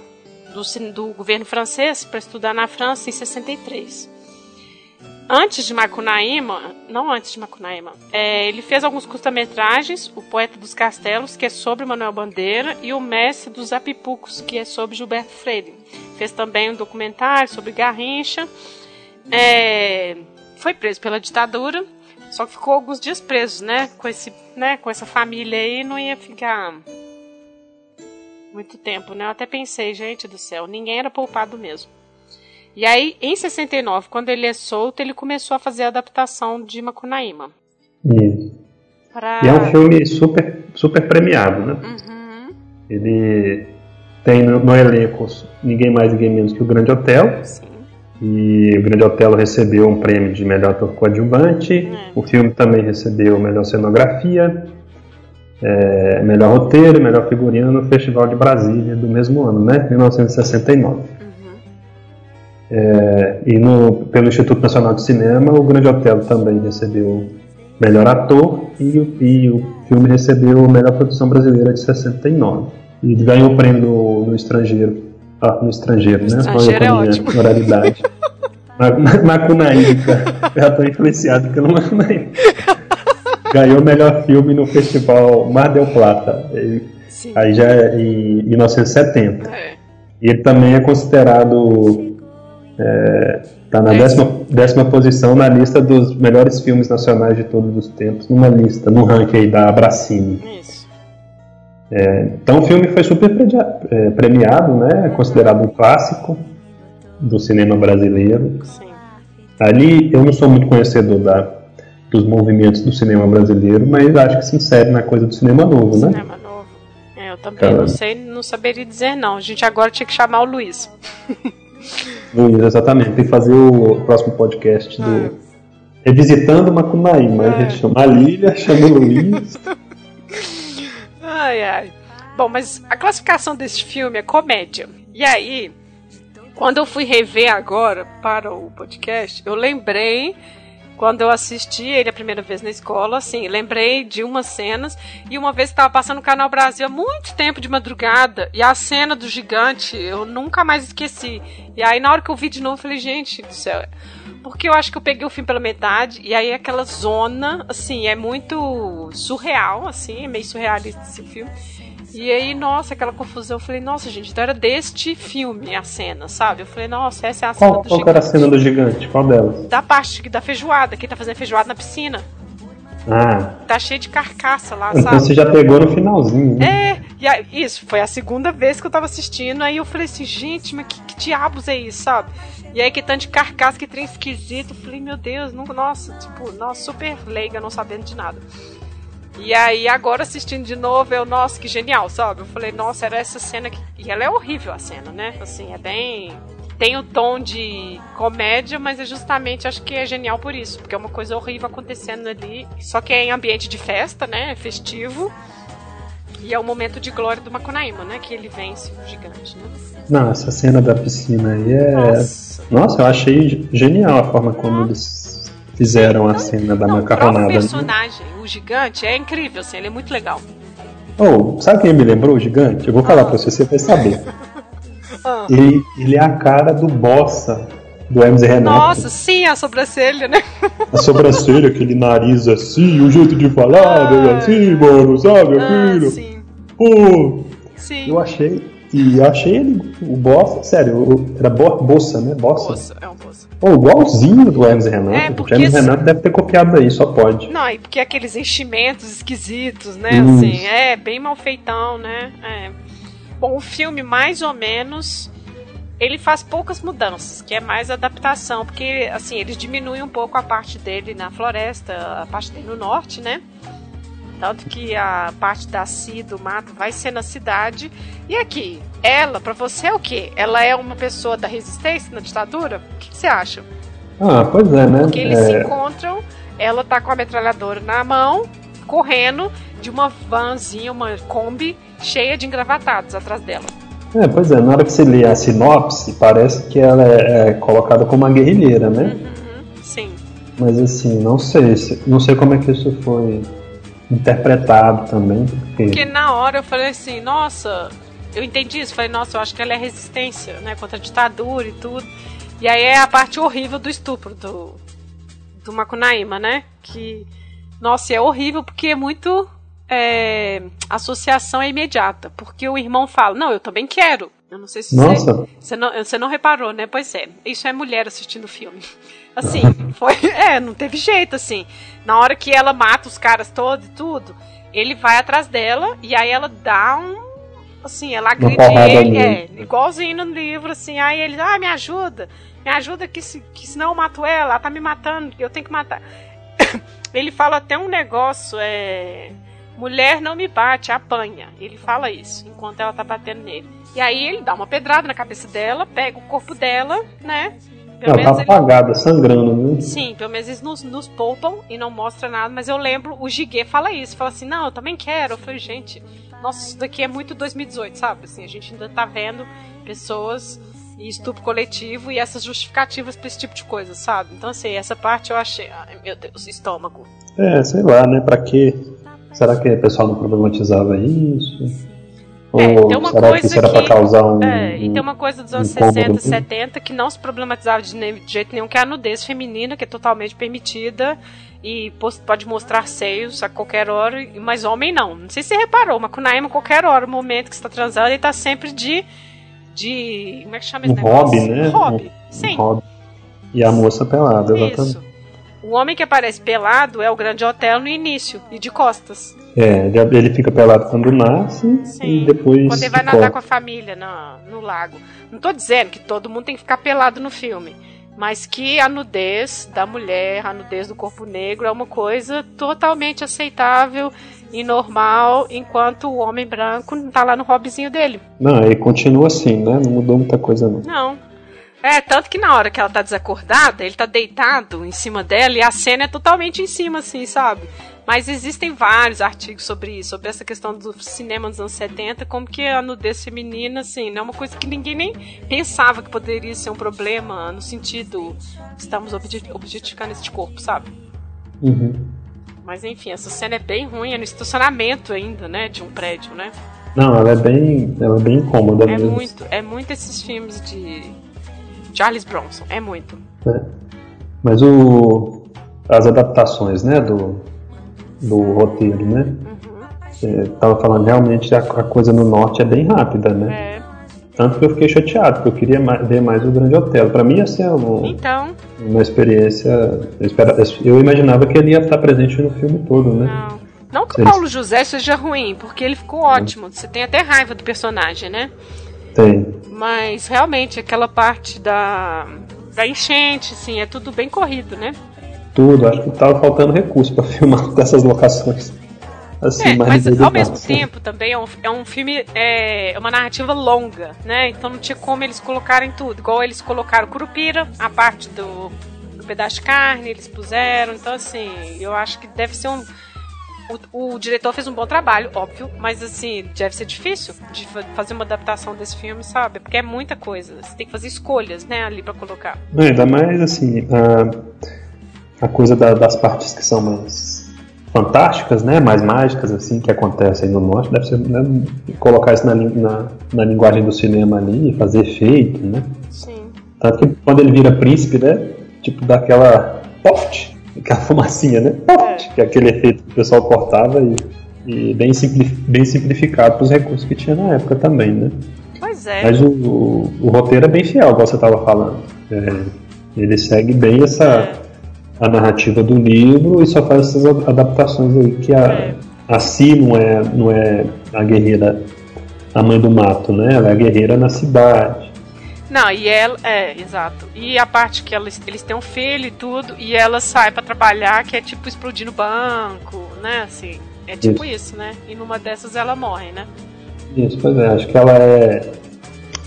do, do governo francês para estudar na França em 63 antes de Macunaíma, não antes de Macunaíma, é, ele fez alguns curta-metragens, O Poeta dos Castelos, que é sobre Manuel Bandeira, e O Mestre dos Apipucos, que é sobre Gilberto Freire. Fez também um documentário sobre Garrincha. É, foi preso pela ditadura, só que ficou alguns dias preso, né? Com, esse, né? com essa família aí, não ia ficar muito tempo, né? Eu até pensei, gente do céu, ninguém era poupado mesmo. E aí, em 69, quando ele é solto, ele começou a fazer a adaptação de Macunaíma. Isso. Pra... E é um filme super, super premiado, né? Uhum. Ele tem no, no, elenco ninguém mais, ninguém menos que o Grande Hotel. Sim. E o Grande Hotel recebeu um prêmio de melhor ator coadjuvante. É. O filme também recebeu melhor cenografia, é, melhor roteiro, melhor figurino no Festival de Brasília do mesmo ano, né? 1969. É, e no, pelo Instituto Nacional de Cinema, o Grande Hotel também recebeu melhor ator e, e o filme recebeu melhor produção brasileira de 69. E ganhou o prêmio no, no estrangeiro. Ah, no estrangeiro, né? Estrangeiro é ótimo. Moralidade. *laughs* Macunaíma. Já estou influenciado pelo Macunaíma. Ganhou o melhor filme no festival Mar del Plata. Aí já é em 1970. É. E ele também é considerado Está é, tá na décima, décima posição na lista dos melhores filmes nacionais de todos os tempos, numa lista, no ranking aí da Abracine. Isso. É, então o filme foi super é, premiado, né? Considerado um clássico do cinema brasileiro. Sim. Ali eu não sou muito conhecedor da, dos movimentos do cinema brasileiro, mas acho que se insere na coisa do cinema novo, né? Cinema novo. É, eu também não sei, não saberia dizer não. A gente agora tinha que chamar o Luiz. *laughs* Luiz, exatamente. Tem que fazer o próximo podcast do. Ah. Revisitando Macunai, mas a gente chama a Lília, chama o Luiz. *laughs* ai, ai. Bom, mas a classificação desse filme é comédia. E aí, Quando eu fui rever agora para o podcast, eu lembrei quando eu assisti ele a primeira vez na escola, assim, lembrei de umas cenas e uma vez estava passando no Canal Brasil há muito tempo de madrugada e a cena do gigante eu nunca mais esqueci. E aí na hora que eu vi de novo, eu falei, gente do céu, porque eu acho que eu peguei o filme pela metade e aí aquela zona, assim, é muito surreal, assim, é meio surrealista esse filme. E aí, nossa, aquela confusão. Eu falei, nossa, gente, então era deste filme a cena, sabe? Eu falei, nossa, essa é a Qual, cena do qual gigante. era a cena do gigante? Qual delas? Da parte da feijoada, que tá fazendo feijoada na piscina. Ah, Tá cheio de carcaça lá, então sabe? você já pegou no finalzinho. né? É, e aí, isso, foi a segunda vez que eu tava assistindo, aí eu falei assim, gente, mas que, que diabos é isso, sabe? E aí que tanto de carcaça, que trem esquisito, eu falei, meu Deus, não, nossa, tipo, nossa, super leiga, não sabendo de nada. E aí, agora assistindo de novo, eu, nossa, que genial, sabe? Eu falei, nossa, era essa cena que. E ela é horrível a cena, né? Assim, é bem. Tem o tom de comédia, mas é justamente, acho que é genial por isso, porque é uma coisa horrível acontecendo ali. Só que é em ambiente de festa, né? É festivo. E é o momento de glória do Macunaíma, né? Que ele vence o gigante, né? Não, essa cena da piscina aí é. Nossa. Nossa, eu achei genial a forma como eles fizeram a cena da Não, o macarronada. né? personagem, o gigante, é incrível, assim, ele é muito legal. Oh, sabe quem me lembrou o gigante? Eu vou falar pra você, você vai saber. *laughs* Ah. Ele, ele é a cara do Bossa do Hermes e Renato. Nossa, sim, a sobrancelha, né? *laughs* A sobrancelha, aquele nariz assim, o jeito de falar, Ah. assim, mano, sabe, Ah, filho? sim, Pô, sim. eu achei. E eu achei ele, o Bossa, sério, o- era Bo, Bossa, né? Bossa. Poço, é um poço. Pô, igualzinho do Hermes Renato. É, o porque Hermes e esse- Renato deve ter copiado aí, só pode. Não, e porque aqueles enchimentos esquisitos, né? Isso. Assim, é bem mal feitão, né? É. Bom, o filme, mais ou menos, ele faz poucas mudanças, que é mais adaptação, porque, assim, eles diminuem um pouco a parte dele na floresta, a parte dele no norte, né? Tanto que a parte da Si, do mato, vai ser na cidade. E aqui, ela, pra você é o quê? Ela é uma pessoa da resistência na ditadura? O que, que você acha? Ah, pois é, né? Porque eles se É, encontram, ela tá com a metralhadora na mão, correndo de uma vanzinha, uma Kombi, cheia de engravatados atrás dela. é, pois é, na hora que você lê a sinopse, parece que ela é, é colocada como uma guerrilheira, né? Uhum, sim. Mas assim, não sei, se- não sei como é que isso foi interpretado também, porque, Porque na hora eu falei assim, nossa, eu entendi isso, falei, nossa, eu acho que ela é resistência, né, contra a ditadura e tudo. E aí é a parte horrível do estupro do, do Macunaíma, né? Que, nossa, é horrível porque é muito. é, associação é imediata. Porque o irmão fala, não, eu também quero. Eu não sei se você, Nossa, você não, você não reparou, né? Pois é. Isso é mulher assistindo filme. Assim, *laughs* foi. É, não teve jeito, assim. Na hora que ela mata os caras todos e tudo, ele vai atrás dela e aí ela dá um. Assim, ela agride ele, é, nele. igualzinho no livro, assim. Aí ele, ah, me ajuda, me ajuda que, se, que senão eu mato ela, ela tá me matando, eu tenho que matar. *coughs* ele fala até um negócio, é. Mulher não me bate, apanha. Ele fala isso enquanto ela tá batendo nele. E aí ele dá uma pedrada na cabeça dela, pega o corpo dela, né? Pelo ela tá apagada, sangrando, né? Sim, pelo menos eles nos, nos poupam e não mostra nada, mas eu lembro, o Gigue fala isso, fala assim, não, eu também quero. Eu falei, gente, nossa, isso daqui é muito 2018, sabe? Assim, a gente ainda tá vendo pessoas e estupro coletivo e essas justificativas pra esse tipo de coisa, sabe? Então, assim, essa parte eu achei, ai meu Deus, estômago. É, sei lá, né? Pra quê? Será que o pessoal não problematizava isso? É, tem uma será que coisa isso era pra que- causar um. É, e tem uma coisa dos anos incômodo 60 e mesmo? 70 que não se problematizava de, jeito nenhum, que é a nudez feminina, que é totalmente permitida e pode mostrar seios a qualquer hora, mas homem não. Não sei se você reparou, mas Kunaima, a qualquer hora, o momento que você está transando, ele tá sempre de. de. como é que chama Um esse negócio? hobby, né? Um hobby. Um Sim. hobby. E a moça pelada, exatamente. O homem que aparece pelado é o grande hotel no início e de costas. É, ele, fica pelado quando nasce Sim. e depois. Quando ele vai nadar corta. com a família no, no lago. Não tô dizendo que todo mundo tem que ficar pelado no filme. Mas que a nudez da mulher, a nudez do corpo negro é uma coisa totalmente aceitável e normal, enquanto o homem branco tá lá no hobbyzinho dele. Não, ele continua assim, né? Não mudou muita coisa, não. Não. É, tanto que na hora que ela tá desacordada, ele tá deitado em cima dela e a cena é totalmente em cima, assim, sabe? Mas existem vários artigos sobre isso, sobre essa questão do cinema dos anos 70, como que a nudez feminina, assim, não é uma coisa que ninguém nem pensava que poderia ser um problema, no sentido, estamos objetificando este corpo, sabe? Uhum. Mas enfim, essa cena é bem ruim, é no estacionamento ainda, né, de um prédio, né? Não, ela é bem, ela é bem incômoda É mesmo. muito, é muito esses filmes de Charles Bronson, é muito. né? Mas o, as adaptações, né, do, do roteiro, né? É, tava falando, realmente a, a coisa no norte é bem rápida, né? É. Tanto que eu fiquei chateado, porque eu queria mais, ver mais o Grande Hotel. Pra mim ia ser um- Então, uma experiência. Eu, eu imaginava que ele ia estar presente no filme todo, né? não. Não que o. Paulo José seja ruim, porque ele ficou ótimo. Você tem até raiva do personagem, né? Tem. Mas realmente aquela parte da, da enchente, assim, é tudo bem corrido, né? Tudo. Acho que tava faltando recurso pra *laughs* filmar dessas locações. Assim, É, mas ao mesmo tempo também é um, é um filme, é uma narrativa longa, né? Então não tinha como eles colocarem tudo. Igual eles colocaram Curupira, a parte do, do pedaço de carne, eles puseram. Então, assim, eu acho que deve ser um. O, o diretor fez um bom trabalho, óbvio, mas assim, deve ser difícil de fa- fazer uma adaptação desse filme, sabe? Porque é muita coisa. Você tem que fazer escolhas, né, ali pra colocar. Não, ainda mais assim, a, a coisa da- das partes que são mais fantásticas, né? Mais mágicas, assim, que acontecem no norte, deve ser né, colocar isso na, na, na linguagem do cinema ali, fazer efeito, né? Sim. Tanto que quando ele vira príncipe, né? Tipo, dá aquela poft, aquela fumacinha, né? Poft, que é aquele efeito que o pessoal cortava e, e bem, simpli, bem simplificado para os recursos que tinha na época também, né? Pois é. Mas o, o, o roteiro é bem fiel, igual você estava falando. É, ele segue bem essa É. a narrativa do livro e só faz essas adaptações aí que a, É. a Si não é, não é a guerreira, a mãe do mato, né? Ela é a guerreira na cidade. Não, e ela. É, exato. E a parte que elas, eles têm um filho e tudo, e ela sai pra trabalhar, que é tipo explodir no banco, né? Assim. É tipo isso, né? E numa dessas ela morre, né? Isso, pois é, acho que ela é.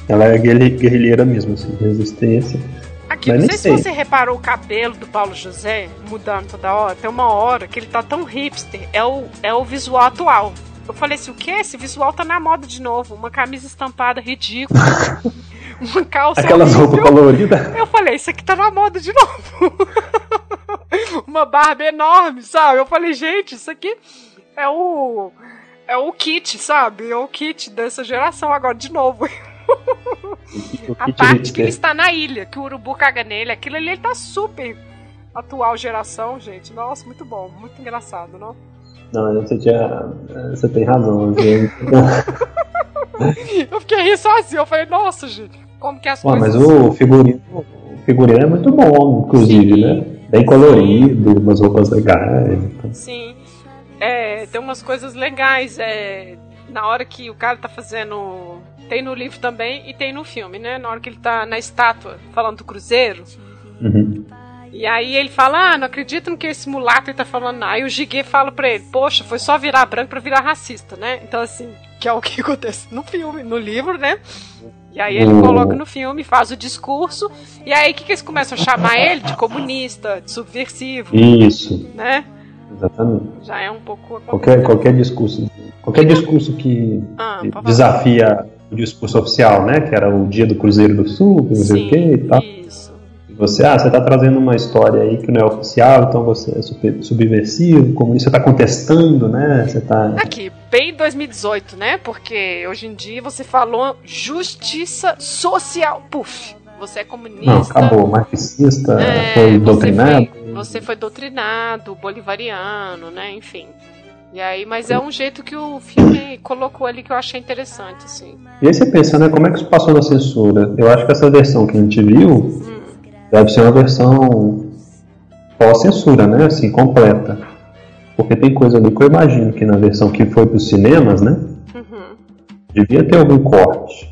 Ela é guerri- guerrilheira mesmo, assim, resistência. Aqui, Mas não sei, sei. se você reparou o cabelo do Paulo José mudando toda hora. Tem uma hora que ele tá tão hipster. É o, é o visual atual. Eu falei assim, o que? Esse visual tá na moda de novo. Uma camisa estampada ridícula. *laughs* uma calça Aquelas roupas coloridas. Eu falei, isso aqui tá na moda de novo. *laughs* Uma barba enorme, sabe? Eu falei, gente, isso aqui é o. É o kit, sabe? É o kit dessa geração agora, de novo. *laughs* A parte que ele está na ilha, que o urubu caga nele, aquilo ali ele tá super atual geração, gente. Nossa, muito bom, muito engraçado, não? Não, você tinha. Você tem razão. gente. *laughs* Eu fiquei rindo sozinho, eu falei, nossa, gente, como que as Ué, mas coisas. o figurino, o figurino é muito bom, inclusive, Sim. né? Bem colorido, umas roupas legais. então. Sim. É, tem umas coisas legais. É, na hora que o cara tá fazendo. Tem no livro também e tem no filme, né? Na hora que ele tá na estátua falando do cruzeiro. Uhum. E aí ele fala, ah, não acredito no que esse mulato ele tá falando. Aí o Gigue fala pra ele, poxa, foi só virar branco pra virar racista, né? Então assim, que é o que *laughs* acontece no filme, no livro, né? E aí ele coloca no filme, faz o discurso, e aí o que, que eles começam a chamar ele? De comunista, de subversivo, Isso, né? exatamente. Já é um pouco. Qualquer, qualquer discurso. Qualquer discurso que Ah, desafia o discurso oficial, né? Que era o dia do Cruzeiro do Sul, que não sei o que e tal. Isso. Você, ah, você tá trazendo uma história aí que não é oficial, então você é super- subversivo, comunista, você tá contestando, né? Você tá. Aqui, bem 2018, né? Porque hoje em dia você falou justiça social. Puf, você é comunista. Não, acabou, marxista, É, foi você doutrinado. foi- Você foi doutrinado, bolivariano, né? Enfim. E aí, mas é um jeito que o filme colocou ali que eu achei interessante, assim. E aí você pensa, né, como é que isso passou na censura? Eu acho que essa versão que a gente viu deve ser uma versão pós-censura, né, assim, completa. Porque tem coisa ali que eu imagino que na versão que foi para os cinemas, né, Uhum. devia ter algum corte.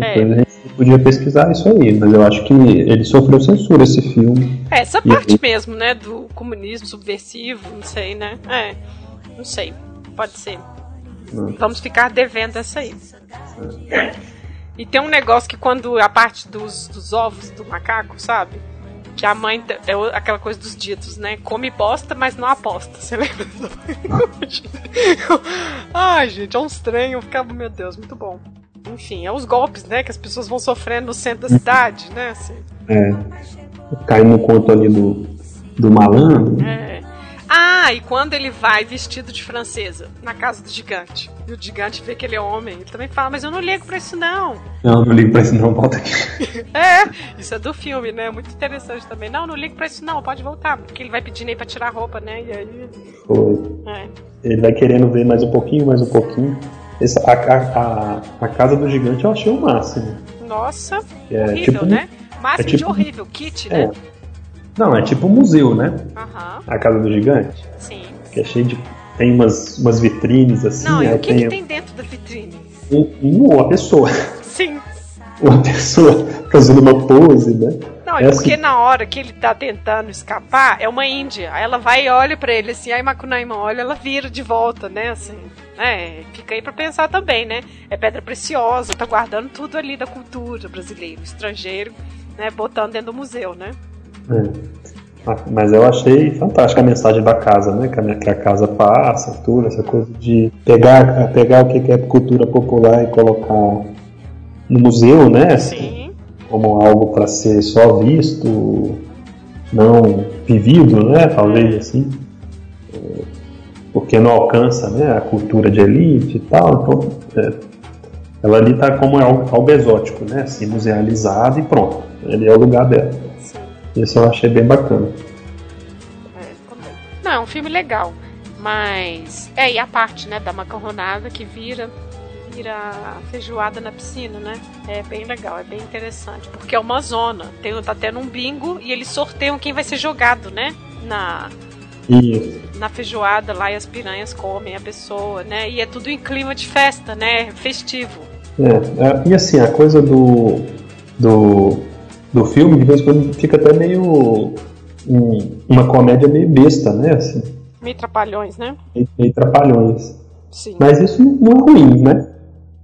É. Depois a gente podia pesquisar isso aí, mas eu acho que ele sofreu censura, esse filme. É, essa E parte aí? mesmo, né? Do comunismo subversivo, não sei, né? É, não sei. Pode ser. Não. Vamos ficar devendo essa aí. E tem um negócio que quando a parte dos, dos ovos do macaco, sabe? Que a mãe é aquela coisa dos ditos, né? Come bosta, mas não aposta. Você lembra? *laughs* Ai, gente, é um estranho. Eu ficava, meu Deus, muito bom. Enfim, é os golpes, né? Que as pessoas vão sofrendo no centro da cidade, né? Assim. É. Cai no conto ali do, do malandro. É. Ah, e quando ele vai vestido de francesa na casa do gigante, e o gigante vê que ele é homem, ele também fala, mas eu não ligo pra isso não. Não, não ligo pra isso não, volta aqui. *laughs* é, isso é do filme, né? Muito interessante também. Não, não ligo pra isso não, pode voltar. Porque ele vai pedindo aí pra tirar a roupa, né? E aí. Foi. É. Ele vai querendo ver mais um pouquinho, mais um pouquinho. Essa, a, a, a, casa do gigante eu achei o máximo. Nossa, é, horrível, tipo, né? Máximo é tipo, de horrível, kit, né? É. Não, é tipo um museu, né? Uhum. A Casa do Gigante. Sim. Que é cheio de. Tem umas, umas vitrines assim. Não, e o que tem, que tem dentro da vitrine? Um, uma pessoa. Sim. Uma pessoa fazendo uma pose, né? Não, é, porque assim. na hora que ele tá tentando escapar, é uma índia. Aí ela vai e olha para ele assim, aí Macunaíma olha, ela vira de volta, né? Assim. É, fica aí pra pensar também, né? É pedra preciosa, tá guardando tudo ali da cultura brasileira, estrangeiro, né? Botando dentro do museu, né? É. Mas eu achei fantástica a mensagem da casa, né? Que a, que a casa passa, tudo, essa coisa de pegar, pegar o que é cultura popular e colocar no museu, né? Sim. Como algo para ser só visto, não vivido, né? Talvez assim. Porque não alcança né, a cultura de elite e tal. Então, é, ela ali está como algo, algo exótico, né? Assim, musealizado e pronto. Ele é o lugar dela. Isso eu achei bem bacana. É, Não, é um filme legal. Mas. É, e a parte, né, da macarronada que vira vira feijoada na piscina, né? É bem legal, é bem interessante. Porque é uma zona. Tem, tá tendo um bingo e eles sorteiam quem vai ser jogado, né? Na. Isso. Na feijoada lá e as piranhas comem a pessoa, né? E é tudo em clima de festa, né? Festivo. É, é e assim, a coisa do. do do filme, de vez em quando fica até meio. Um, uma comédia meio besta, né? Assim. Meio trapalhões, né? Meio, meio trapalhões. Sim. Mas isso não é ruim, né?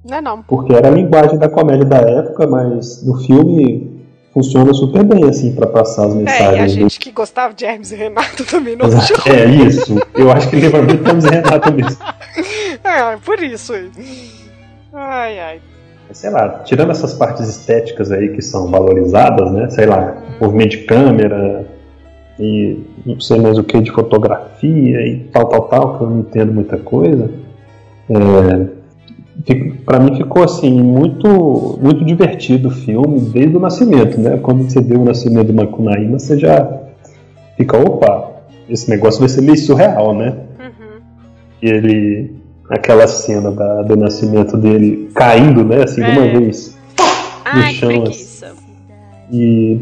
Não é não. Porque era a linguagem da comédia da época, mas no filme funciona super bem, assim, para passar as mensagens. É, e a gente que gostava de Hermes e Renato *laughs* também não achou. É, isso. Eu acho que lembra muito Hermes e Renato mesmo. *laughs* É, por isso aí. Ai, ai sei lá, tirando essas partes estéticas aí que são valorizadas, né? Sei lá, movimento de câmera e não sei mais o que de fotografia e tal, tal, tal, que eu não entendo muita coisa. É, para mim ficou assim muito muito divertido o filme desde o nascimento, né? Quando você vê o nascimento do Macunaíma, você já fica, opa, esse negócio vai ser meio surreal, né? Uhum. E ele aquela cena da, do nascimento dele caindo, né, assim, de uma é. vez no Ai, chão. Assim, e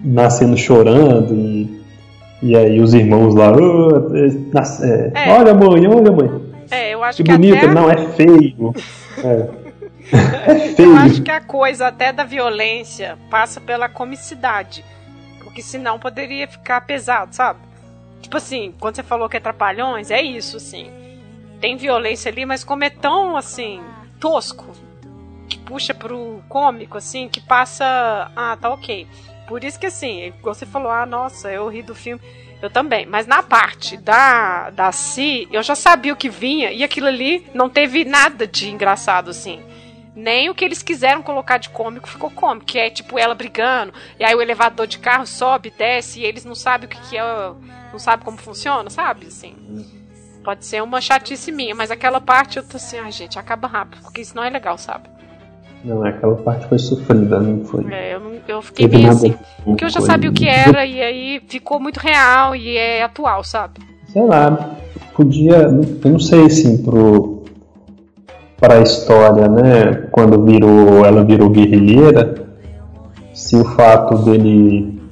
nascendo chorando e, e aí os irmãos lá, oh, é, é. olha mãe, olha mãe. É, eu acho que, que bonito, até... não, é feio. é. *laughs* é feio. Eu acho que a coisa até da violência passa pela comicidade. Porque senão poderia ficar pesado, sabe? Tipo assim, quando você falou que é trapalhões, é isso, assim tem violência ali, mas como é tão assim tosco que puxa pro cômico assim, que passa, ah, tá OK. Por isso que assim, você falou, ah, nossa, eu ri do filme. Eu também, mas na parte da da Si, eu já sabia o que vinha e aquilo ali não teve nada de engraçado assim. Nem o que eles quiseram colocar de cômico ficou cômico, que é tipo ela brigando, e aí o elevador de carro sobe, desce, e eles não sabem o que, que é, não sabem como funciona, sabe? Assim. Pode ser uma chatice minha, mas aquela parte eu tô assim, ah, gente, acaba rápido, porque isso não é legal, sabe? Não, aquela parte foi sofrida, não foi? É, eu, eu fiquei meio assim. Porque eu já sabia o que era, e aí ficou muito real e é atual, sabe? Sei lá, podia. Eu não sei assim, pro. Para a história, né? Quando virou, ela virou guerrilheira, se o fato dele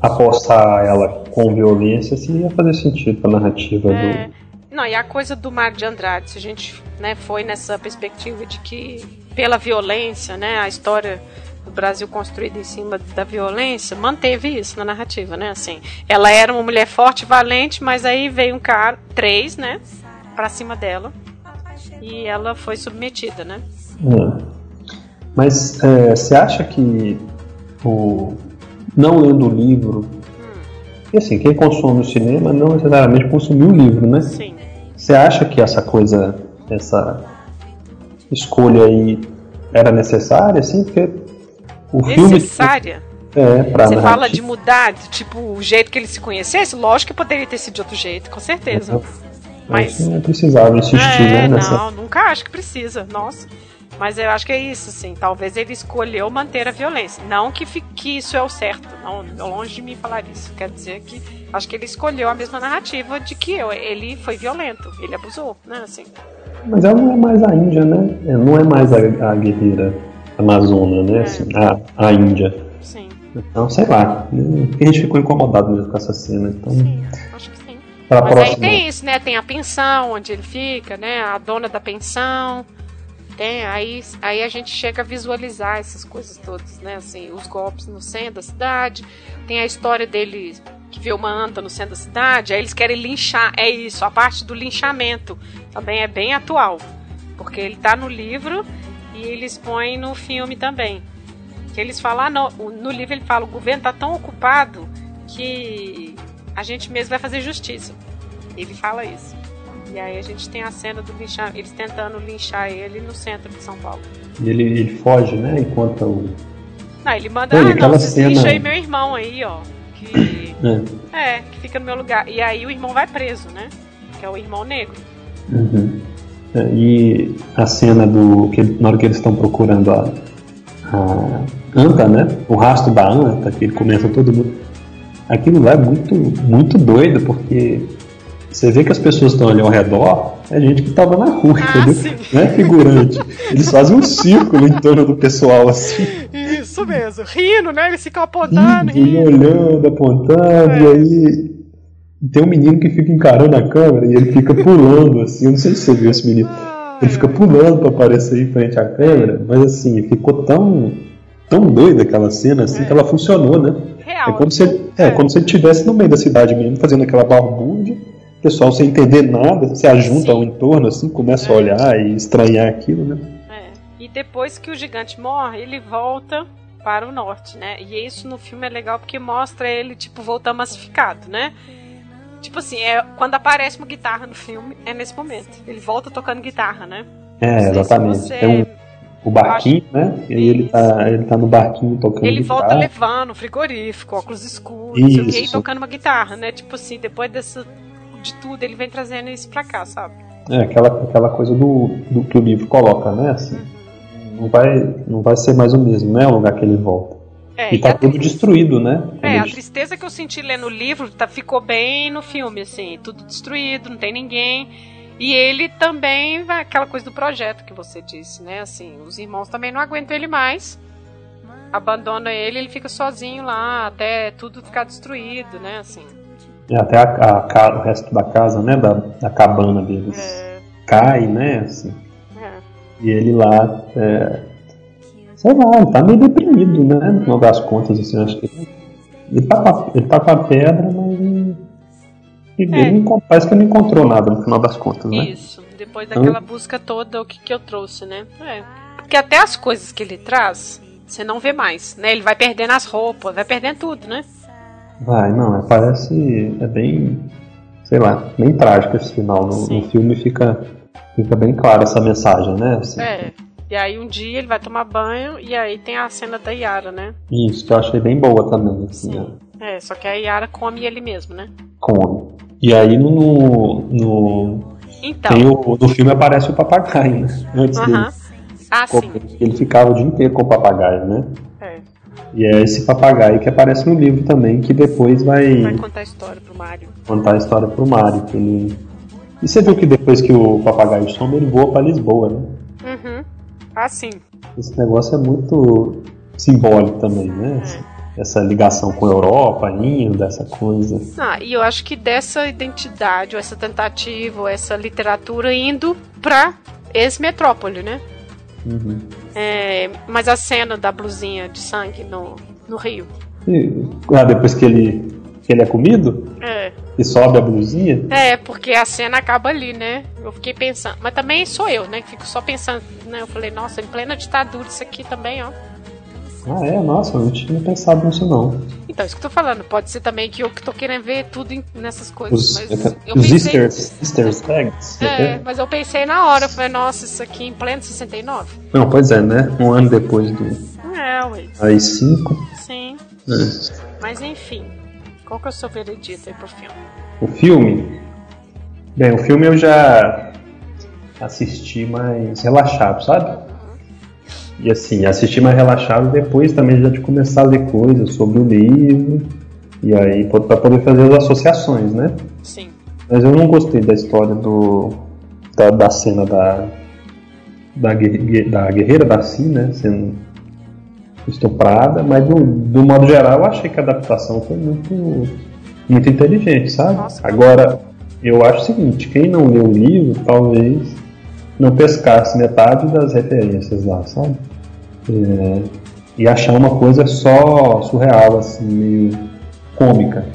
apostar ela com violência, se ia fazer sentido para a narrativa é. do não, e a coisa do Mar de Andrade, se a gente né, foi nessa perspectiva de que pela violência, né, a história do Brasil construída em cima da violência, manteve isso na narrativa, né? Assim, ela era uma mulher forte, valente, mas aí veio um cara, três, né, para cima dela, e ela foi submetida, né? Hum. Mas é, você acha que o não lendo o livro E assim, quem consome o cinema não necessariamente consumiu o livro, né? Sim. Você acha que essa coisa, essa escolha aí era necessária, assim? Porque o filme. Necessária? É, pra Você narrativa- fala de mudar, tipo, o jeito que ele se conhecesse? Lógico que poderia ter sido de outro jeito, com certeza. Mas. Não precisava insistir, É, né? Nessa... não, nunca acho que precisa. Nossa. Mas eu acho que é isso, assim. Talvez ele escolheu manter a violência. Não que, que isso é o certo. Não, longe de mim falar isso. Quer dizer que acho que ele escolheu a mesma narrativa de que eu, ele foi violento. Ele abusou, né? Assim. Mas ela não é mais a Índia, né? É, Não é mais a, a guerreira amazona, né? Assim, a, a Índia. Sim, Então, sei lá. A gente ficou incomodado mesmo com essa cena. Então, sim. Acho que sim. pra Mas aí próxima. tem isso, né? Tem a pensão onde ele fica, né? A dona da pensão. Tem, aí, aí a gente chega a visualizar essas coisas todas, né? Assim, os golpes no centro da cidade. Tem a história dele que vê uma anta no centro da cidade. Aí eles querem linchar. É isso, a parte do linchamento também é bem atual. Porque ele tá no livro e eles põem no filme também. Que eles falam, ah, no, no livro ele fala, o governo tá tão ocupado que a gente mesmo vai fazer justiça. Ele fala isso. E aí a gente tem a cena do linchar, eles tentando linchar ele no centro de São Paulo. E ele, ele foge, né? Enquanto o. Não, ele manda, Olha, ah, não, vocês cena- lincham aí meu irmão aí, ó. Que. É. é, que fica no meu lugar. E aí o irmão vai preso, né? Que é o irmão negro. Uhum. É, E a cena do. Que, na hora que eles estão procurando a, a anta, né? O rastro da anta, que ele começa todo mundo. Aquilo lá é muito, muito doido, porque você vê que as pessoas estão ali ao redor, é gente que tava na rua, Ah, entendeu? sim. Não é figurante. Eles fazem um círculo em torno do pessoal assim. Isso mesmo, rindo, né? Eles ficam apontando, Indo, e rindo. olhando, apontando, É. e aí tem um menino que fica encarando a câmera e ele fica pulando, assim, eu não sei se você viu esse menino. Ele fica pulando pra aparecer em frente à câmera, mas assim, ficou tão, tão doida aquela cena, assim, que ela funcionou, né? Real. É como se ele, é, como se ele estivesse no meio da cidade mesmo, fazendo aquela balbúrdia, o pessoal sem entender nada, se ajunta Sim. ao entorno, assim, começa a olhar e estranhar aquilo, né? É. E depois que o gigante morre, ele volta para o norte, né? E isso no filme é legal porque mostra ele, tipo, voltando massificado, né? Tipo assim, é, quando aparece uma guitarra no filme, é nesse momento. Ele volta tocando guitarra, né? É, exatamente. você- Tem um, o barquinho, né? E aí ele tá, ele tá no barquinho tocando Ele guitarra. volta levando frigorífico, óculos escuros, não sei o quê, e Isso. tocando uma guitarra, né? Tipo assim, depois dessa, de tudo, ele vem trazendo isso pra cá, sabe? É, aquela, aquela coisa do, do que o livro coloca, né? Assim, não, vai, não vai ser mais o mesmo, né? O lugar que ele volta. É, e tá tudo destruído, né? É, a tristeza que eu senti lendo o livro tá, ficou bem no filme, assim, tudo destruído, não tem ninguém. E ele também vai aquela coisa do projeto que você disse, né? Assim, os irmãos também não aguentam ele mais. Abandona ele, ele fica sozinho lá, até tudo ficar destruído, né? Assim. É, até a, a o resto da casa, né? Da, da cabana deles É, cai, né? Assim, é. e ele lá, é, sei lá, ele tá meio deprimido, né? No final das contas, assim, acho que ele, ele, tá, com a, ele tá com a pedra, mas ele, ele É. não encon- parece que ele não encontrou nada no final das contas, né? Isso, depois daquela busca toda, o que, que eu trouxe, né? É. Porque até as coisas que ele traz, você não vê mais, né? Ele vai perdendo as roupas, vai perdendo tudo, né? Vai, não, é, parece. É bem. Sei lá, bem trágico esse final. No, Sim. no filme fica, fica bem clara essa mensagem, né? Assim, É. E aí um dia ele vai tomar banho e aí tem a cena da Yara, né? Isso, que eu achei bem boa também, assim, né? É, só que a Yara come ele mesmo, né? Come. E aí no. no Então. tem o, no filme aparece o papagaio, né? Antes Aham. dele. Ah, sim. Ele ficava o dia inteiro com o papagaio, né? É. E é esse papagaio que aparece no livro também, que depois vai, Vai contar a história pro Mario. contar a história pro Mario. Que ele... E você viu que depois que o papagaio some, ele voa pra Lisboa, né? Uhum. Ah, sim. Esse negócio é muito simbólico também, né? Essa ligação com a Europa ainda, essa coisa. Ah, e eu acho que dessa identidade, ou essa tentativa, ou essa literatura indo pra ex-metrópole, né? Uhum. É, mas a cena da blusinha de sangue no, no rio. E, ah, depois que ele, que ele é comido, É. e sobe a blusinha, É, porque a cena acaba ali, né? Eu fiquei pensando. Mas também sou eu, né? Que fico só pensando, né? Eu falei, nossa, em plena ditadura isso aqui também, ó. Ah, é? Nossa, eu não tinha pensado nisso não. Então, isso que eu tô falando. Pode ser também que eu que tô querendo ver tudo em- nessas coisas. Os, mas os eu pensei, Easter, eggs. É, mas eu pensei na hora. Eu falei, nossa, isso aqui em pleno 69? Não, pois é, né? Um ano depois do É, ué. AI-5. Sim. né? Mas enfim. Qual que é o seu veredito aí pro filme? O filme. Bem, o filme eu já assisti mais relaxado, sabe? E assim, assisti mais relaxado depois também já de começar a ler coisas sobre o livro. E aí, para poder fazer as associações, né? Sim. Mas eu não gostei da história do. da, da cena da. Da, guerre- da guerreira da Si, né? Sendo estuprada, mas do, do modo geral eu achei que a adaptação foi muito, muito inteligente, sabe? Nossa. Agora, eu acho o seguinte, quem não leu o livro, talvez não pescasse metade das referências lá, sabe? É, e achar uma coisa só surreal, assim, meio cômica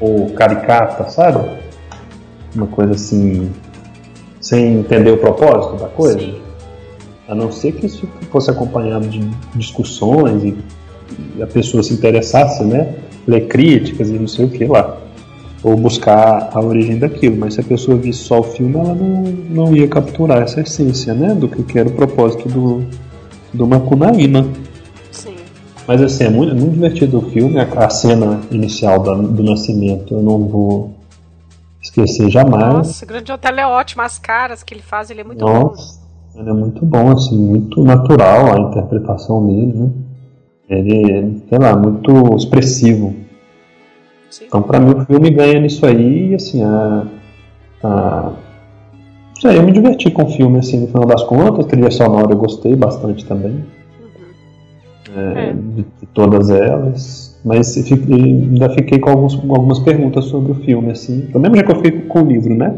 ou caricata, sabe? Uma coisa assim, sem entender o propósito da coisa. Sim. A não ser que isso fosse acompanhado de discussões e, e a pessoa se interessasse, né? Ler críticas e não sei o que lá. Ou buscar a origem daquilo. Mas se a pessoa visse só o filme, ela não, não ia capturar essa essência, né? Do que, era o propósito do, do Macunaíma. Sim. Mas assim, é muito, muito divertido o filme. A, a cena inicial da- do nascimento eu não vou esquecer jamais. Nossa, o Grande Hotel é ótimo. As caras que ele faz, ele é muito bom. Nossa, ele é muito bom, assim, muito natural a interpretação dele, né? Ele, sei lá, muito expressivo. Sim. Então, pra mim, o filme ganha nisso aí, assim, a. a sei, eu me diverti com o filme, assim, no final das contas. A trilha sonora eu gostei bastante também, é, É. de, de todas elas. Mas fiquei- ainda fiquei com alguns, com algumas perguntas sobre o filme, assim. Mesmo jeito que eu fiquei com o livro, né?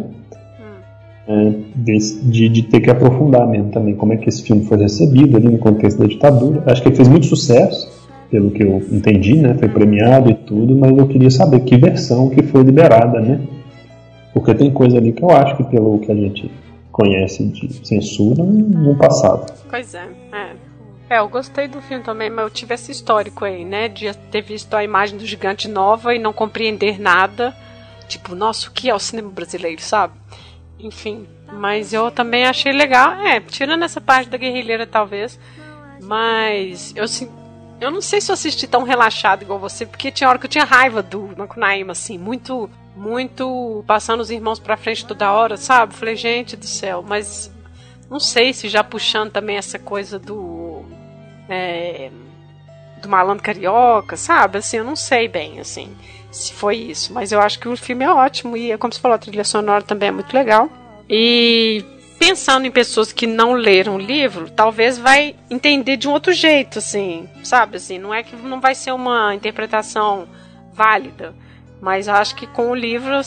É, de, de, de ter que aprofundar mesmo também como é que esse filme foi recebido ali no contexto da ditadura. Acho que ele fez muito sucesso, pelo que eu entendi, né? Foi premiado e tudo, mas eu queria saber que versão que foi liberada, né? Porque tem coisa ali que eu acho que pelo que a gente conhece de censura no passado. Pois é, é. É, eu gostei do filme também, mas eu tive esse histórico aí, né? De ter visto a imagem do gigante nova e não compreender nada. Tipo, nossa, o que é o cinema brasileiro, sabe? Enfim, mas eu também achei legal. É, tirando essa parte da guerrilheira, talvez. Mas eu. Eu não sei se eu assisti tão relaxado igual você, porque tinha hora que eu tinha raiva do Macunaíma, assim, muito, muito passando os irmãos pra frente toda hora, sabe? Falei, gente do céu, mas não sei se já puxando também essa coisa do. é, do malandro carioca, sabe? Assim, eu não sei bem, assim, se foi isso. Mas eu acho que o filme é ótimo e, como você falou, a trilha sonora também é muito legal. E pensando em pessoas que não leram o livro, talvez vai entender de um outro jeito, assim, sabe? Assim, não é que não vai ser uma interpretação válida, mas acho que com o livro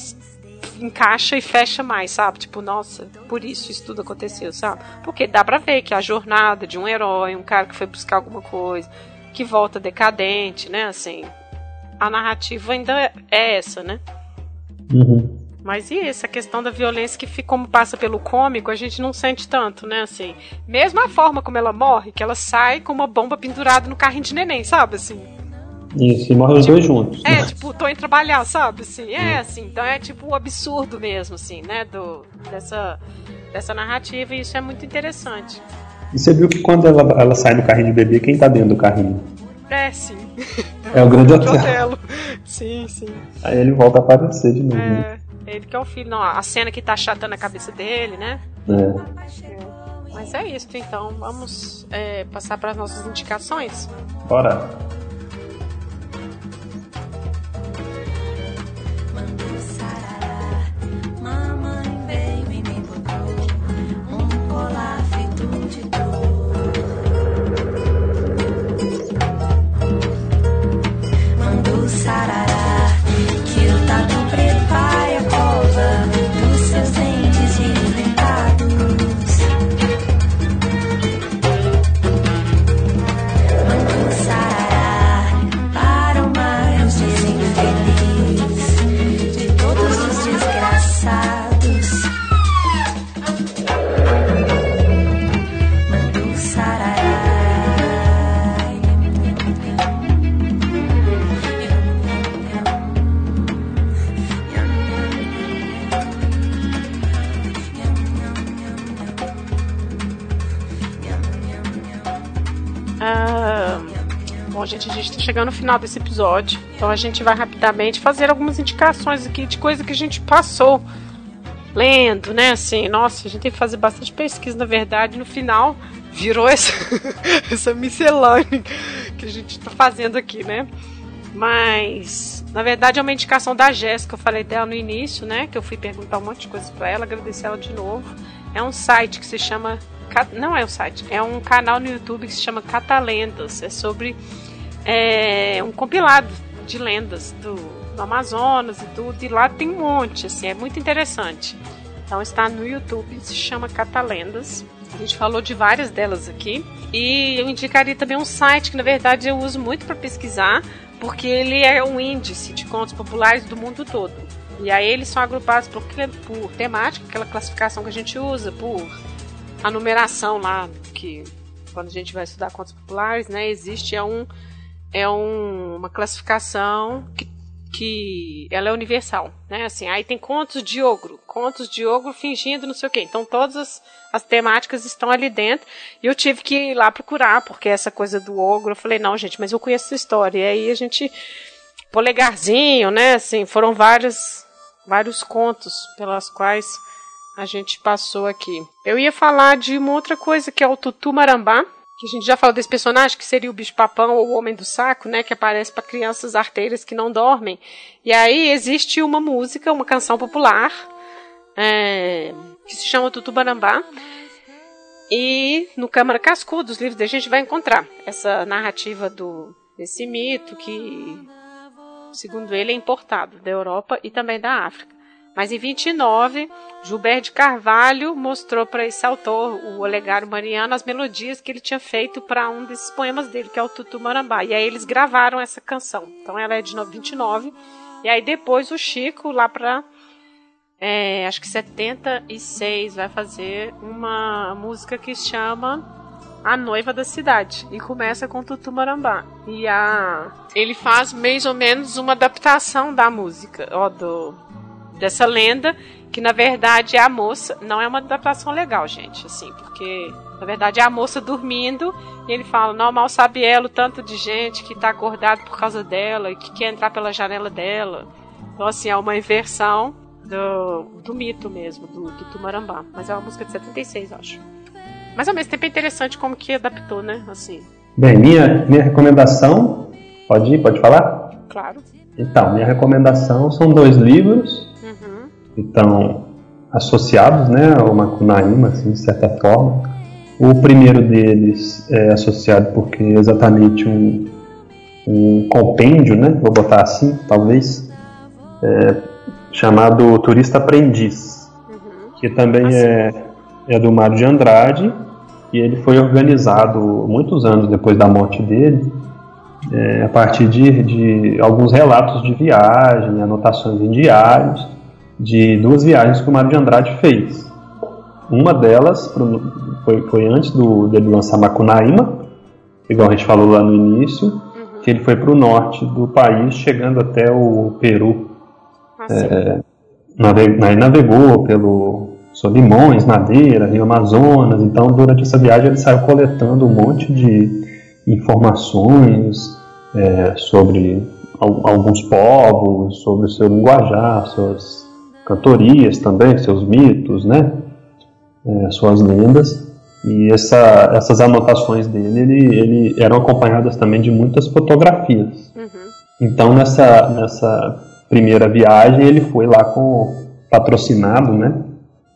encaixa e fecha mais, sabe? Tipo, nossa, por isso isso tudo aconteceu, sabe? Porque dá pra ver que a jornada de um herói, um cara que foi buscar alguma coisa, que volta decadente, né? Assim, a narrativa ainda é essa, né? Uhum. Mas e essa questão da violência que como passa pelo cômico, a gente não sente tanto, né? Assim, mesmo a forma como ela morre, que ela sai com uma bomba pendurada no carrinho de neném, sabe? Assim, Isso, e morrem os dois juntos. é, tipo, tô indo trabalhar, sabe? Assim, é assim, então é tipo o absurdo mesmo, assim, né? Do, dessa, dessa narrativa, e isso é muito interessante. E você viu que quando ela, ela sai do carrinho de bebê, quem tá dentro do carrinho? É, sim. É o grande *laughs* De hotel. Sim, sim. Aí ele volta a aparecer de novo, né? Ele que é o filho, não, a cena que tá achatando a cabeça dele, né? É. Mas é isso, então vamos é, passar para as nossas indicações. Bora. Mamãe veio e me botou um colar Ah, bom, gente, a gente está chegando no final desse episódio, então a gente vai rapidamente fazer algumas indicações aqui de coisa que a gente passou lendo, né? Assim, nossa, a gente tem que fazer bastante pesquisa, na verdade, no final virou essa, *laughs* essa miscelânea que a gente está fazendo aqui, né? Mas, na verdade, é uma indicação da Jéssica, eu falei dela no início, né? Que eu fui perguntar um monte de coisas para ela, agradecer ela de novo. É um site que se chama. Não é um site, é um canal no YouTube que se chama Catalendas. É sobre é, um compilado de lendas do, do Amazonas e tudo. E lá tem um monte, assim, é muito interessante. Então está no YouTube, se chama Catalendas. A gente falou de várias delas aqui. E eu indicaria também um site que, na verdade, eu uso muito para pesquisar, porque ele é um índice de contos populares do mundo todo. E aí eles são agrupados por, por temática, aquela classificação que a gente usa, por a numeração lá, que quando a gente vai estudar contos populares, né, existe é um é um, uma classificação que que ela é universal, né? Assim, aí tem contos de ogro, contos de ogro fingindo não sei o quê. Então todas as, as, temáticas estão ali dentro. E eu tive que ir lá procurar, porque essa coisa do ogro, eu falei, não, gente, mas eu conheço essa história. E aí a gente polegarzinho, né? Assim, foram vários vários contos pelas quais a gente passou aqui. Eu ia falar de uma outra coisa que é o Tutu Marambá, que a gente já falou desse personagem, que seria o bicho-papão ou o homem do saco, né, que aparece para crianças arteiras que não dormem. E aí existe uma música, uma canção popular, é, que se chama Tutubarambá. E no Câmara Cascudo, dos livros da gente vai encontrar essa narrativa do desse mito que, segundo ele, é importado da Europa e também da África. Mas em 29, Gilberto de Carvalho mostrou para esse autor, o Olegário Mariano, as melodias que ele tinha feito para um desses poemas dele, que é o Tutu Marambá. E aí eles gravaram essa canção. Então ela é de 29. E aí depois o Chico, lá para é, acho que 76, vai fazer uma música que chama A Noiva da Cidade. E começa com Tutu Marambá. E a, ele faz mais ou menos uma adaptação da música, ó, do dessa lenda, que na verdade é a moça, não é uma adaptação legal, gente, assim, porque na verdade é a moça dormindo e ele fala, não, mal sabe ela o tanto de gente que está acordado por causa dela e que quer entrar pela janela dela. Então, assim, é uma inversão do, do mito mesmo, do, do Tumarambá. Mas é uma música de 76, acho. Mas ao mesmo tempo é interessante como que adaptou, né? Assim. Bem, minha, minha recomendação. Pode ir, pode falar? Claro. Então, minha recomendação são dois livros estão associados né, ao Macunaíma, assim, de certa forma. O primeiro deles é associado porque é exatamente um, um compêndio, né, vou botar assim, talvez, é, chamado Turista Aprendiz, uhum. que também assim. é, é do Mário de Andrade, e ele foi organizado muitos anos depois da morte dele, é, a partir de, de alguns relatos de viagem, anotações em diários, de duas viagens que o Mário de Andrade fez. Uma delas foi, foi antes do, dele lançar Macunaíma, igual a gente falou lá no início, uhum. que ele foi para o norte do país, chegando até o Peru. Ah, é, navegou pelo Solimões, Madeira, Rio Amazonas. Então, durante essa viagem, ele saiu coletando um monte de informações é, sobre alguns povos, sobre o seu linguajar, suas cantorias também, seus mitos, né? É, suas lendas. E essa, essas anotações dele ele, ele eram acompanhadas também de muitas fotografias. Uhum. Então nessa, nessa primeira viagem ele foi lá com patrocinado, né?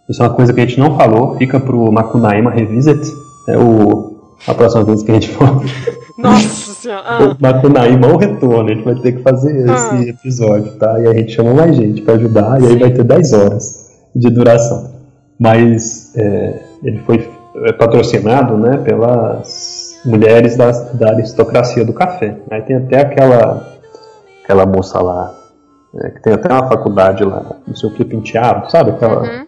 Isso é uma coisa que a gente não falou, fica pro Macunaíma Revisit, é o, a próxima vez que a gente for. Nossa senhora! Ah. Macunaíma o retorno, a gente vai ter que fazer ah. esse episódio, tá? E a gente chama mais gente para ajudar, Sim. e aí vai ter 10 horas de duração. Mas é, ele foi é, patrocinado né, pelas mulheres da, da aristocracia do café. Aí tem até aquela, aquela moça lá, é, que tem até uma faculdade lá, não sei o que, penteado, sabe? Aquela uhum.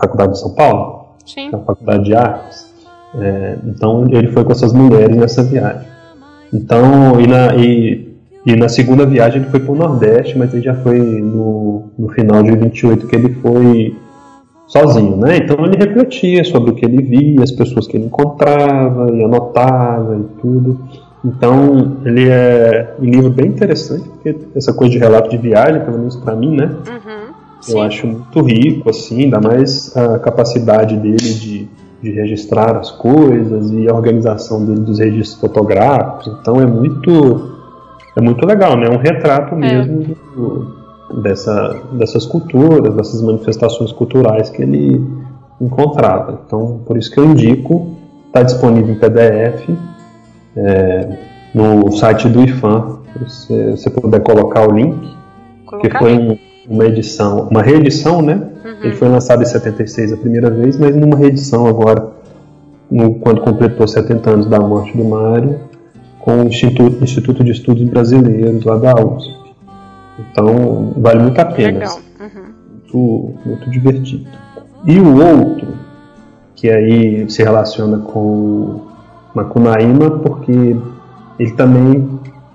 faculdade de São Paulo? Sim. Aquela faculdade de artes. É, então ele foi com essas mulheres nessa viagem. Então, e na, e, e na segunda viagem ele foi para o Nordeste, mas ele já foi no, no final de 28 que ele foi sozinho, né? Então ele refletia sobre o que ele via, as pessoas que ele encontrava, e anotava e tudo. Então ele é um livro bem interessante, porque essa coisa de relato de viagem, pelo menos para mim, né? Uhum, eu acho muito rico, assim, ainda mais a capacidade dele de, de registrar as coisas e a organização dele dos registros fotográficos. Então é muito é muito legal, né? É um retrato é. mesmo é. do, dessa, dessas culturas, dessas manifestações culturais que ele encontrava. Então, por isso que eu indico, está disponível em PDF é, no site do IFAM, se você puder colocar o link, Colocar que foi um, uma edição, uma reedição, né? Uhum. Ele foi lançado em 76 a primeira vez, mas numa reedição agora, no, quando completou 70 anos da morte do Mário, com o Instituto, Instituto de Estudos Brasileiros lá da USP. Então, vale muito a pena. Legal. Uhum. Muito, muito divertido. E o outro, que aí se relaciona com Macunaíma, porque ele também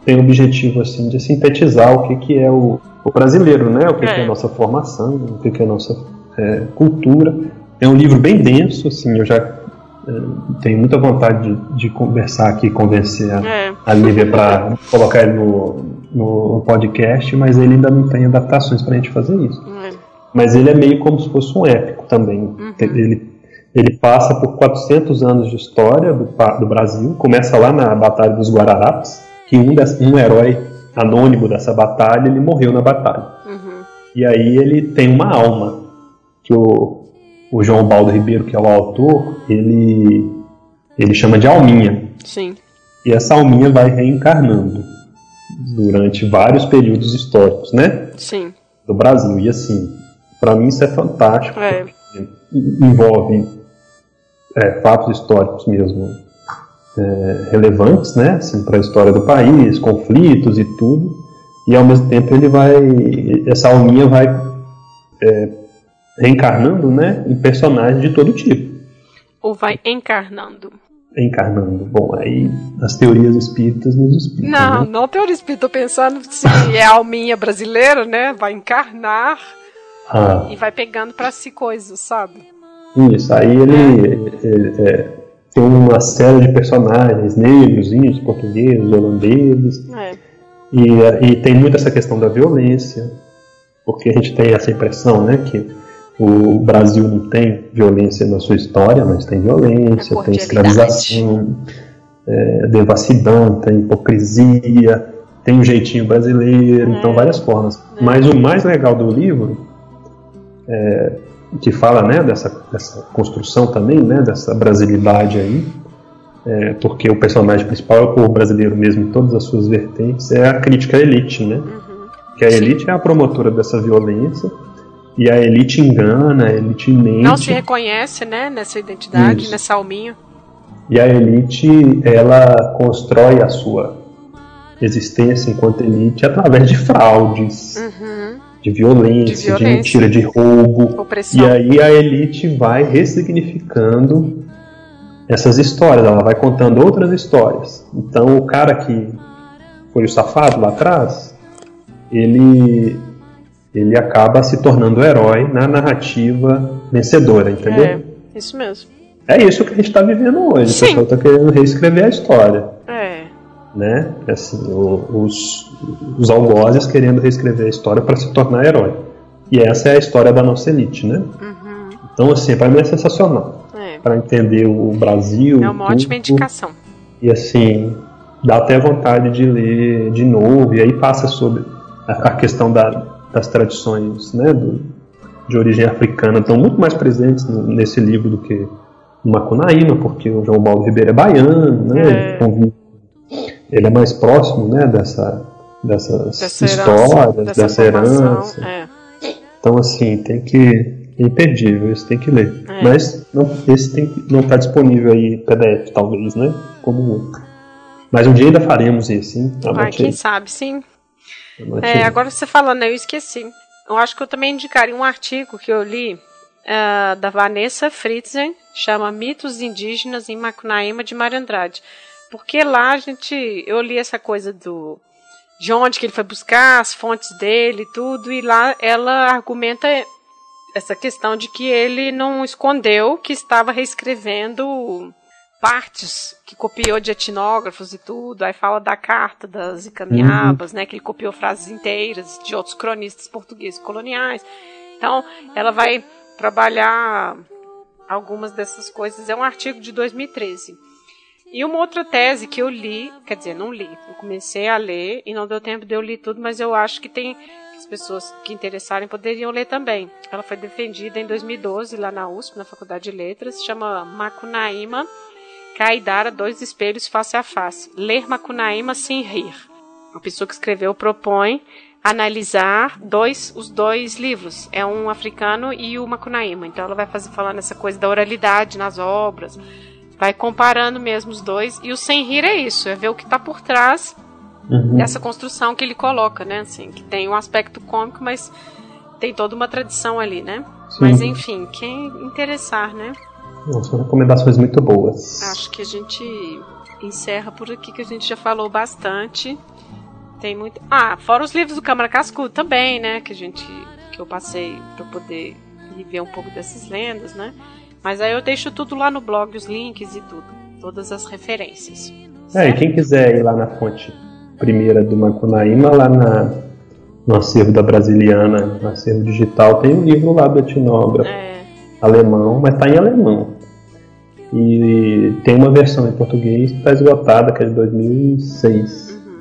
tem o objetivo assim de sintetizar o que, que é o, o brasileiro, né? O que é. que é a nossa formação, o que, que é a nossa é, cultura. É um livro bem denso, assim, eu já é, tenho muita vontade de, de conversar aqui, convencer a, é. a Lívia para colocar ele no, no podcast, mas ele ainda não tem adaptações para a gente fazer isso. É. Mas ele é meio como se fosse um épico também. Uhum. Ele, ele passa por 400 anos de história do, do Brasil, começa lá na Batalha dos Guararapes, que um, des, um herói anônimo dessa batalha, ele morreu na batalha. Uhum. E aí ele tem uma alma, que o, o João Baldo Ribeiro, que é o autor, ele, ele chama de alminha. Sim. E essa alminha vai reencarnando durante vários períodos históricos, né? Sim. Do Brasil. E assim, para mim isso é fantástico. É. Envolve é, fatos históricos mesmo é, relevantes, né? Assim, para a história do país, conflitos e tudo. E ao mesmo tempo ele vai, essa alminha vai é, reencarnando, né, em personagens de todo tipo. Ou vai encarnando? encarnando. Bom, aí as teorias espíritas nos explicam. Não, né? não teoria espírita. Tô pensando se é a alminha brasileira, né? Vai encarnar ah. e vai pegando para si coisas, sabe? Isso, aí ele, é. é, tem uma série de personagens negros, índios, portugueses, holandeses. É. E, e tem muito essa questão da violência, porque a gente tem essa impressão, né, que o Brasil não tem violência na sua história, mas tem violência, tem escravização, é, devassidão, tem hipocrisia, tem um jeitinho brasileiro, é. então várias formas. É. Mas o mais legal do livro, é, que fala né, dessa, dessa construção também, né, dessa brasilidade aí, é, porque o personagem principal é o povo brasileiro mesmo em todas as suas vertentes, é a crítica à elite, né? Uhum. Que a elite é a promotora dessa violência e a elite engana, a elite mente. Não se reconhece, né, nessa identidade, Isso. nessa alminha. E a elite, ela constrói a sua existência enquanto elite através de fraudes, uhum. De, violência, de, violência, de mentira, de roubo. Opressão. E aí a elite vai ressignificando essas histórias, ela vai contando outras histórias. Então o cara que foi o safado lá atrás, ele ele acaba se tornando herói na narrativa vencedora, entendeu? É, isso mesmo. É isso que a gente está vivendo hoje. Sim. O pessoal está querendo reescrever a história. É. Né? Assim, os, os algozes querendo reescrever a história para se tornar herói. E essa é a história da nossa elite, né? Uhum. Então, assim, para mim é sensacional. É. Para entender o Brasil. É uma tudo, ótima indicação. E assim, dá até vontade de ler de novo. E aí passa sobre a, a questão da, das tradições né, do, de origem africana estão muito mais presentes nesse livro do que no Macunaíma, porque o João Baldo Ribeiro é baiano, né, é. Convive, ele, é mais próximo né, dessa, dessas dessa histórias, herança, dessa, herança. É. Então, assim, tem que. É imperdível, esse tem que ler. É. Mas não, esse tem, não está disponível aí PDF, talvez, né? Como outro. Mas um dia ainda faremos esse, hein? Ah, quem sabe, sim. É, agora você falando, eu esqueci. Eu acho que eu também indicaria um artigo que eu li uh, da Vanessa Fritzen, chama Mitos Indígenas em Macunaíma de Mário Andrade. Porque lá a gente, eu li essa coisa do de onde que ele foi buscar, as fontes dele e tudo, e lá ela argumenta essa questão de que ele não escondeu que estava reescrevendo partes que copiou de etnógrafos e tudo. Aí fala da carta das Icamiabas, uhum. né? Que ele copiou frases inteiras de outros cronistas portugueses coloniais. Então, ela vai trabalhar algumas dessas coisas. É um artigo de 2013. E uma outra tese que eu li, quer dizer, não li, eu comecei a ler e não deu tempo de eu ler tudo, mas eu acho que tem as pessoas que interessarem poderiam ler também. Ela foi defendida em 2012 lá na USP, na Faculdade de Letras, chama Macunaíma Caidara, Dois Espelhos Face a Face. Ler Macunaíma sem rir. A pessoa que escreveu propõe analisar dois, os dois livros. É um africano e o Macunaíma. Então ela vai fazer falando essa coisa da oralidade nas obras, vai comparando mesmo os dois. E o sem rir é isso, é ver o que está por trás uhum. dessa construção que ele coloca, né? Assim, que tem um aspecto cômico, mas tem toda uma tradição ali, né? Sim. Mas enfim, quem interessar, né? São recomendações muito boas. Acho que a gente encerra por aqui, que a gente já falou bastante. Tem muito. Ah, fora os livros do Câmara Cascudo também, né? Que a gente. que eu passei para poder ver um pouco dessas lendas, né? Mas aí eu deixo tudo lá no blog, os links e tudo. Todas as referências. É, e quem quiser ir lá na fonte primeira do Macunaíma, lá na, no acervo da Brasiliana, no acervo digital, tem um livro lá do etnógrafo. É alemão, mas está em alemão. E tem uma versão em português que está esgotada, que é de 2006. Uhum.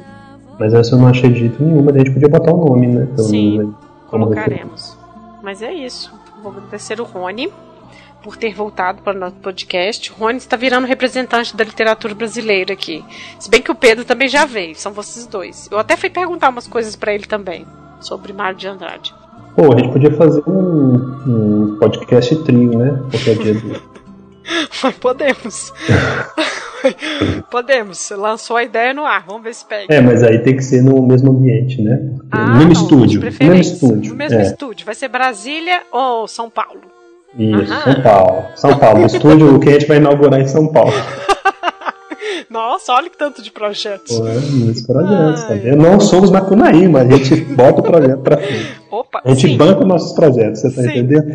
Mas essa eu não achei de jeito nenhum, mas a gente podia botar o nome, né? Pelo Sim, menos, colocaremos. Mas é isso. Vou agradecer o Rony por ter voltado para o nosso podcast. O Rony está virando representante da literatura brasileira aqui. Se bem que o Pedro também já veio, são vocês dois. Eu até fui perguntar umas coisas para ele também, sobre Mário de Andrade. Pô, a gente podia fazer um, um podcast trio, né? Qualquer dia do. *laughs* Mas podemos. *laughs* podemos. Lançou a ideia no ar, vamos ver se pega. É, mas aí tem que ser no mesmo ambiente, né? Ah, no mesmo estúdio. No mesmo estúdio. No mesmo é. estúdio. Vai ser Brasília ou São Paulo? Isso, Aham. São Paulo. São Paulo. O estúdio que a gente vai inaugurar em São Paulo. *laughs* Nossa, olha que tanto de projetos. Muitos projetos, tá vendo? Não somos Macunaí, mas a gente *laughs* bota o projeto pra frente. Opa, a gente sim. banca nossos projetos, você tá sim. entendendo?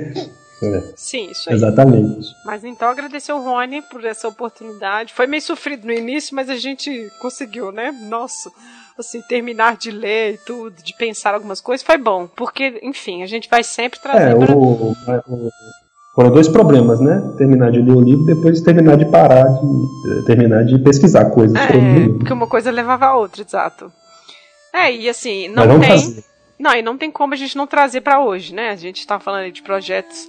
É. Sim, isso aí. Exatamente. Mas então agradecer o Rony por essa oportunidade. Foi meio sofrido no início, mas a gente conseguiu, né? Nossa, assim, terminar de ler e tudo, de pensar algumas coisas, foi bom. Porque, enfim, a gente vai sempre trazer. É, pra... o, o, foram dois problemas, né? Terminar de ler o livro e depois terminar de parar, de terminar de pesquisar coisas. É, porque uma coisa levava a outra, exato. É, e assim, não tem. Fazer. Não, e não tem como a gente não trazer para hoje, né? A gente tá falando de projetos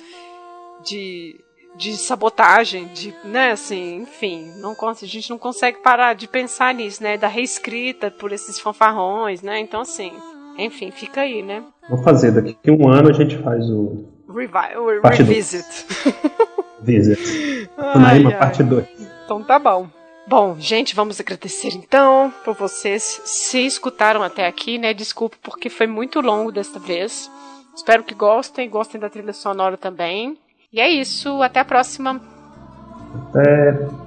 de, de sabotagem, de, né, assim, enfim, não, a gente não consegue parar de pensar nisso, né? Da reescrita por esses fanfarrões, né? Então, assim, enfim, fica aí, né? Vou fazer, daqui a um ano a gente faz o Revi parte revisit. *laughs* Visit. Naima, parte 2. Então tá bom. Bom, gente, vamos agradecer então por vocês se escutaram até aqui, né? Desculpa porque foi muito longo desta vez. Espero que gostem, gostem da trilha sonora também. E é isso, até a próxima. Até.